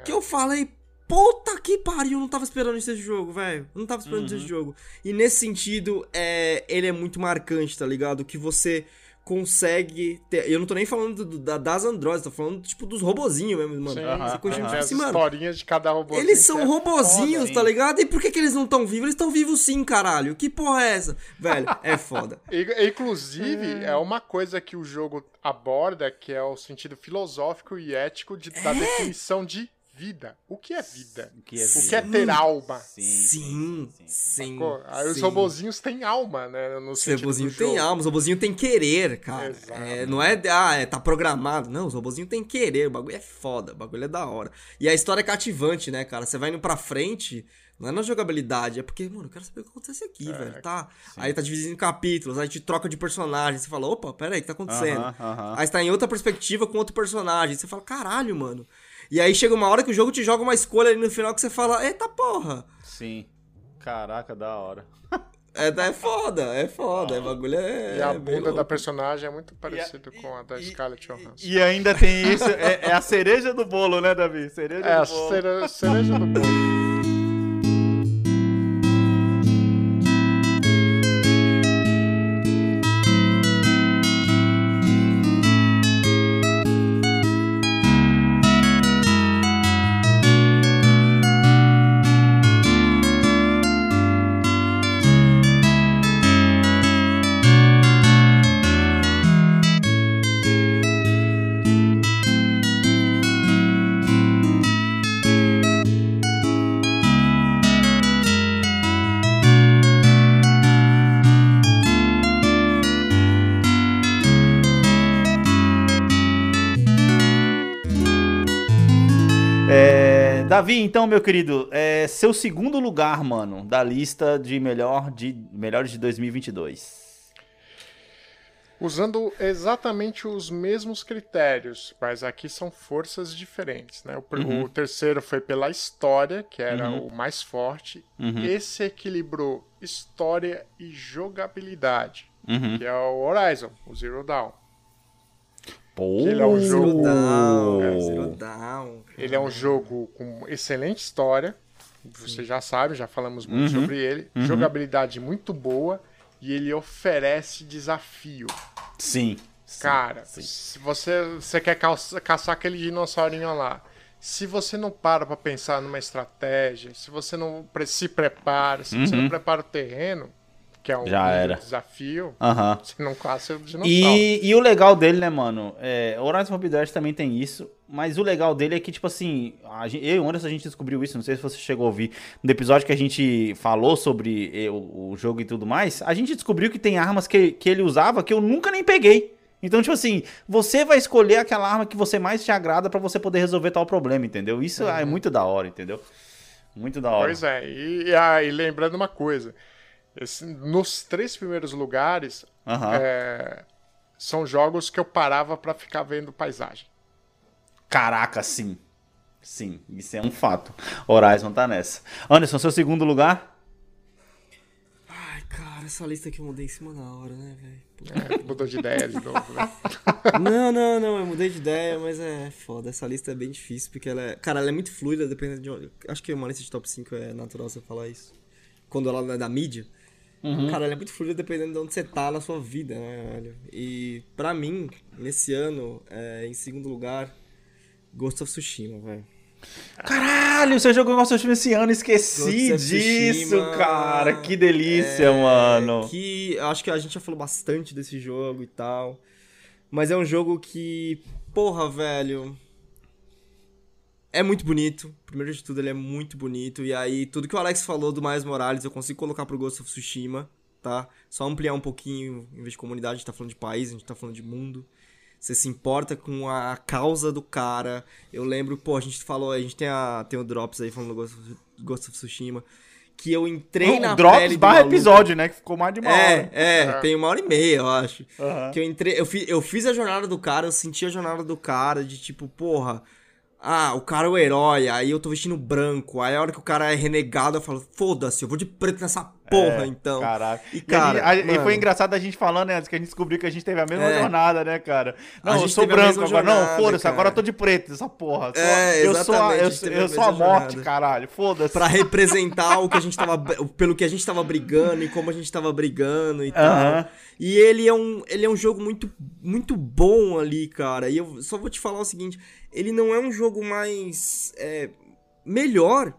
Speaker 7: Que eu falei, puta que pariu, eu não tava esperando isso desse jogo, velho. Não tava esperando isso desse jogo. E nesse sentido, é, ele é muito marcante, tá ligado? Que você consegue ter. Eu não tô nem falando do- da- das androides, tô falando, tipo, dos robozinhos mesmo, mano.
Speaker 6: Sim,
Speaker 7: você continua,
Speaker 6: tem
Speaker 7: tipo
Speaker 6: as
Speaker 7: assim, mano.
Speaker 6: historinhas de cada robôzinho.
Speaker 7: Eles são
Speaker 6: é
Speaker 7: robozinhos,
Speaker 6: foda.
Speaker 7: tá ligado? E por que, que eles não estão vivos? Eles estão vivos sim, caralho. Que porra é essa? Velho, é foda.
Speaker 6: Inclusive, é uma coisa que o jogo aborda, que é o sentido filosófico e ético de, da definição de vida. O que é vida?
Speaker 5: O que é
Speaker 6: O que é ter alma?
Speaker 5: Sim,
Speaker 7: Sim, sim.
Speaker 6: Pô, Aí os
Speaker 7: sim.
Speaker 6: robozinhos têm alma, né? No
Speaker 7: Os
Speaker 6: sentido
Speaker 7: robozinhos
Speaker 6: do
Speaker 7: têm alma, os robozinhos têm querer, cara. É, não é, ah, é, tá programado. Não, os robozinhos têm querer. O bagulho é foda, o bagulho é da hora. E a história é cativante, né, cara? Você vai indo pra frente, não é na jogabilidade, é porque, mano, eu quero saber o que acontece aqui,
Speaker 6: É,
Speaker 7: velho, tá? Aí tá dividido em capítulos, aí te troca de personagem, você fala, opa, pera aí, o que tá acontecendo?
Speaker 5: Aham, aham.
Speaker 7: Aí você tá em outra perspectiva com outro personagem, você fala, caralho, mano. E aí chega uma hora que o jogo te joga uma escolha ali no final que você fala, eita porra.
Speaker 5: Sim. Caraca, da hora.
Speaker 7: É, é foda, é foda, o bagulho é.
Speaker 6: E a
Speaker 7: é
Speaker 6: bunda da
Speaker 7: louco.
Speaker 6: personagem é muito parecido com a da
Speaker 5: e-
Speaker 6: Scarlett Johansson.
Speaker 5: E ainda tem isso, é, é a cereja do bolo, né, Davi? Cereja
Speaker 6: É, a
Speaker 5: do bolo.
Speaker 6: cere- cereja do bolo.
Speaker 5: Davi, então, meu querido, é seu segundo lugar, mano, da lista de melhor de melhores de 2022.
Speaker 6: Usando exatamente os mesmos critérios, mas aqui são forças diferentes, né? O,
Speaker 5: Uhum.
Speaker 6: o terceiro foi pela história, que era o mais forte.
Speaker 5: Uhum.
Speaker 6: Esse equilibrou história e jogabilidade,
Speaker 5: Uhum.
Speaker 6: que é o Horizon, o Zero Dawn.
Speaker 5: Pô,
Speaker 6: Ele é um
Speaker 7: Zero
Speaker 6: jogo-
Speaker 7: Down,
Speaker 6: É.
Speaker 7: Zero Down.
Speaker 6: Ele é um jogo com excelente história. Você já sabe, já falamos muito
Speaker 5: Uhum.
Speaker 6: sobre ele. Jogabilidade muito boa. E ele oferece desafio.
Speaker 5: Sim.
Speaker 6: Cara,
Speaker 5: sim.
Speaker 6: se você, você quer caça- caçar aquele dinossaurinho lá. Se você não para pra pensar numa estratégia, se você não se prepara, se você
Speaker 5: Uhum.
Speaker 6: não prepara o terreno, que é um
Speaker 5: Já era.
Speaker 6: desafio,
Speaker 5: Aham.
Speaker 6: você não caça o dinossauro.
Speaker 5: E, e o legal dele, né, mano? É, Horizon Forbidden West também tem isso. Mas o legal dele é que, tipo assim, a gente, eu e o Anderson a gente descobriu isso. Não sei se você chegou a ouvir. No episódio que a gente falou sobre eh, o, o jogo e tudo mais, a gente descobriu que tem armas que, que ele usava que eu nunca nem peguei. Então, tipo assim, você vai escolher aquela arma que você mais te agrada pra você poder resolver tal problema, entendeu? Isso é muito da hora, entendeu? Muito da hora.
Speaker 6: Pois é, e, e, ah, e lembrando uma coisa: esse- nos três primeiros lugares
Speaker 5: Aham.
Speaker 6: é, são jogos que eu parava pra ficar vendo paisagem.
Speaker 5: Caraca, sim. Sim, isso é um fato. Horizon tá nessa. Anderson, seu segundo lugar?
Speaker 7: Ai, cara, essa lista aqui eu mudei em cima da hora, né, velho?
Speaker 6: É, mudou de ideia de novo, né?
Speaker 7: Não, não, não, eu mudei de ideia, mas é foda. Essa lista é bem difícil, porque ela é. Cara, ela é muito fluida, dependendo de onde. Acho que uma lista de top 5 é natural você falar isso. Quando ela não é da mídia. Cara, ela é muito fluida dependendo de onde você tá na sua vida, né, velho? E pra mim, nesse ano, é, em segundo lugar, Ghost of Tsushima, velho.
Speaker 5: Caralho, você jogou Ghost of Tsushima esse ano, esqueci disso,
Speaker 7: Tsushima,
Speaker 5: cara. Que delícia,
Speaker 7: É,
Speaker 5: mano.
Speaker 7: Que acho que a gente já falou bastante desse jogo e tal. Mas é um jogo que, porra, velho. É muito bonito. Primeiro de tudo, ele é muito bonito. E aí, tudo que o Alex falou do Miles Morales, eu consigo colocar pro Ghost of Tsushima, tá? Só ampliar um pouquinho, em vez de comunidade, a gente tá falando de país, a gente tá falando de mundo. Você se importa com a causa do cara. Eu lembro, pô, a gente falou, a gente tem, a, tem o Drops aí falando do Ghost of, Ghost of Tsushima. Que eu entrei na
Speaker 5: Um Drops
Speaker 7: pele do
Speaker 5: barra episódio, né? Que ficou mais de uma
Speaker 7: É,
Speaker 5: hora.
Speaker 7: é, tem uma hora e meia, eu acho.
Speaker 5: Aham.
Speaker 7: Que eu entrei, eu fiz, eu fiz a jornada do cara, eu senti a jornada do cara de tipo, porra, ah, o cara é o herói, aí eu tô vestindo branco, aí a hora que o cara é renegado, eu falo, foda-se, eu vou de preto nessa porra,
Speaker 5: É,
Speaker 7: então.
Speaker 5: Caraca.
Speaker 7: E,
Speaker 5: E,
Speaker 7: cara,
Speaker 5: a gente- a- e foi engraçado a gente falando, né? Antes que a gente descobriu que a gente teve a mesma
Speaker 7: É.
Speaker 5: jornada, né, cara? Não,
Speaker 7: A
Speaker 5: eu
Speaker 7: gente
Speaker 5: sou branco agora. Não,
Speaker 7: jornada,
Speaker 5: foda-se,
Speaker 7: cara.
Speaker 5: agora eu tô de preto, essa porra. Sou-
Speaker 7: É,
Speaker 5: eu sou a, eu,
Speaker 7: a
Speaker 5: eu sou a morte,
Speaker 7: jornada.
Speaker 5: caralho. Foda-se.
Speaker 7: Pra representar o que a gente tava. pelo que a gente tava brigando e como a gente tava brigando e tal.
Speaker 5: Aham.
Speaker 7: E ele é um, ele é um jogo muito, muito bom ali, cara. E eu só vou te falar o seguinte: ele não é um jogo mais. é, melhor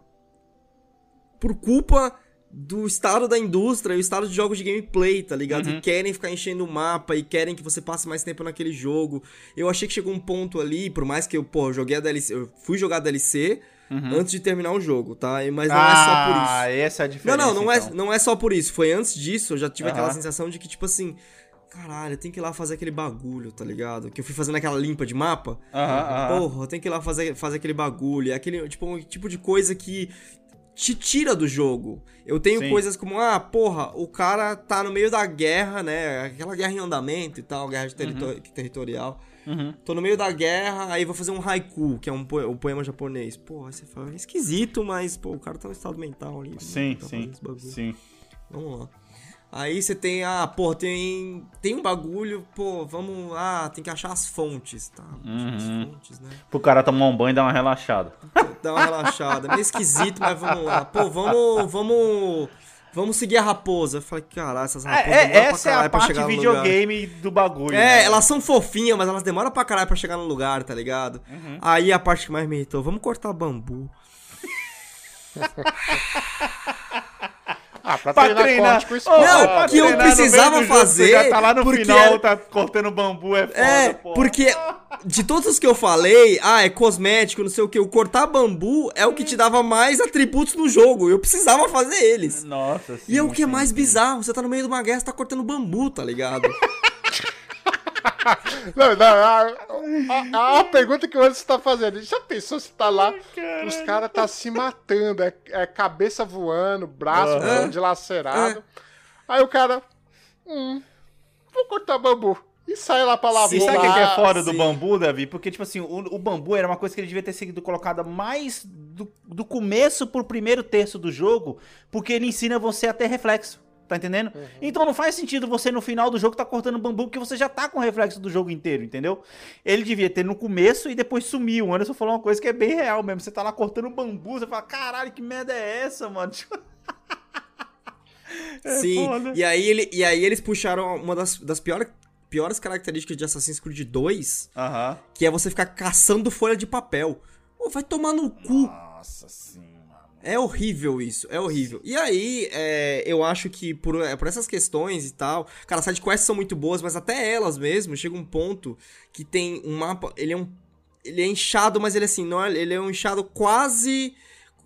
Speaker 7: por culpa do estado da indústria e o estado de jogos de gameplay, tá ligado?
Speaker 5: Uhum.
Speaker 7: Que querem ficar enchendo o mapa e querem que você passe mais tempo naquele jogo. Eu achei que chegou um ponto ali, por mais que eu, pô, joguei a DLC, eu fui jogar a DLC antes de terminar o jogo, tá? Mas não é só por isso.
Speaker 5: Ah, essa é a
Speaker 7: Não,
Speaker 5: diferença.
Speaker 7: não, não é,
Speaker 5: então.
Speaker 7: não é só por isso. Foi antes disso, eu já tive aquela
Speaker 5: Aham.
Speaker 7: sensação de que, tipo assim, caralho, eu tenho que ir lá fazer aquele bagulho, tá ligado? Que eu fui fazendo aquela limpa de mapa.
Speaker 5: Aham, aham.
Speaker 7: Porra, eu tenho que ir lá fazer, fazer aquele bagulho. É aquele tipo, um tipo de coisa que te tira do jogo. Eu tenho
Speaker 5: Sim.
Speaker 7: coisas como, ah, porra, o cara tá no meio da guerra, né? Aquela guerra em andamento e tal, guerra territo- territorial.
Speaker 5: Uhum.
Speaker 7: Tô no meio da guerra, aí vou fazer um haiku, que é um, poe- um poema japonês. Pô, aí você fala, é esquisito, mas, pô, o cara tá no estado mental ali.
Speaker 5: Sim,
Speaker 7: tá
Speaker 5: sim,
Speaker 7: fazendo esse bagulho.
Speaker 5: sim.
Speaker 7: Vamos lá. Aí você tem, ah, pô, tem, tem um bagulho, pô, vamos, ah, tem que achar as fontes, tá?
Speaker 5: Uhum.
Speaker 7: As fontes, né?
Speaker 5: Pro cara tomar um banho e dar uma relaxada.
Speaker 7: Dá uma relaxada. Meio esquisito, mas vamos lá. Pô, vamos, vamos, vamos seguir a raposa. Eu falei, caralho, essas raposas
Speaker 5: É, é,
Speaker 7: demoram pra
Speaker 5: essa é a
Speaker 7: caralho pra
Speaker 5: parte
Speaker 7: chegar no lugar.
Speaker 5: videogame do bagulho.
Speaker 7: É,
Speaker 5: né?
Speaker 7: elas são fofinhas, mas elas demoram pra caralho pra chegar no lugar, tá ligado?
Speaker 5: Uhum.
Speaker 7: Aí a parte que mais me irritou, vamos cortar bambu.
Speaker 6: Ah, pra,
Speaker 5: Pra
Speaker 6: treinar,
Speaker 5: treinar.
Speaker 6: corte.
Speaker 7: Não,
Speaker 5: pra
Speaker 7: que eu precisava
Speaker 5: jogo,
Speaker 7: fazer,
Speaker 5: já tá lá no
Speaker 7: porque
Speaker 5: final,
Speaker 7: era-
Speaker 5: tá cortando bambu, é foda,
Speaker 7: É,
Speaker 5: pô.
Speaker 7: porque de todos os que eu falei, ah, é cosmético, não sei o que, o cortar bambu é o que te dava mais atributos no jogo. Eu precisava fazer eles.
Speaker 5: Nossa, sim,
Speaker 7: E é o que é mais
Speaker 5: sim.
Speaker 7: bizarro, você tá no meio de uma guerra, você tá cortando bambu, tá ligado?
Speaker 6: Não, não, a, a- a pergunta que o Anderson tá fazendo, já pensou se tá lá, os caras tá se matando, é, é cabeça voando, braço
Speaker 5: Aham.
Speaker 6: voando, dilacerado. Aí o cara, hum, vou cortar bambu. E sai lá pra lavoura.
Speaker 5: E sabe o que que é fora do
Speaker 7: sim.
Speaker 5: bambu, Davi? Porque, tipo assim, o, o bambu era uma coisa que ele devia ter sido colocada mais do, do começo pro primeiro terço do jogo, porque ele ensina você a ter reflexo. Tá entendendo? Então não faz sentido você no final do jogo tá cortando bambu, porque você já tá com o reflexo do jogo inteiro, entendeu? Ele devia ter no começo e depois sumiu. O Anderson falou uma coisa que é bem real mesmo. Você tá lá cortando bambu, você fala, caralho, que merda é essa, mano? É
Speaker 7: Sim,
Speaker 5: foda.
Speaker 7: e aí, ele, e aí eles puxaram uma das, das piores, piores características de Assassin's Creed 2,
Speaker 5: Aham.
Speaker 7: que é você ficar caçando folha de papel. Pô, vai tomar no cu.
Speaker 5: Nossa sim.
Speaker 7: É horrível isso, é horrível. E aí, é, eu acho que por, é, por essas questões e tal, cara, as sidequests são muito boas, mas até elas mesmo, chega um ponto que tem um mapa, ele é um ele é inchado, mas ele assim, não é, ele é um inchado quase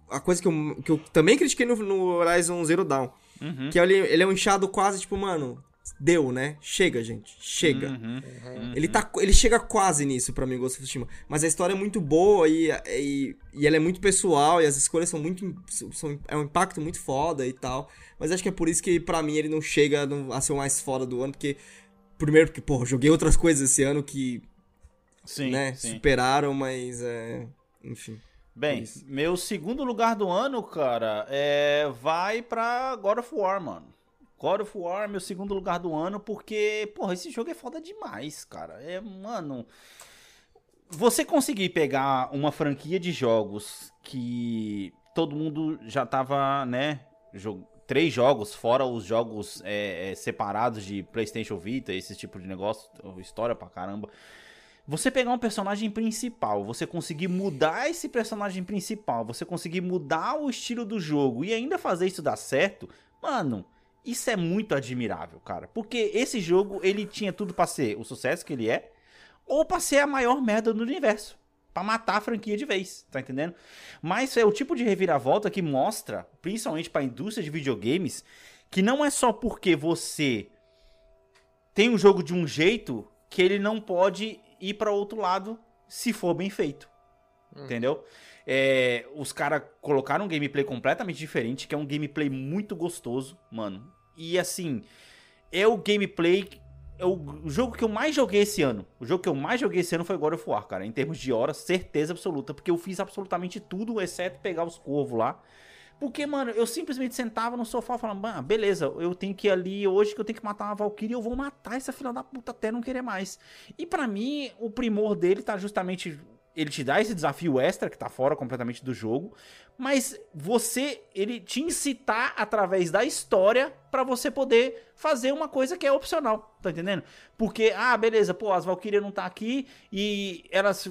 Speaker 7: a coisa que eu, que eu também critiquei no, no Horizon Zero Dawn,
Speaker 5: Uhum.
Speaker 7: que ele, ele é um inchado quase tipo, mano, deu, né? Chega, gente, chega.
Speaker 5: Uhum.
Speaker 7: Ele, tá, ele chega quase nisso pra mim, Ghost of Tsushima. Mas a história é muito boa e, e, e ela é muito pessoal e as escolhas são muito. São, é um impacto muito foda e tal. Mas acho que é por isso que pra mim ele não chega a ser o mais foda do ano, porque. Primeiro, porque, pô, joguei outras coisas esse ano que,
Speaker 5: Sim,
Speaker 7: né,
Speaker 5: sim.
Speaker 7: superaram, mas. É, enfim.
Speaker 5: Bem, meu segundo lugar do ano, cara, é vai pra God of War, mano. God of War, meu segundo lugar do ano, porque, porra, esse jogo é foda demais, cara. É, mano. Você conseguir pegar uma franquia de jogos que todo mundo já tava, né? jo- Três jogos, fora os jogos é, é, separados de PlayStation Vita, esse tipo de negócio, história pra caramba. Você pegar um personagem principal, você conseguir mudar esse personagem principal, você conseguir mudar o estilo do jogo e ainda fazer isso dar certo, mano, isso é muito admirável, cara. Porque esse jogo, ele tinha tudo pra ser o sucesso que ele é, ou pra ser a maior merda do universo. Pra matar a franquia de vez, tá entendendo? Mas é o tipo de reviravolta que mostra, principalmente pra indústria de videogames, que não é só porque você tem um jogo de um jeito que ele não pode ir para outro lado se for bem feito. Entendeu? É, os caras colocaram um gameplay completamente diferente, que é um gameplay muito gostoso, mano. E assim, é o gameplay. É o, jogo que eu mais joguei esse ano. O jogo que eu mais joguei esse ano foi God of War, cara. Em termos de horas, certeza absoluta. Porque eu fiz absolutamente tudo, exceto pegar os corvos lá. Porque, mano, eu simplesmente sentava no sofá falando, ah, beleza, eu tenho que ir ali hoje que eu tenho que matar uma Valkyrie, eu vou matar essa filha da puta até não querer mais. E pra mim, o primor dele tá justamente. Ele te dá esse desafio extra, que tá fora completamente do jogo, mas você, ele te incitar através da história pra você poder fazer uma coisa que é opcional, tá entendendo? Porque, ah, beleza, pô, as Valkyrias não tá aqui e elas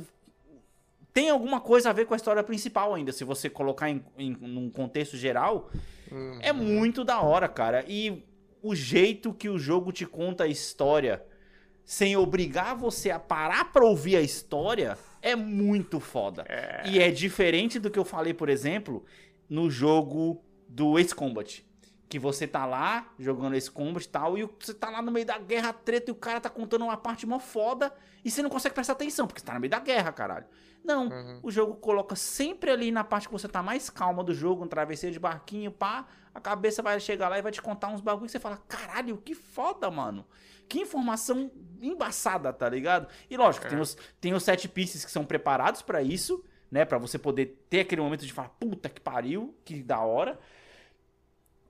Speaker 5: tem alguma coisa a ver com a história principal ainda. Se você colocar em, em num contexto geral, é muito da hora, cara. E o jeito que o jogo te conta a história, sem obrigar você a parar pra ouvir a história, é muito foda. E é diferente do que eu falei, por exemplo, no jogo do Ace Combat. Que você tá lá jogando esse combat e tal, e você tá lá no meio da guerra treta e o cara tá contando uma parte mó foda e você não consegue prestar atenção, porque você tá no meio da guerra, caralho. Não, o jogo coloca sempre ali na parte que você tá mais calma do jogo, um travesseiro de barquinho, pá, a cabeça vai chegar lá e vai te contar uns bagulho que você fala, caralho, que foda, mano. Que informação embaçada, tá ligado? E lógico, tem, os, tem os set pieces que são preparados pra isso, né? Pra você poder ter aquele momento de falar, puta que pariu, que da hora.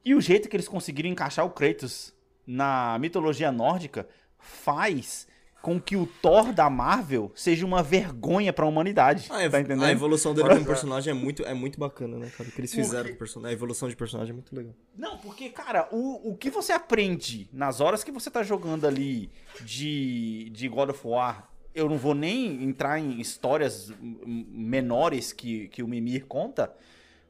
Speaker 5: E o jeito que eles conseguiram encaixar o Kratos na mitologia nórdica faz com que o Thor da Marvel seja uma vergonha pra humanidade.
Speaker 7: Ah,
Speaker 5: tá entendendo?
Speaker 7: A evolução dele como personagem é muito, é muito bacana, né, cara? O que eles fizeram
Speaker 5: Porque-
Speaker 7: com o personagem. A evolução de personagem é muito legal.
Speaker 5: Não, porque, cara, o, o que você aprende nas horas que você tá jogando ali de, de God of War, eu não vou nem entrar em histórias menores que, que o Mimir conta,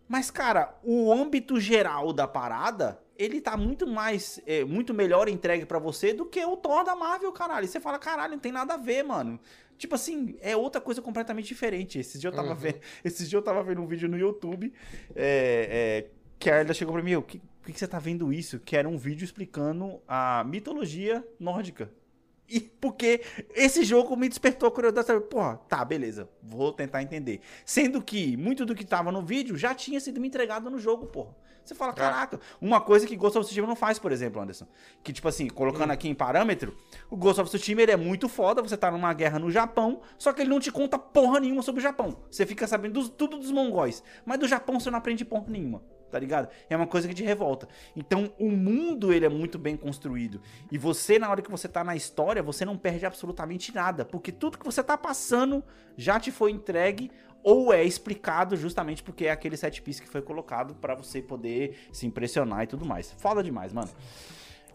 Speaker 5: mas, cara, o âmbito geral da parada, ele tá muito mais, é, muito melhor entregue pra você do que o Thor da Marvel, caralho. E você fala, caralho, não tem nada a ver, mano. Tipo assim, é outra coisa completamente diferente. Esses dias eu tava, vendo, esses dias eu tava vendo um vídeo no YouTube é, é, que a Erda chegou pra mim, o que, por que que você tá vendo isso? Que era um vídeo explicando a mitologia nórdica. E porque esse jogo me despertou a curiosidade. Porra, tá, beleza. Vou tentar entender. Sendo que muito do que tava no vídeo já tinha sido me entregado no jogo, porra. Você fala, caraca, uma coisa que Ghost of Tsushima não faz, por exemplo, Anderson. Que, tipo assim, colocando aqui em parâmetro, o Ghost of Tsushima ele é muito foda, você tá numa guerra no Japão, só que ele não te conta porra nenhuma sobre o Japão. Você fica sabendo dos- tudo dos mongóis. Mas do Japão você não aprende porra nenhuma. Tá ligado? É uma coisa que te revolta. Então, o mundo ele é muito bem construído. E você, na hora que você tá na história, você não perde absolutamente nada. Porque tudo que você tá passando já te foi entregue ou é explicado justamente porque é aquele set piece que foi colocado pra você poder se impressionar e tudo mais. Foda demais, mano.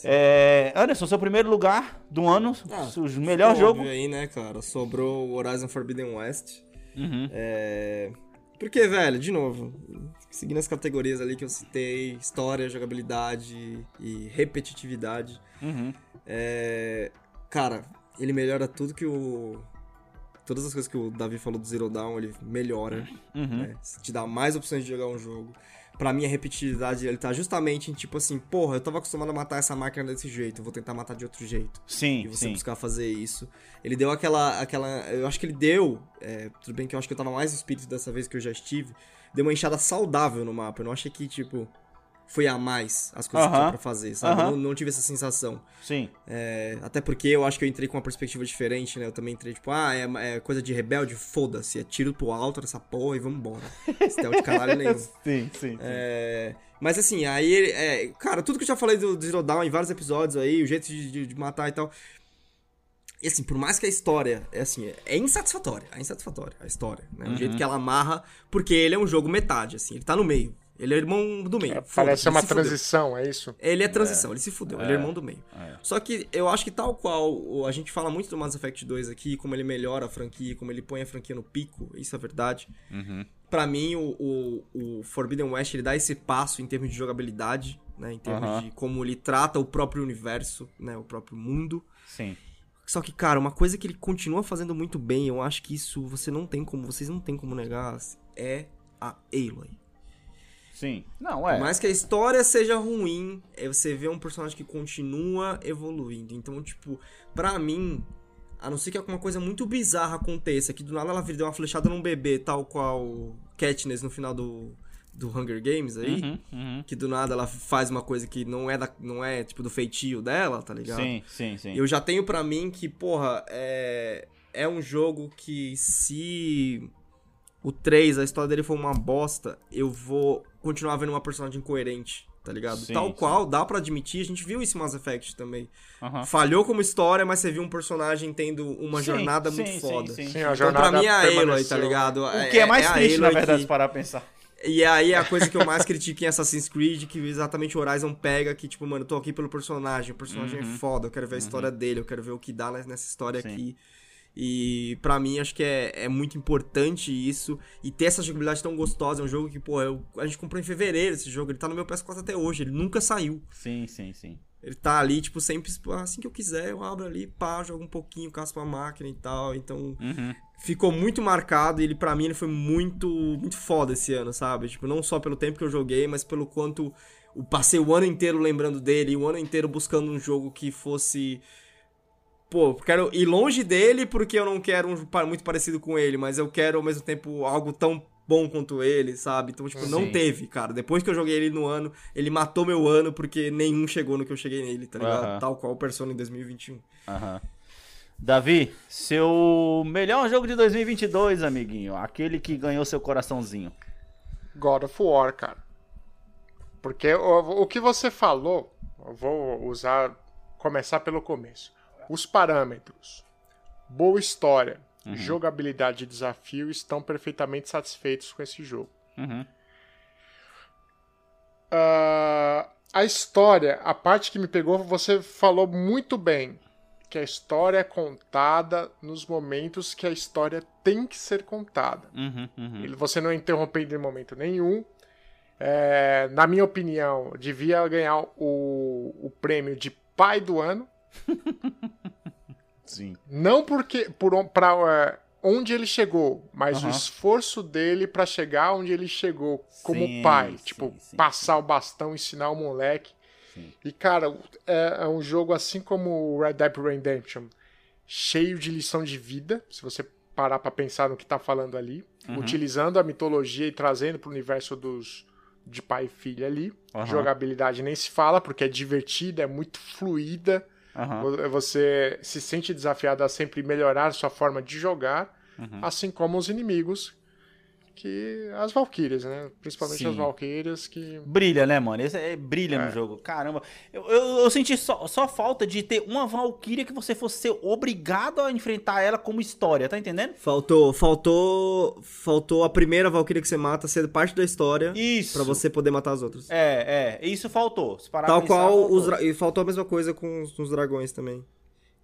Speaker 5: É, Anderson, seu primeiro lugar do ano,
Speaker 7: Ah,
Speaker 5: o melhor jogo.
Speaker 7: aí, né, cara? Sobrou o Horizon Forbidden West.
Speaker 5: Uhum.
Speaker 7: É... Porque, velho, de novo, seguindo as categorias ali que eu citei, história, jogabilidade e repetitividade,
Speaker 5: Uhum.
Speaker 7: é... cara, ele melhora tudo que o... Todas as coisas que o Davi falou do Zero Dawn, ele melhora,
Speaker 5: Uhum.
Speaker 7: né? Te dá mais opções de jogar um jogo. Pra mim, a repetitividade, ele tá justamente em tipo assim, porra, eu tava acostumado a matar essa máquina desse jeito, eu vou tentar matar de outro jeito
Speaker 5: Sim,
Speaker 7: e você
Speaker 5: sim.
Speaker 7: buscar fazer isso. Ele deu aquela. aquela eu acho que ele deu. é, tudo bem que eu acho que eu tava mais espírito dessa vez que eu já estive. Deu uma enxada saudável no mapa. Eu não achei que, tipo, foi a mais as coisas que
Speaker 5: Aham.
Speaker 7: tinha pra fazer, sabe?
Speaker 5: Aham.
Speaker 7: Eu Não, não tive essa sensação.
Speaker 5: Sim.
Speaker 7: É, até porque eu acho que eu entrei com uma perspectiva diferente, né? Eu também entrei, tipo, ah, é, é coisa de rebelde, foda-se. É tiro pro alto dessa porra e vambora. Stealth de caralho nenhum.
Speaker 5: Sim, sim.
Speaker 7: É, mas assim, aí é, cara, tudo que eu já falei do, do Zero Dawn em vários episódios aí, o jeito de, de- de matar e tal. E assim, por mais que a história é assim, é insatisfatória. É insatisfatória a história, né? O jeito que ela amarra, porque ele é um jogo metade, assim, ele tá no meio. Ele é irmão do meio. foda-se,
Speaker 6: Parece uma
Speaker 7: se fudeu.
Speaker 6: transição, é isso?
Speaker 7: Ele é transição, ele se fudeu, ele é irmão do meio.
Speaker 5: É.
Speaker 7: Só que eu acho que tal qual a gente fala muito do Mass Effect 2 aqui, como ele melhora a franquia, como ele põe a franquia no pico, isso é verdade. Pra mim, o, o, o Forbidden West ele dá esse passo em termos de jogabilidade, né? Em termos
Speaker 5: Aham.
Speaker 7: de como ele trata o próprio universo, né? O próprio mundo.
Speaker 5: Sim.
Speaker 7: Só que, cara, uma coisa que ele continua fazendo muito bem, eu acho que isso você não tem como, vocês não tem como negar, é a Aloy.
Speaker 5: Sim. Não, é.
Speaker 7: Por mais que a história seja ruim, é você vê um personagem que continua evoluindo. Então, tipo, pra mim, a não ser que alguma coisa muito bizarra aconteça, que do nada ela deu uma flechada num bebê, tal qual Katniss no final do, do Hunger Games aí,
Speaker 5: Uhum, uhum.
Speaker 7: que do nada ela faz uma coisa que não é, da, não é tipo, do feitio dela, tá ligado?
Speaker 5: Sim, sim, sim.
Speaker 7: Eu já tenho pra mim que, porra, é, é um jogo que se o 3, a história dele for uma bosta, eu vou continuar vendo uma personagem coerente, tá ligado?
Speaker 5: Sim,
Speaker 7: Tal
Speaker 5: sim.
Speaker 7: qual, dá pra admitir, a gente viu isso em Mass Effect também.
Speaker 5: Aham.
Speaker 7: Falhou como história, mas você viu um personagem tendo uma
Speaker 5: Sim,
Speaker 7: jornada
Speaker 5: sim,
Speaker 7: muito
Speaker 5: sim,
Speaker 7: foda.
Speaker 5: sim.
Speaker 6: Sim, a
Speaker 7: Então,
Speaker 6: jornada
Speaker 7: pra mim, é a Aloy, tá ligado?
Speaker 5: O que é mais
Speaker 7: a
Speaker 5: triste, na verdade,
Speaker 7: que-
Speaker 5: parar pra pensar.
Speaker 7: e aí a coisa que eu mais critico em Assassin's Creed, que exatamente o Horizon pega, que tipo, mano, eu tô aqui pelo personagem, o personagem é foda, eu quero ver a história dele, eu quero ver o que dá nes- nessa história
Speaker 5: Sim.
Speaker 7: aqui. E pra mim acho que é, é muito importante isso. E ter essa jogabilidade tão gostosa, é um jogo que, pô, eu- a gente comprou em fevereiro esse jogo, ele tá no meu PS4 até hoje, ele nunca saiu.
Speaker 5: Sim, sim, sim.
Speaker 7: Ele tá ali, tipo, sempre, assim que eu quiser, eu abro ali, pá, jogo um pouquinho, casco a máquina e tal. Então,
Speaker 5: Uhum.
Speaker 7: ficou muito marcado e ele para mim ele foi muito muito foda esse ano, sabe? Tipo, não só pelo tempo que eu joguei, mas pelo quanto eu passei o ano inteiro lembrando dele, o ano inteiro buscando um jogo que fosse pô, quero ir longe dele porque eu não quero um muito parecido com ele, mas eu quero ao mesmo tempo algo tão bom quanto ele, sabe? Então, tipo, não
Speaker 5: Sim.
Speaker 7: teve, cara. Depois que eu joguei ele no ano, ele matou meu ano porque nenhum chegou no que eu cheguei nele, tá ligado?
Speaker 5: Aham.
Speaker 7: Tal qual o Persona em 2021.
Speaker 5: Aham. Davi, seu melhor jogo de 2022, amiguinho. Aquele que ganhou seu coraçãozinho.
Speaker 6: God of War, cara. Porque o, o que você falou, eu vou usar, começar pelo começo. Os parâmetros, boa história, jogabilidade e desafio estão perfeitamente satisfeitos com esse jogo.
Speaker 5: Uhum.
Speaker 6: Ah, a história, a parte que me pegou, você falou muito bem. Que a história é contada nos momentos que a história tem que ser contada.
Speaker 5: Uhum, uhum.
Speaker 6: Você não é interrompendo em momento nenhum. É, na minha opinião, devia ganhar o, o prêmio de pai do ano.
Speaker 5: Sim.
Speaker 6: Não porque por pra, é, onde ele chegou, mas
Speaker 5: Aham.
Speaker 6: o esforço dele pra chegar onde ele chegou como
Speaker 5: Sim,
Speaker 6: pai.
Speaker 5: sim,
Speaker 6: tipo,
Speaker 5: sim,
Speaker 6: passar o bastão, ensinar o moleque. E, cara, é, é um jogo assim como o Red Dead Redemption. cheio de lição de vida, se você parar pra pensar no que tá falando ali,
Speaker 5: Uhum.
Speaker 6: utilizando a mitologia e trazendo pro universo dos de pai e filha ali.
Speaker 5: Aham.
Speaker 6: Jogabilidade nem se fala, porque é divertida, é muito fluida. Vo- Você se sente desafiado a sempre melhorar sua forma de jogar,
Speaker 5: Uhum.
Speaker 6: assim como os inimigos, que as Valkyrias, né? Principalmente
Speaker 5: Sim.
Speaker 6: as Valkyrias que
Speaker 5: Brilha, né, mano? Esse é, brilha no jogo. Caramba. Eu, eu, eu senti só, só falta de ter uma Valkyria que você fosse ser obrigado a enfrentar ela como história, tá entendendo?
Speaker 7: Faltou, faltou, faltou a primeira Valkyria que você mata ser parte da história
Speaker 5: Isso.
Speaker 7: pra você poder matar as outras.
Speaker 5: É, é. Isso faltou. Se parar
Speaker 7: Tal
Speaker 5: pensar,
Speaker 7: qual
Speaker 5: faltou.
Speaker 7: os e faltou a mesma coisa com os, com os dragões também.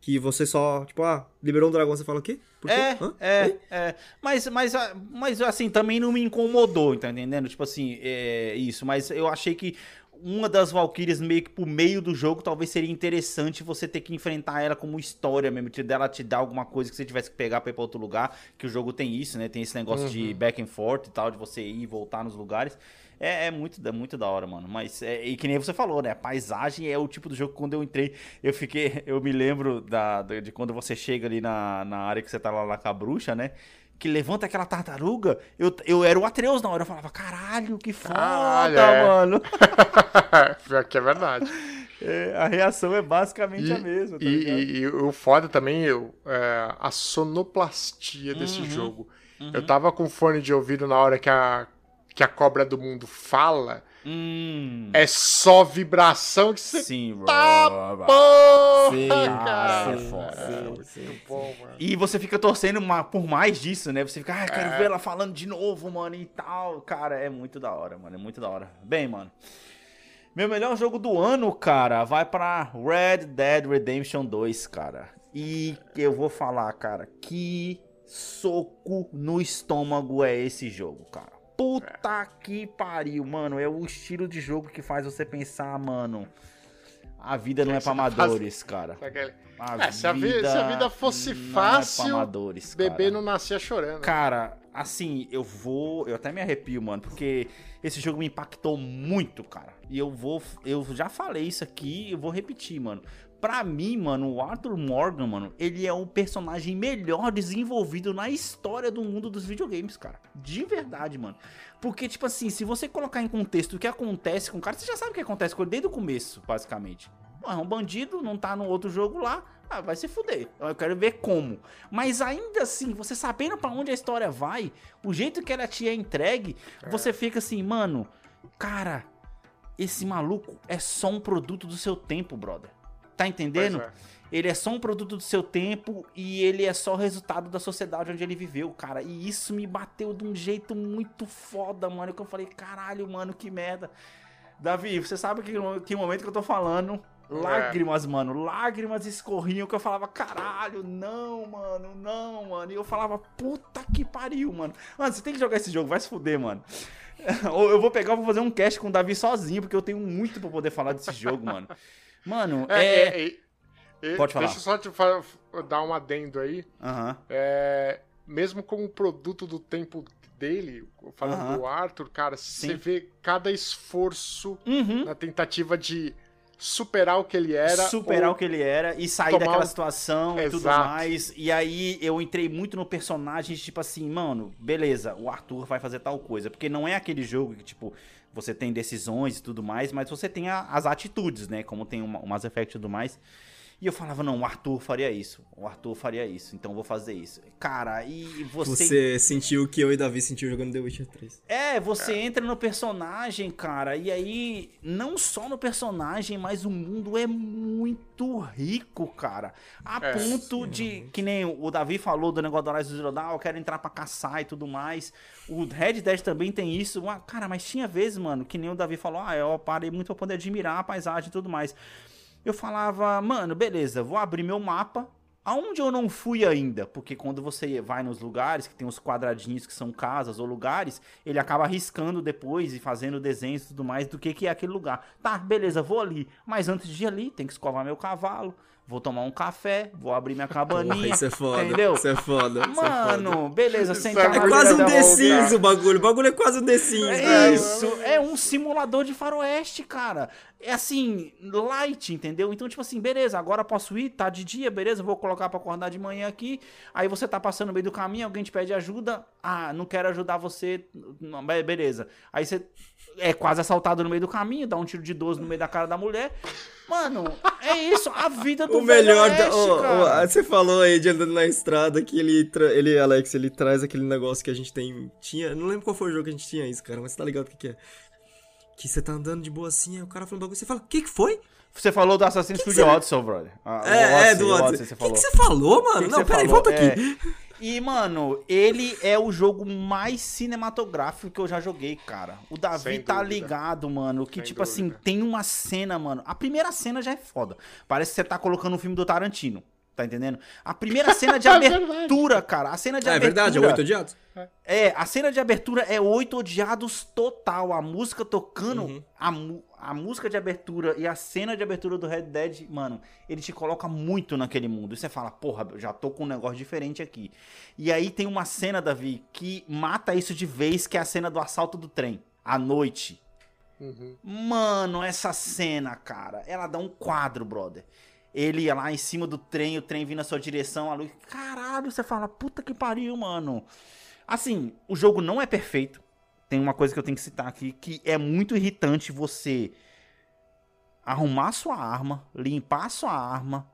Speaker 7: Que você só, tipo, ah, liberou um dragão, você fala o quê? Por quê?
Speaker 5: É,
Speaker 7: Hã?
Speaker 5: é, é. Mas, mas, ah, mas assim, também não me incomodou, tá entendendo? Tipo assim, é isso. Mas eu achei que uma das Valkyrias meio que pro meio do jogo talvez seria interessante você ter que enfrentar ela como história mesmo, te- dela te dar alguma coisa que você tivesse que pegar pra ir pra outro lugar, que o jogo tem isso, né? Tem esse negócio de back and forth e tal, de você ir e voltar nos lugares. É, é muito, é muito da hora, mano. Mas, é, e que nem você falou, né? A paisagem é o tipo do jogo que quando eu entrei, eu fiquei. Eu me lembro da, de quando você chega ali na, na área que você tá lá, lá com a bruxa, né? Que levanta aquela tartaruga. Eu, eu era o Atreus na hora. Eu falava, caralho, que foda,
Speaker 6: Caralho, é.
Speaker 5: mano.
Speaker 6: Pior que é verdade.
Speaker 5: É, a reação é basicamente a mesma, tá
Speaker 6: e, e- e o foda também eu, é a sonoplastia
Speaker 5: Uhum.
Speaker 6: desse jogo. Eu tava com fone de ouvido na hora que a, que a cobra do mundo fala.
Speaker 5: Hum.
Speaker 6: É só vibração que você
Speaker 5: Sim, bro.
Speaker 6: tá porra,
Speaker 7: Sim,
Speaker 6: cara.
Speaker 5: sim,
Speaker 6: É,
Speaker 5: sim,
Speaker 6: muito bom, mano.
Speaker 5: E você fica torcendo ma- por mais disso, né? Você fica, ah, quero ver ela falando de novo, mano, e tal. Cara, é muito da hora, mano. É muito da hora. Bem, mano. Meu melhor jogo do ano, cara, vai pra Red Dead Redemption 2, cara. E eu vou falar, cara, que soco no estômago é esse jogo, cara. Puta que pariu, mano. É o estilo de jogo que faz você pensar, mano. A vida não é pra amadores, cara.
Speaker 6: Aquele-
Speaker 5: A
Speaker 6: É, se, a vi- se a vida fosse
Speaker 5: é
Speaker 6: fácil,
Speaker 5: pra amadores,
Speaker 6: bebê não nascia chorando.
Speaker 5: Cara, assim, eu vou. Eu até me arrepio, mano, porque esse jogo me impactou muito, cara. E eu vou. Eu já falei isso aqui, eu vou repetir, mano. Pra mim, mano, o Arthur Morgan, mano, ele é o personagem melhor desenvolvido na história do mundo dos videogames, cara. De verdade, mano. Porque, tipo assim, se você colocar em contexto o que acontece com o cara, você já sabe o que acontece com ele desde o começo, basicamente. É um bandido, não tá no outro jogo lá. Ah, vai se fuder. Eu quero ver como. Mas ainda assim, você sabendo pra onde a história vai, o jeito que ela te é entregue, você fica assim, mano, cara, esse maluco é só um produto do seu tempo, brother. Tá entendendo?
Speaker 6: É.
Speaker 5: Ele é só um produto do seu tempo e ele é só resultado da sociedade onde ele viveu, cara. E isso me bateu de um jeito muito foda, mano. Que eu falei, caralho, mano, que merda. Davi, você sabe que, que momento que eu tô falando? Lágrimas, mano. Lágrimas escorriam que eu falava, caralho, não, mano, não, mano. E eu falava, puta que pariu, mano. Mano, você tem que jogar esse jogo, vai se fuder, mano. Ou eu vou pegar vou fazer um cast com o Davi sozinho, porque eu tenho muito pra poder falar desse jogo, mano. Mano,
Speaker 6: É,
Speaker 5: é.
Speaker 6: é, é,
Speaker 5: Pode falar.
Speaker 6: Deixa eu só te dar um adendo aí. É, mesmo como produto do tempo dele, falando
Speaker 5: Aham.
Speaker 6: do Arthur, cara, você vê cada esforço
Speaker 5: Uhum.
Speaker 6: na tentativa de superar o que ele era.
Speaker 5: superar o que ele era e sair daquela
Speaker 6: um-
Speaker 5: situação e tudo
Speaker 6: Exato.
Speaker 5: mais. E aí eu entrei muito no personagem, tipo assim, mano, beleza, o Arthur vai fazer tal coisa. Porque não é aquele jogo que, tipo, você tem decisões e tudo mais, mas você tem a- as atitudes, né? Como tem o Mass Effect e tudo mais. E eu falava, não, o Arthur faria isso. O Arthur faria isso, então eu vou fazer isso. Cara, e você.
Speaker 7: Você sentiu o que eu e Davi sentiu jogando The Witcher 3.
Speaker 5: É, você entra no personagem, cara, e aí, não só no personagem, mas o mundo é muito rico, cara. A
Speaker 6: É,
Speaker 5: ponto de, que nem o Davi falou do negócio do Horizon Zero Dawn, eu quero entrar pra caçar e tudo mais. O Red Dead também tem isso. Cara, mas tinha vezes, mano, que nem o Davi falou, ah, eu parei muito pra poder admirar a paisagem e tudo mais. Eu falava, mano, beleza, vou abrir meu mapa. Aonde eu não fui ainda, porque quando você vai nos lugares que tem os quadradinhos que são casas ou lugares, ele acaba riscando depois e fazendo desenhos e tudo mais do que, que é aquele lugar. Tá, beleza, vou ali. Mas antes de ir ali, tem que escovar meu cavalo, vou tomar um café, vou abrir minha cabaninha.
Speaker 7: Isso é foda.
Speaker 5: Entendeu?
Speaker 7: Isso é foda. isso é foda.
Speaker 5: Mano, beleza, sentar
Speaker 6: é
Speaker 7: É quase um The. Sims o bagulho. O bagulho é quase um The Sims.
Speaker 5: É
Speaker 7: velho.
Speaker 5: isso, é um simulador de faroeste, cara. É assim, light, entendeu? Então, tipo assim, beleza, agora posso ir, tá de dia, beleza, vou colocar pra acordar de manhã aqui. Aí você tá passando no meio do caminho, alguém te pede ajuda. Ah, não quero ajudar você. Beleza. Aí você é quase assaltado no meio do caminho, dá um tiro de 12 no meio da cara da mulher. Mano, é isso, a vida do
Speaker 7: O melhor da.
Speaker 5: Oeste,
Speaker 7: ô, ô,
Speaker 5: cara.
Speaker 7: você falou aí de andando na estrada que ele, ele, Alex, ele traz aquele negócio que a gente tem. Tinha. Não lembro qual foi o jogo que a gente tinha isso, cara, mas você tá ligado o que, que é? Que você tá andando de boa assim, aí o cara fala um bagulho você fala, o que que foi?
Speaker 5: Você falou do Assassin's Creed Odyssey, brother. Ah, o
Speaker 7: é, é, do
Speaker 5: o
Speaker 7: Odyssey. O que,
Speaker 5: falou.
Speaker 7: que você falou, mano?
Speaker 5: que que
Speaker 7: não, peraí,
Speaker 5: falou?
Speaker 7: volta aqui.
Speaker 5: É. E, mano, ele é o jogo mais cinematográfico que eu já joguei, cara. O Davi
Speaker 6: Sem
Speaker 5: tá
Speaker 6: dúvida.
Speaker 5: ligado, mano. Que,
Speaker 6: Sem
Speaker 5: tipo assim,
Speaker 6: dúvida.
Speaker 5: tem uma cena, mano. A primeira cena já é foda. Parece que você tá colocando um filme do Tarantino. Tá entendendo? A primeira cena de
Speaker 6: É
Speaker 5: abertura, cara. A cena de
Speaker 7: É
Speaker 5: abertura.
Speaker 7: verdade, é oito odiados.
Speaker 5: É, a cena de abertura é oito odiados total. A música tocando,
Speaker 7: Uhum.
Speaker 5: a, a música de abertura e a cena de abertura do Red Dead, mano, ele te coloca muito naquele mundo. E você fala, porra, já tô com um negócio diferente aqui. E aí tem uma cena, Davi, que mata isso de vez, que é a cena do assalto do trem, à noite.
Speaker 6: Uhum.
Speaker 5: Mano, essa cena, cara, ela dá um quadro, brother. Ele ia lá em cima do trem, o trem vindo na sua direção, a luz. Caralho, você fala, puta que pariu, mano. Assim, o jogo não é perfeito. Tem uma coisa que eu tenho que citar aqui, que é muito irritante você arrumar sua arma, limpar sua arma,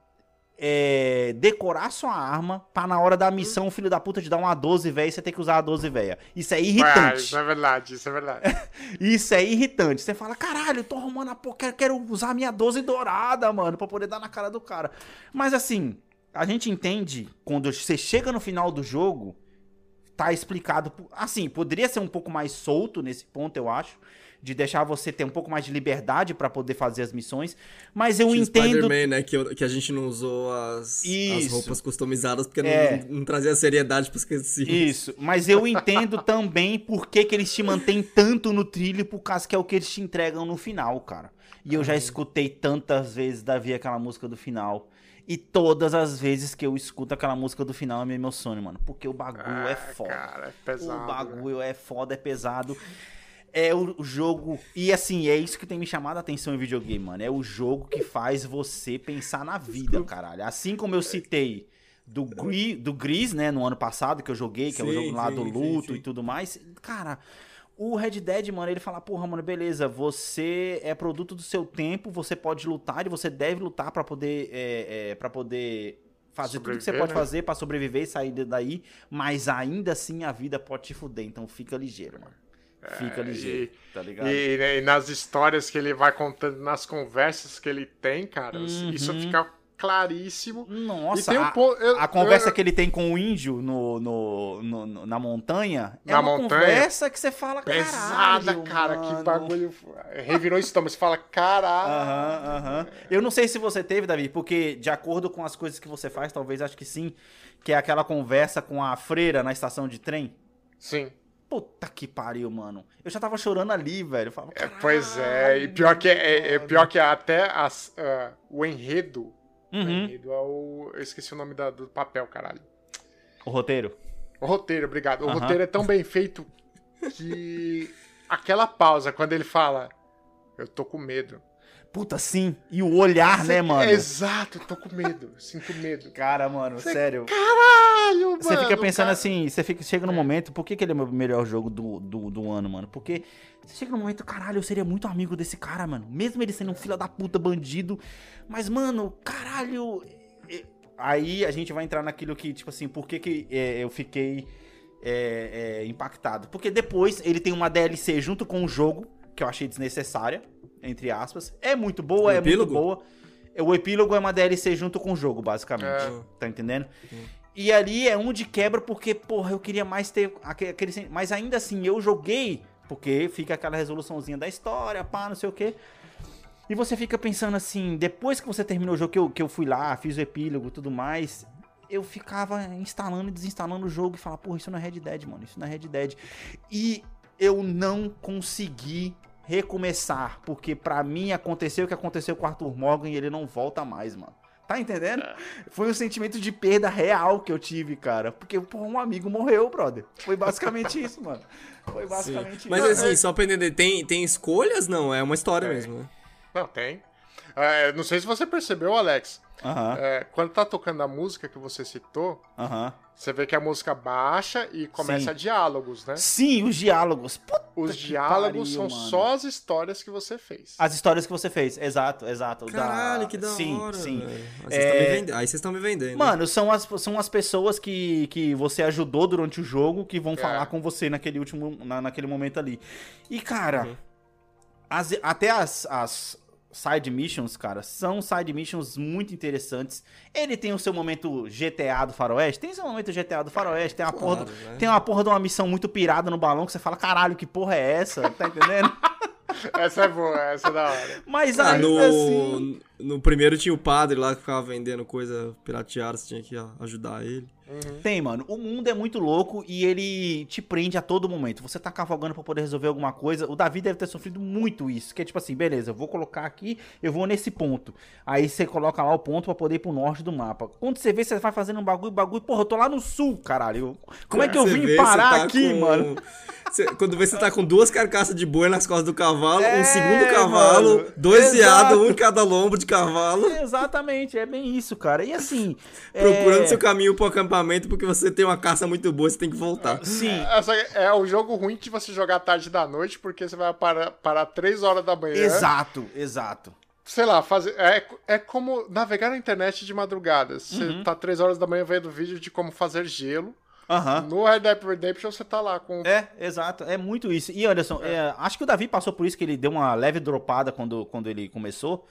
Speaker 5: é, decorar sua arma, pra na hora da missão o filho da puta te dar uma 12 véia e você ter que usar a 12 véia. Isso é
Speaker 6: Ah,
Speaker 5: irritante.
Speaker 6: isso é verdade, isso é verdade.
Speaker 5: Isso é irritante. Você fala, caralho, eu tô arrumando a porra, quero, quero usar a minha 12 dourada, mano, pra poder dar na cara do cara. Mas assim, a gente entende quando você chega no final do jogo, tá explicado. Assim, poderia ser um pouco mais solto nesse ponto, eu acho. De deixar você ter um pouco mais de liberdade pra poder fazer as missões. Mas eu entendo.
Speaker 7: Spider-Man, né? Que, eu- que a gente não usou as, as roupas customizadas porque
Speaker 5: É.
Speaker 7: não, não trazia seriedade pros esquecidos.
Speaker 5: Isso, mas eu entendo também por que, que eles te mantêm tanto no trilho, por causa que é o que eles te entregam no final, cara. E eu já escutei tantas vezes, Davi, aquela música do final. E todas as vezes que eu escuto aquela música do final é me emociona, mano. Porque o bagulho é
Speaker 6: Ah,
Speaker 5: foda.
Speaker 6: Cara, é pesado.
Speaker 5: o bagulho é foda, é pesado. É o jogo. E assim, é isso que tem me chamado a atenção em videogame, mano. É o jogo que faz você pensar na vida, caralho. Assim como eu citei do, Gri, do Gris, né, no ano passado, que eu joguei, que é o
Speaker 7: Sim,
Speaker 5: jogo lá
Speaker 7: sim,
Speaker 5: do
Speaker 7: sim,
Speaker 5: luto
Speaker 7: sim.
Speaker 5: e tudo mais. Cara, o Red Dead, mano, ele fala, porra, mano, beleza, você é produto do seu tempo, você pode lutar e você deve lutar pra poder. É, é, para poder. Fazer tudo que você
Speaker 6: Sobreviver,
Speaker 5: pode
Speaker 6: né?
Speaker 5: fazer pra sobreviver e sair daí, mas ainda assim a vida pode te fuder, então fica ligeiro, mano. Fica
Speaker 6: É,
Speaker 5: ligeiro, tá ligado?
Speaker 6: E, né, e nas histórias que ele vai contando, nas conversas que ele tem, cara, isso
Speaker 5: Uhum.
Speaker 6: fica claríssimo.
Speaker 5: Nossa,
Speaker 6: um
Speaker 5: a,
Speaker 6: eu-
Speaker 5: a conversa
Speaker 6: eu-
Speaker 5: que ele tem com o índio no, no, no- no- na montanha é
Speaker 6: Na
Speaker 5: uma
Speaker 6: montanha?
Speaker 5: conversa que você fala,
Speaker 6: Pesada, cara, que
Speaker 5: mano."
Speaker 6: bagulho. Revirou estômago. Você fala, caralho.
Speaker 5: Aham, aham. Eu não sei se você teve, Davi, porque de acordo com as coisas que você faz, talvez acho que sim, que é aquela conversa com a freira na estação de trem.
Speaker 6: Sim.
Speaker 5: Puta que pariu, mano. Eu já tava chorando ali, velho. Falava,
Speaker 6: É, pois é, e
Speaker 5: "Caralho,
Speaker 6: pior que, é, é
Speaker 5: mano."
Speaker 6: pior que até as, ah, o enredo.
Speaker 5: Uhum.
Speaker 6: é o. Eu esqueci o nome da- do papel, caralho.
Speaker 5: O roteiro.
Speaker 6: O roteiro, obrigado. O
Speaker 5: Aham.
Speaker 6: roteiro é tão bem feito que aquela pausa, quando ele fala, eu tô com medo.
Speaker 5: Puta, sim. E o olhar, né, mano?
Speaker 6: Exato, tô com medo, sinto medo.
Speaker 5: Cara, mano, sério.
Speaker 6: Caralho, mano.
Speaker 5: Você fica pensando
Speaker 6: cara.
Speaker 5: assim, você fica, chega no momento, por que, que ele é o melhor jogo do, do, do ano, mano? Porque você chega no momento, caralho, eu seria muito amigo desse cara, mano. Mesmo ele sendo um filho da puta, bandido. Mas, mano, caralho. Aí a gente vai entrar naquilo que, tipo assim, por que, que é, eu fiquei é, é, impactado? Porque depois ele tem uma DLC junto com o jogo, que eu achei desnecessária, entre aspas. É muito boa, é muito boa. O epílogo é uma DLC junto com o jogo, basicamente.
Speaker 6: É.
Speaker 5: Tá entendendo? E ali é um de quebra porque, porra, eu queria mais ter aque- aquele. Mas ainda assim, eu joguei, porque fica aquela resoluçãozinha da história, pá, não sei o quê. E você fica pensando assim, depois que você terminou o jogo, que eu, que eu fui lá, fiz o epílogo e tudo mais, eu ficava instalando e desinstalando o jogo e falava, porra, isso não é Red Dead, mano, isso não é Red Dead. E eu não consegui recomeçar, porque pra mim aconteceu o que aconteceu com o Arthur Morgan e ele não volta mais, mano. Tá entendendo? Foi um sentimento de perda real que eu tive, cara. Porque, porra, um amigo morreu, brother. Foi basicamente isso, mano. Foi basicamente isso.
Speaker 7: Mas assim, só pra entender, tem, tem escolhas? Não, é uma história
Speaker 6: Tem.
Speaker 7: mesmo, né?
Speaker 6: Não, tem. É, não sei se você percebeu, Alex.
Speaker 5: Aham,
Speaker 6: É, quando tá tocando a música que você citou,
Speaker 5: aham.
Speaker 6: Você vê que a música baixa e começa
Speaker 5: Sim.
Speaker 6: diálogos, né?
Speaker 5: Sim, os diálogos. Puta
Speaker 6: Os
Speaker 5: que
Speaker 6: diálogos
Speaker 5: pariu,
Speaker 6: são
Speaker 5: mano.
Speaker 6: só as histórias que você fez.
Speaker 5: As histórias que você fez, exato, exato.
Speaker 7: Caralho, que da
Speaker 5: sim,
Speaker 7: hora.
Speaker 5: Sim.
Speaker 7: Aí
Speaker 5: É,
Speaker 7: Aí vocês estão me vendendo.
Speaker 5: Mano, são as, são as pessoas que, que você ajudou durante o jogo que vão falar com você naquele último, na, naquele momento ali. E, cara,
Speaker 7: Uhum.
Speaker 5: as- até as, as side missions, cara, são side missions muito interessantes. Ele tem o seu momento GTA do Faroeste, tem seu momento GTA do Faroeste, tem uma,
Speaker 7: Claro,
Speaker 5: porra, do-
Speaker 7: né?
Speaker 5: tem uma porra de uma missão muito pirada no balão que você fala, caralho, que porra é essa? Tá entendendo?
Speaker 6: Essa é boa, essa é da hora.
Speaker 5: Mas
Speaker 7: Ah,
Speaker 5: ainda
Speaker 7: no,
Speaker 5: assim...
Speaker 7: no primeiro tinha o padre lá que ficava vendendo coisa pirateada, você tinha que ajudar ele.
Speaker 5: Tem, mano. O mundo é muito louco e ele te prende a todo momento. Você tá cavalgando pra poder resolver alguma coisa. O Davi deve ter sofrido muito isso. Que é tipo assim, beleza, eu vou colocar aqui, eu vou nesse ponto. Aí você coloca lá o ponto pra poder ir pro norte do mapa. Quando você vê, você vai fazendo um bagulho, bagulho. Porra, eu tô lá no sul, caralho. Como é que eu vim
Speaker 7: vê,
Speaker 5: parar
Speaker 7: tá
Speaker 5: aqui,
Speaker 7: com-
Speaker 5: mano?
Speaker 7: Você- quando vê, você tá com duas carcaças de boi nas costas do cavalo,
Speaker 5: É,
Speaker 7: um segundo cavalo,
Speaker 5: mano.
Speaker 7: dois viados, um em cada lombo de cavalo,
Speaker 5: Exatamente, é bem isso, cara. E assim.
Speaker 7: procurando
Speaker 5: é...
Speaker 7: seu caminho pro acampamento porque você tem uma caça muito boa, você tem que voltar.
Speaker 5: Sim,
Speaker 6: Essa é o jogo ruim de você jogar tarde da noite, porque você vai parar, parar 3 horas da manhã.
Speaker 5: exato, exato.
Speaker 6: Sei lá, fazer. É, é como navegar na internet de madrugada. Você
Speaker 5: Uhum.
Speaker 6: tá 3 horas da manhã vendo vídeo de como fazer gelo.
Speaker 5: Aham.
Speaker 6: No Red Dead Redemption você tá lá com.
Speaker 5: É, exato. É muito isso. E Anderson, é, acho que o Davi passou por isso que ele deu uma leve dropada quando, quando ele começou.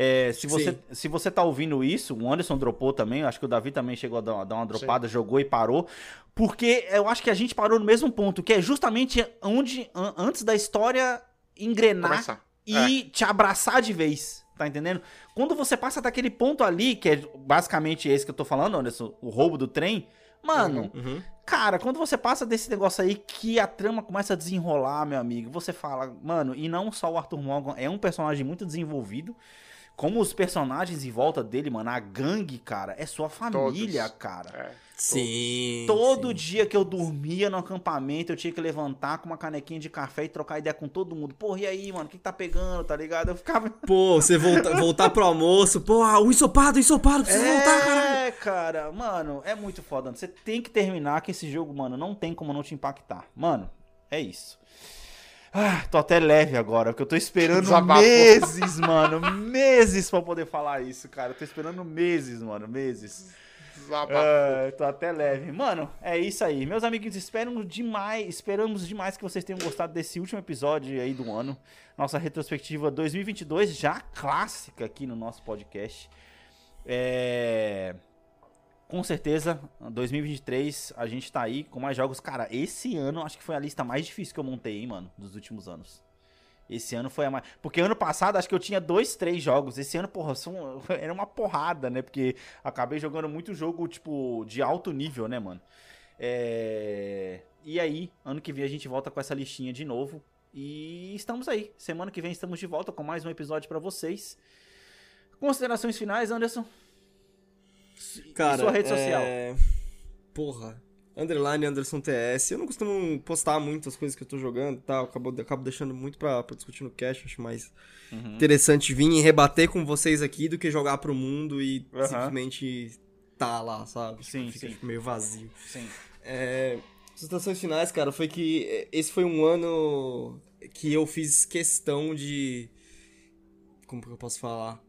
Speaker 5: É, se, você,
Speaker 7: Sim.
Speaker 5: se você tá ouvindo isso, o Anderson dropou também. Acho que o Davi também chegou a dar, uma dropada, jogou e parou. Porque eu acho que a gente parou no mesmo ponto, que é justamente onde, an- antes da história engrenar
Speaker 6: Começar.
Speaker 5: e te abraçar de vez. Tá entendendo? Quando você passa daquele ponto ali, que é basicamente esse que eu tô falando, Anderson, o roubo do trem. Mano,
Speaker 7: Uhum.
Speaker 5: Cara, quando você passa desse negócio aí que a trama começa a desenrolar, meu amigo, você fala, mano, e não só o Arthur Morgan é um personagem muito desenvolvido, como os personagens em volta dele, mano, a gangue, cara, é sua família,
Speaker 6: Todos.
Speaker 5: cara.
Speaker 6: É.
Speaker 7: Sim.
Speaker 5: Todo
Speaker 7: sim.
Speaker 5: dia que eu dormia no acampamento, eu tinha que levantar com uma canequinha de café e trocar ideia com todo mundo. Porra, e aí, mano, o que, que tá pegando, tá ligado? Eu ficava.
Speaker 7: Pô, você volta, voltar pro almoço, pô, ah, o ensopado, o ensopado, precisa voltar, caralho.
Speaker 5: É, cara, mano, é muito foda. Você tem que terminar que esse jogo, mano, não tem como não te impactar. Mano, é isso. Ah, tô até leve agora, porque eu tô esperando
Speaker 6: Desabafo.
Speaker 5: meses, mano, meses pra poder falar isso, cara. Eu tô esperando meses, mano, meses. Ah, tô até leve. Mano, é isso aí. Meus amiguinhos, esperamos demais, esperamos demais que vocês tenham gostado desse último episódio aí do ano. Nossa retrospectiva 2022, já clássica aqui no nosso podcast. É... Com certeza, 2023 a gente tá aí com mais jogos. Cara, esse ano acho que foi a lista mais difícil que eu montei, hein, mano, dos últimos anos. Esse ano foi a mais. Porque ano passado acho que eu tinha dois, três jogos. Esse ano, porra, são... era uma porrada, né? Porque acabei jogando muito jogo, tipo, de alto nível, né, mano? É... E aí, ano que vem a gente volta com essa listinha de novo. E estamos aí. Semana que vem estamos de volta com mais um episódio pra vocês. Considerações finais, Anderson?
Speaker 7: Cara,
Speaker 5: Sua rede social.
Speaker 7: é... Porra. Underline Anderson TS. Eu não costumo postar muito as coisas que eu tô jogando e tal. Acabo, acabo deixando muito pra, pra discutir no cast. Acho mais
Speaker 5: Uhum.
Speaker 7: interessante vir e rebater com vocês aqui do que jogar pro mundo e
Speaker 5: Aham.
Speaker 7: simplesmente tá lá, sabe? Tipo,
Speaker 5: Sim,
Speaker 7: fica
Speaker 5: sim.
Speaker 7: tipo, meio vazio.
Speaker 5: Sim.
Speaker 7: É, situações finais, cara, foi que esse foi um ano que eu fiz questão de. Como que eu posso falar?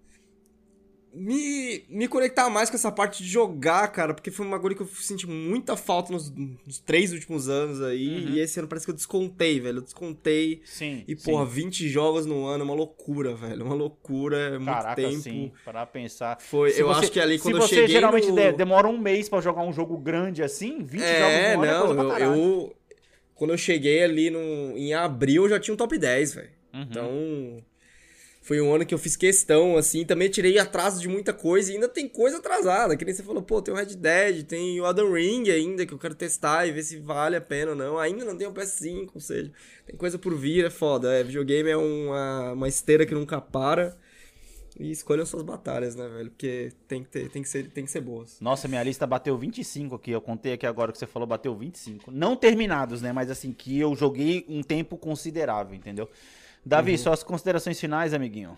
Speaker 7: Me, me conectar mais com essa parte de jogar, cara, porque foi um bagulho que eu senti muita falta nos, nos três últimos anos aí.
Speaker 5: Uhum.
Speaker 7: E esse ano parece que eu descontei, velho. Eu descontei.
Speaker 5: Sim.
Speaker 7: E,
Speaker 5: sim.
Speaker 7: porra, 20 jogos no ano é uma loucura, velho. Uma loucura, é muito
Speaker 5: Caraca,
Speaker 7: tempo.
Speaker 5: sim. Para pensar.
Speaker 7: Foi,
Speaker 5: Se
Speaker 7: eu
Speaker 5: você-
Speaker 7: acho que ali quando
Speaker 5: Se
Speaker 7: eu
Speaker 5: você
Speaker 7: cheguei
Speaker 5: geralmente
Speaker 7: no...
Speaker 5: de- demora um mês pra jogar um jogo grande assim, 20
Speaker 7: É,
Speaker 5: jogos no ano é
Speaker 7: não,
Speaker 5: pra
Speaker 7: eu, eu- Quando eu cheguei ali no, em abril, eu já tinha um top 10, velho.
Speaker 5: Uhum.
Speaker 7: Então. Foi um ano que eu fiz questão, assim. Também tirei atraso de muita coisa e ainda tem coisa atrasada. Que nem você falou, pô, tem o Red Dead, tem o Elden Ring ainda que eu quero testar e ver se vale a pena ou não. Ainda não tem o PS5, ou seja, tem coisa por vir, é foda. É, videogame é uma, uma esteira que nunca para. E escolham suas batalhas, né, velho? Porque tem que, ter, tem que, ser, tem que ser boas.
Speaker 5: Nossa, minha lista bateu 25 aqui. Eu contei aqui agora que você falou, bateu 25. Não terminados, né? Mas assim, que eu joguei um tempo considerável, entendeu? Davi, suas considerações finais, amiguinho.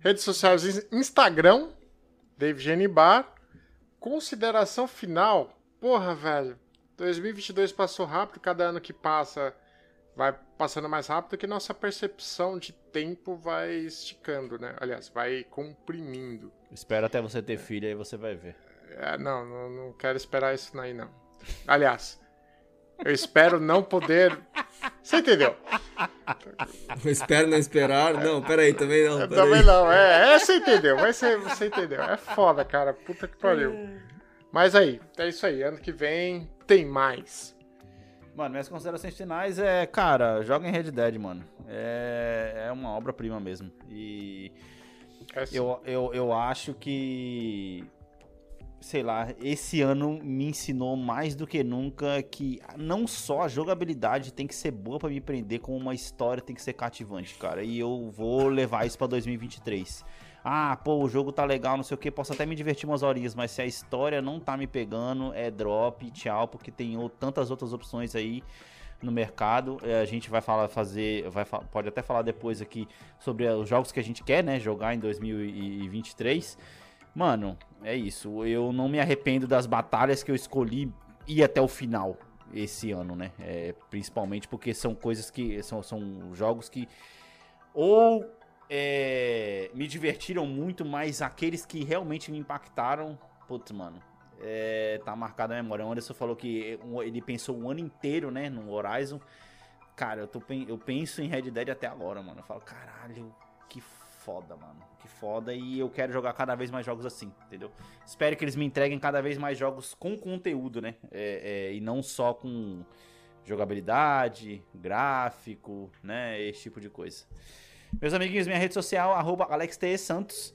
Speaker 6: Redes sociais, in- Instagram, Dave Genibar. Consideração final. Porra, velho. 2022 passou rápido, cada ano que passa vai passando mais rápido que nossa percepção de tempo vai esticando, né? Aliás, vai comprimindo.
Speaker 5: Espero até você ter filho, aí você vai ver.
Speaker 6: É, não, não, não quero esperar isso aí, não. Aliás, eu espero não poder. Você entendeu?
Speaker 7: Eu espero não esperar. Não, peraí, também não. Peraí.
Speaker 6: Também não, é, é, você entendeu, mas você, você entendeu. É foda, cara, puta que pariu. Mas aí, é isso aí, ano que vem tem mais.
Speaker 5: Mano, minhas considerações finais é, cara, joga em Red Dead, mano. É, é uma obra-prima mesmo. E
Speaker 6: É assim.
Speaker 5: eu, eu, eu acho que, sei lá, esse ano me ensinou mais do que nunca que não só a jogabilidade tem que ser boa pra me prender, como uma história tem que ser cativante, cara. E eu vou levar isso pra 2023. Ah, pô, o jogo tá legal, não sei o que, posso até me divertir umas horinhas, mas se a história não tá me pegando, é drop, tchau, porque tem tantas outras opções aí no mercado. É, a gente vai falar, fazer, vai, pode até falar depois aqui sobre os jogos que a gente quer, né, jogar em 2023. Mano, é isso. Eu não me arrependo das batalhas que eu escolhi ir até o final esse ano, né? É, principalmente porque são coisas que são, são jogos que ou é, me divertiram muito, mas aqueles que realmente me impactaram, putz, mano, é, tá marcado na memória. O Anderson falou que ele pensou um ano inteiro, né, no Horizon. Cara, eu, tô, eu penso em Red Dead até agora, mano. Eu falo, caralho, que foda, mano. Foda. E eu quero jogar cada vez mais jogos assim, entendeu? Espero que eles me entreguem cada vez mais jogos com conteúdo, né? É, é, e não só com jogabilidade, gráfico, né? Esse tipo de coisa. Meus amiguinhos, minha rede social, arroba AlexTSantos.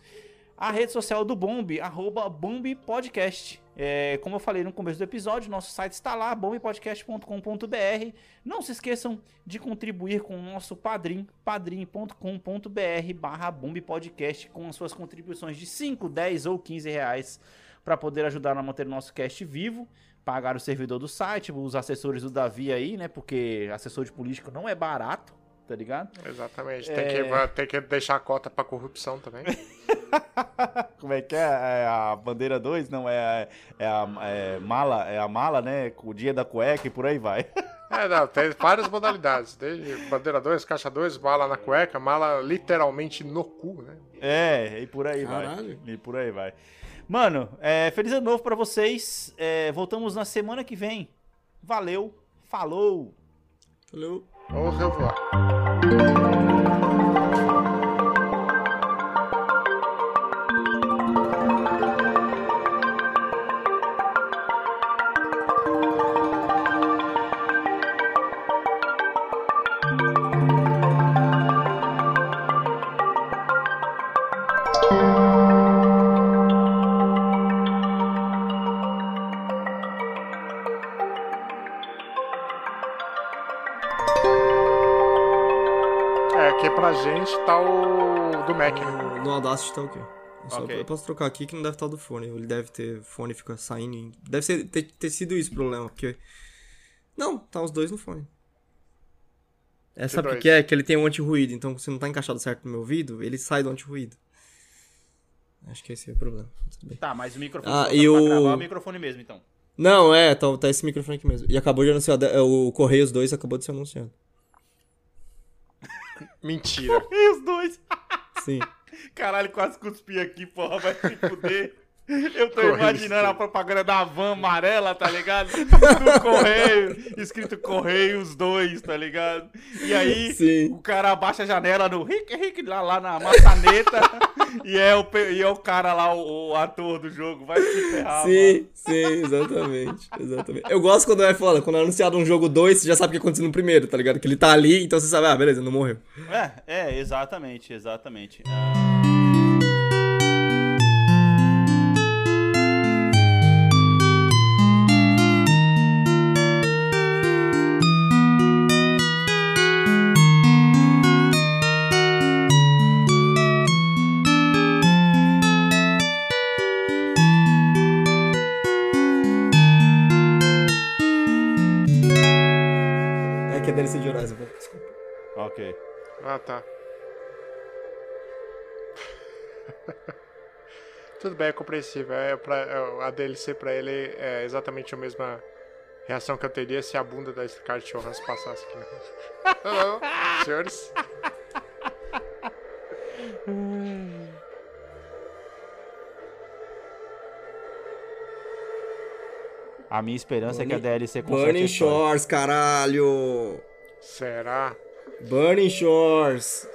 Speaker 5: A rede social do Bomb, arroba Bomb Podcast. É, como eu falei no começo do episódio, nosso site está lá, bombpodcast.com.br. Não se esqueçam de contribuir com o nosso padrim, padrim.com.br barra Bomb Podcast, com as suas contribuições de 5, 10 ou 15 reais para poder ajudar a manter o nosso cast vivo, pagar o servidor do site, os assessores do Davi aí, né? Porque assessor de político não é barato, tá ligado?
Speaker 6: Exatamente,
Speaker 5: É.
Speaker 6: tem, que, vai- tem que deixar a cota pra corrupção também.
Speaker 5: Como é que é? É a bandeira 2? Não, é, a- é a é mala, é a mala, né? O dia da cueca e por aí vai.
Speaker 6: É, não, tem várias modalidades. Desde bandeira 2, caixa 2, mala na cueca, mala literalmente no cu, né?
Speaker 5: É, e por aí
Speaker 7: Caralho.
Speaker 5: vai. E por aí vai. Mano, é, feliz ano novo pra vocês. É, voltamos na semana que vem. Valeu, falou!
Speaker 7: Valeu.
Speaker 6: 哦很好啊
Speaker 7: No, Audacity tá o quê? Eu, só-
Speaker 5: Ok.
Speaker 7: eu posso trocar aqui que não deve estar do fone. Ele deve ter. fone fica saindo. Deve ser, ter, ter sido isso o problema, porque. Não, tá os dois no fone. É, sabe o que
Speaker 6: dois?
Speaker 7: é? Que ele tem um anti-ruído, então se não tá encaixado certo no meu ouvido, ele sai do anti-ruído. Acho que esse é o problema.
Speaker 5: Tá, mas o microfone
Speaker 7: Ah, e o-
Speaker 5: gravar o microfone mesmo, então.
Speaker 7: Não, é, tá, tá esse microfone aqui mesmo. E acabou de anunciar. é, O Correios 2 acabou de ser anunciado.
Speaker 6: Mentira.
Speaker 5: E os dois?
Speaker 7: Sim.
Speaker 5: Caralho, quase cuspi aqui, porra, vai se fuder. Eu tô
Speaker 6: Correio
Speaker 5: imaginando a propaganda da van amarela, tá ligado? Do correio, escrito Correios 2, tá ligado? E aí,
Speaker 7: Sim.
Speaker 5: o cara abaixa a janela no Rick, Rick, lá, lá na maçaneta, e, é o, e é o cara lá, o, o ator do jogo. Vai se ferrar,
Speaker 7: Sim, sim, exatamente, exatamente. Eu gosto quando é foda, quando é anunciado um jogo 2, você já sabe o que aconteceu no primeiro, tá ligado? Que ele tá ali, então você sabe, ah, beleza, não morreu.
Speaker 5: mano. É, é, exatamente, exatamente. Ah,
Speaker 6: Ah, tá. Tudo bem, é compreensível. É pra, é, a DLC pra ele é exatamente a mesma reação que eu teria se a bunda da Scarlett Johansson passasse aqui. Hello, senhores.
Speaker 5: A minha esperança é que a DLC conserte a
Speaker 7: Burning. Shores, caralho!
Speaker 6: Será?
Speaker 7: Burning Shores.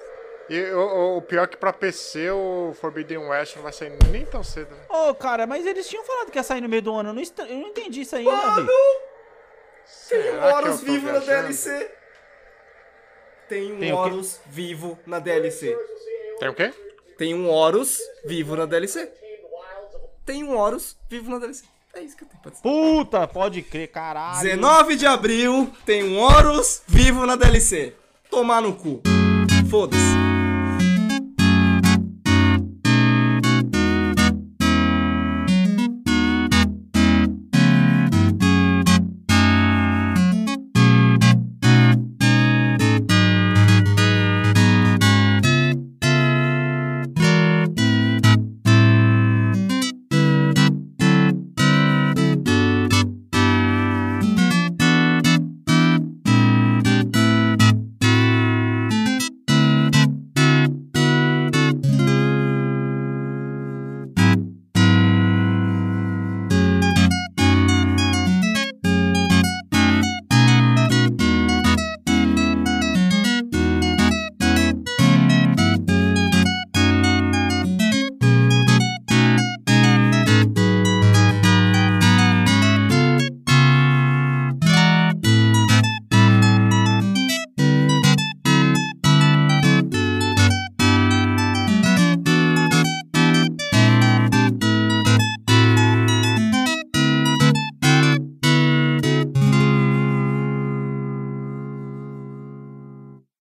Speaker 6: E o, o- pior é que pra PC o Forbidden West não vai sair nem tão cedo. né?
Speaker 5: Ô, cara, mas eles tinham falado que ia sair no meio do ano. Eu não, estra- eu não entendi isso ainda,
Speaker 7: Mano! Tem um Horus vivo na
Speaker 6: viajando?
Speaker 7: DLC. Tem um
Speaker 5: Tem?
Speaker 7: Horus vivo na DLC.
Speaker 6: Tem o quê?
Speaker 7: Tem um Horus vivo na DLC. Tem um Horus vivo na DLC. É isso que eu tenho pra dizer.
Speaker 5: Puta, pode crer, caralho.
Speaker 7: 19 de abril tem um Horus vivo na DLC. Tomar no cu. Foda-se.